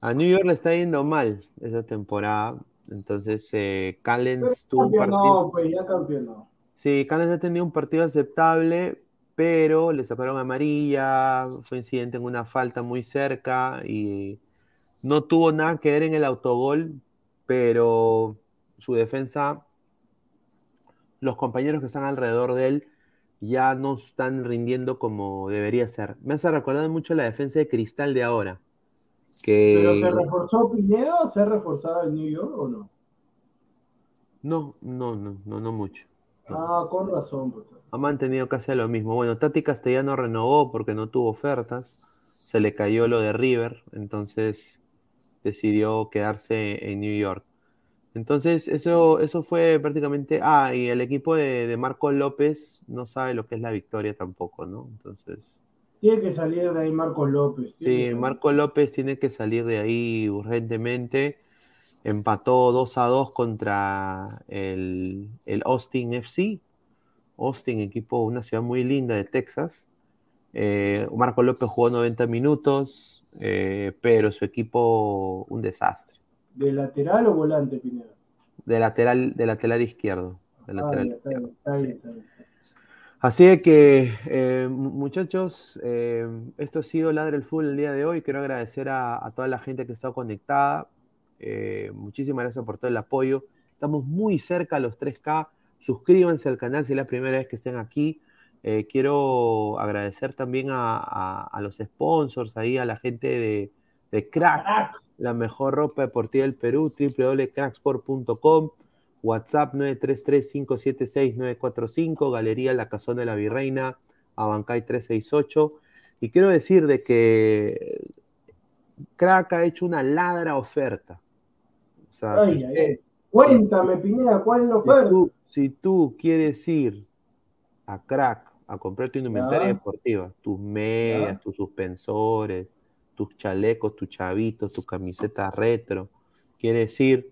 a New York le está yendo mal esa temporada. Entonces, eh, Callens tuvo un partido. Pues ya campeonó. Sí, Callens ha tenido un partido aceptable, pero le sacaron amarilla, fue incidente en una falta muy cerca y no tuvo nada que ver en el autogol, pero su defensa, los compañeros que están alrededor de él, ya no están rindiendo como debería ser. Me hace recordar mucho la defensa de Cristal de ahora. Que... ¿Pero se reforzó Pineda se ha reforzado el New York o no? No, no, no, no, no mucho. Ah, con razón. Ha mantenido casi lo mismo. Bueno, Tati Castellano renovó porque no tuvo ofertas. Se le cayó lo de River, entonces decidió quedarse en New York. Entonces, eso, eso fue prácticamente. Ah, y el equipo de, Marco López no sabe lo que es la victoria tampoco, ¿no? Entonces. Tiene que salir de ahí Marco López. Sí, Marco López tiene que salir de ahí urgentemente. Empató 2 a 2 contra el, Austin FC. Austin, equipo, una ciudad muy linda de Texas. Eh, Marco López jugó 90 minutos, eh, pero su equipo un desastre. ¿De lateral o volante, Pineda? De lateral, de lateral izquierdo. De ah, lateral está, Bien, está, bien, está, bien, Así que, eh, muchachos, eh, esto ha sido Ladre el Fútbol el día de hoy. Quiero agradecer a, toda la gente que está conectada. Eh, muchísimas gracias por todo el apoyo. Estamos muy cerca a los 3K. Suscríbanse al canal si es la primera vez que estén aquí. Quiero agradecer también a, los sponsors, ahí a la gente de, de Crack, la mejor ropa deportiva del Perú, www.cracksport.com, WhatsApp 933-576-945, Galería La Casona de la Virreina, Abancay 368. Y quiero decir de que Crack ha hecho una ladra oferta. Cuéntame, Pineda, ¿cuál es la oferta? Si tú, quieres ir a Crack a comprar tu indumentaria deportiva, tus medias, tus suspensores, tus chalecos, tus chavitos, tu camiseta retro. Quiere decir,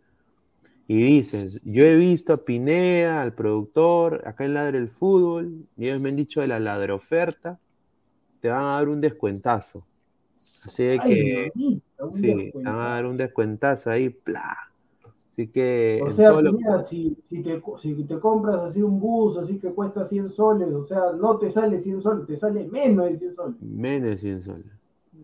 y dices, yo he visto a Pineda, al productor, acá en Ladre el Fútbol, y ellos me han dicho de la ladre oferta, te van a dar un descuentazo. Así que, sí, te van a dar un descuentazo ahí, bla. Así que. O sea, Pineda, si, si, te, si te compras así un bus, así que cuesta 100 soles, o sea, no te sale 100 soles, te sale menos de 100 soles. Menos de 100 soles.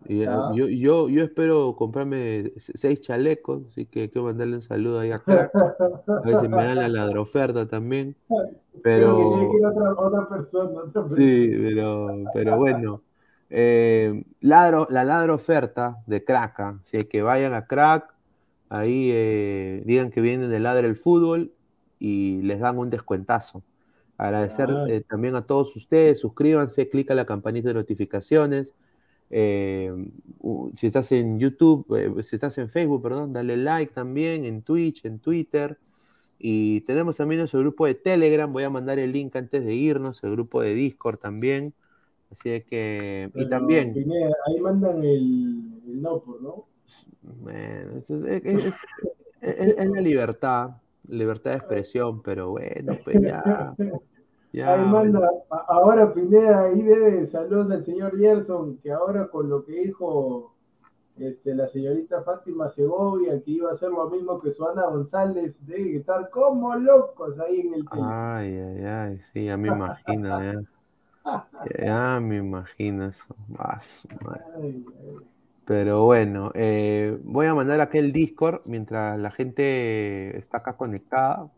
Y, eh, yo, yo, yo espero comprarme seis chalecos, así que quiero mandarle un saludo ahí a Crack. A ver si me dan la ladroferta también. Pero. otra, persona, Sí, pero, pero bueno. Eh, ladro, la ladro oferta de Crack, así que vayan a Crack, ahí eh, digan que vienen de Ladre el Fútbol y les dan un descuentazo. Agradecer eh, también a todos ustedes, suscríbanse, clica la campanita de notificaciones. Eh, si estás en YouTube, si estás en Facebook, perdón, dale like también, en Twitch, en Twitter. Y tenemos también nuestro grupo de Telegram, voy a mandar el link antes de irnos, el grupo de Discord también. Así que, y también... ahí mandan el, no por, ¿no? Es la libertad, libertad de expresión, pero bueno, pues ya. ahí manda, ahora Pineda, ahí debe saludos al señor Gerson, que ahora con lo que dijo este, la señorita Fátima Segovia, que iba a hacer lo mismo que Suana González, de estar como locos ahí en el Ay, ay, ay, sí, ya me imagino, ya. ya me imagino eso. Más, ay, pero bueno, eh, voy a mandar aquel Discord mientras la gente está acá conectada.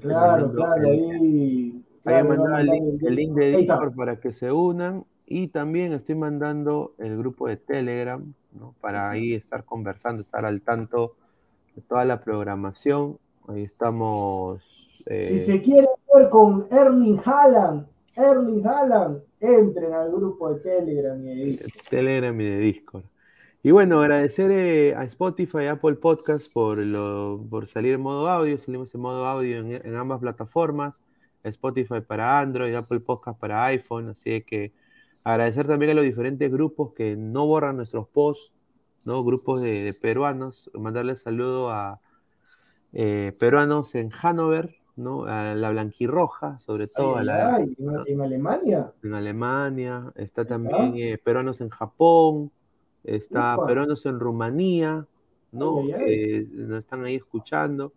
Claro, claro, ahí. Voy a mandar el link, de Discord para que se unan. Y también estoy mandando el grupo de Telegram, ¿no? Para ahí estar conversando, estar al tanto de toda la programación. Ahí estamos. Eh, si se quiere ver con Erling Haaland, Erling Haaland, entren al grupo de Telegram y de Discord. Telegram y de Discord. Y bueno, agradecer eh, a Spotify y Apple Podcast por, lo, por salir en modo audio. Salimos en modo audio en, ambas plataformas. Spotify para Android, Apple Podcast para iPhone. Así que agradecer también a los diferentes grupos que no borran nuestros posts, ¿no? Grupos de, peruanos. Mandarle saludo a eh, peruanos en Hanover, ¿no? A la Blanquirroja, sobre todo. en, Alemania. En Alemania. Está también eh, peruanos en Japón está peruanos en Rumanía, ¿no? nos están ahí escuchando.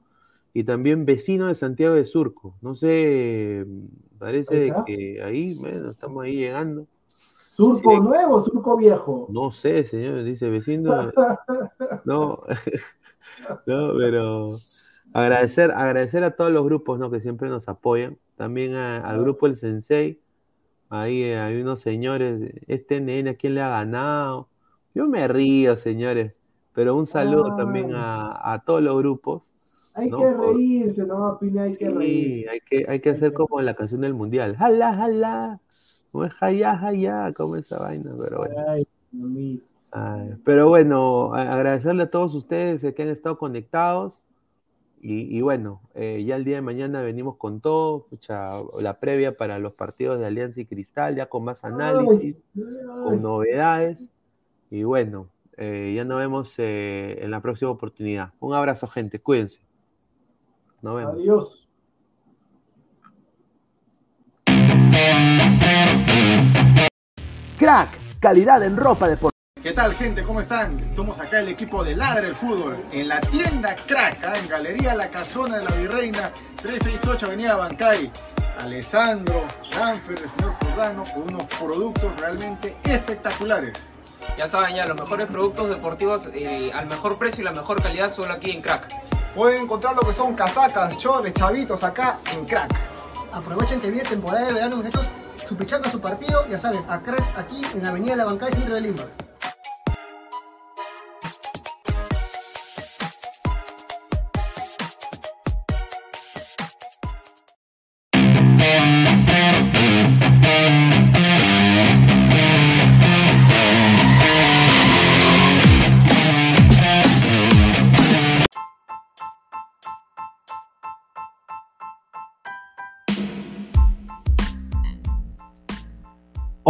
Y también vecino de Santiago de Surco. No sé, parece que ahí, bueno, estamos ahí llegando. ¿Surco nuevo surco viejo? No sé, señor, dice vecino. no, no, pero agradecer, agradecer a todos los grupos ¿no? que siempre nos apoyan. También al grupo El Sensei. Ahí hay unos señores, este nene, ¿a quién le ha ganado? Yo me río, señores, pero un saludo también a, todos los grupos. Hay que reírse, ¿no, Pina? Hay que reírse. Hay que, hay que hacer como la canción del mundial. ¡Jala, jala! Como es jaya, jaya, como esa vaina, pero bueno. pero bueno, agradecerle a todos ustedes que han estado conectados. Y, bueno, eh, ya el día de mañana venimos con todo, la previa para los partidos de Alianza y Cristal, ya con más análisis, con novedades. Y bueno, eh, ya nos vemos eh, en la próxima oportunidad. Un abrazo, gente. Cuídense. Nos vemos. Adiós. Crack, calidad en ropa deportiva. ¿Qué tal, gente? ¿Cómo están? Estamos acá el equipo de Ladre el Fútbol en la tienda Crack, ¿ah? en Galería La Casona de la Virreina, 368 Avenida Bancay. Alessandro, Danfer, el señor Jordano, con unos productos realmente espectaculares. Ya saben ya, los mejores productos deportivos eh, al mejor precio y la mejor calidad solo aquí en Crack. Pueden encontrar lo que son casacas, chores, chavitos acá en Crack. Aprovechen que viene temporada de verano, muchachos, su a su partido, ya saben, a Crack aquí en la Avenida La Bancada, centro de Lima.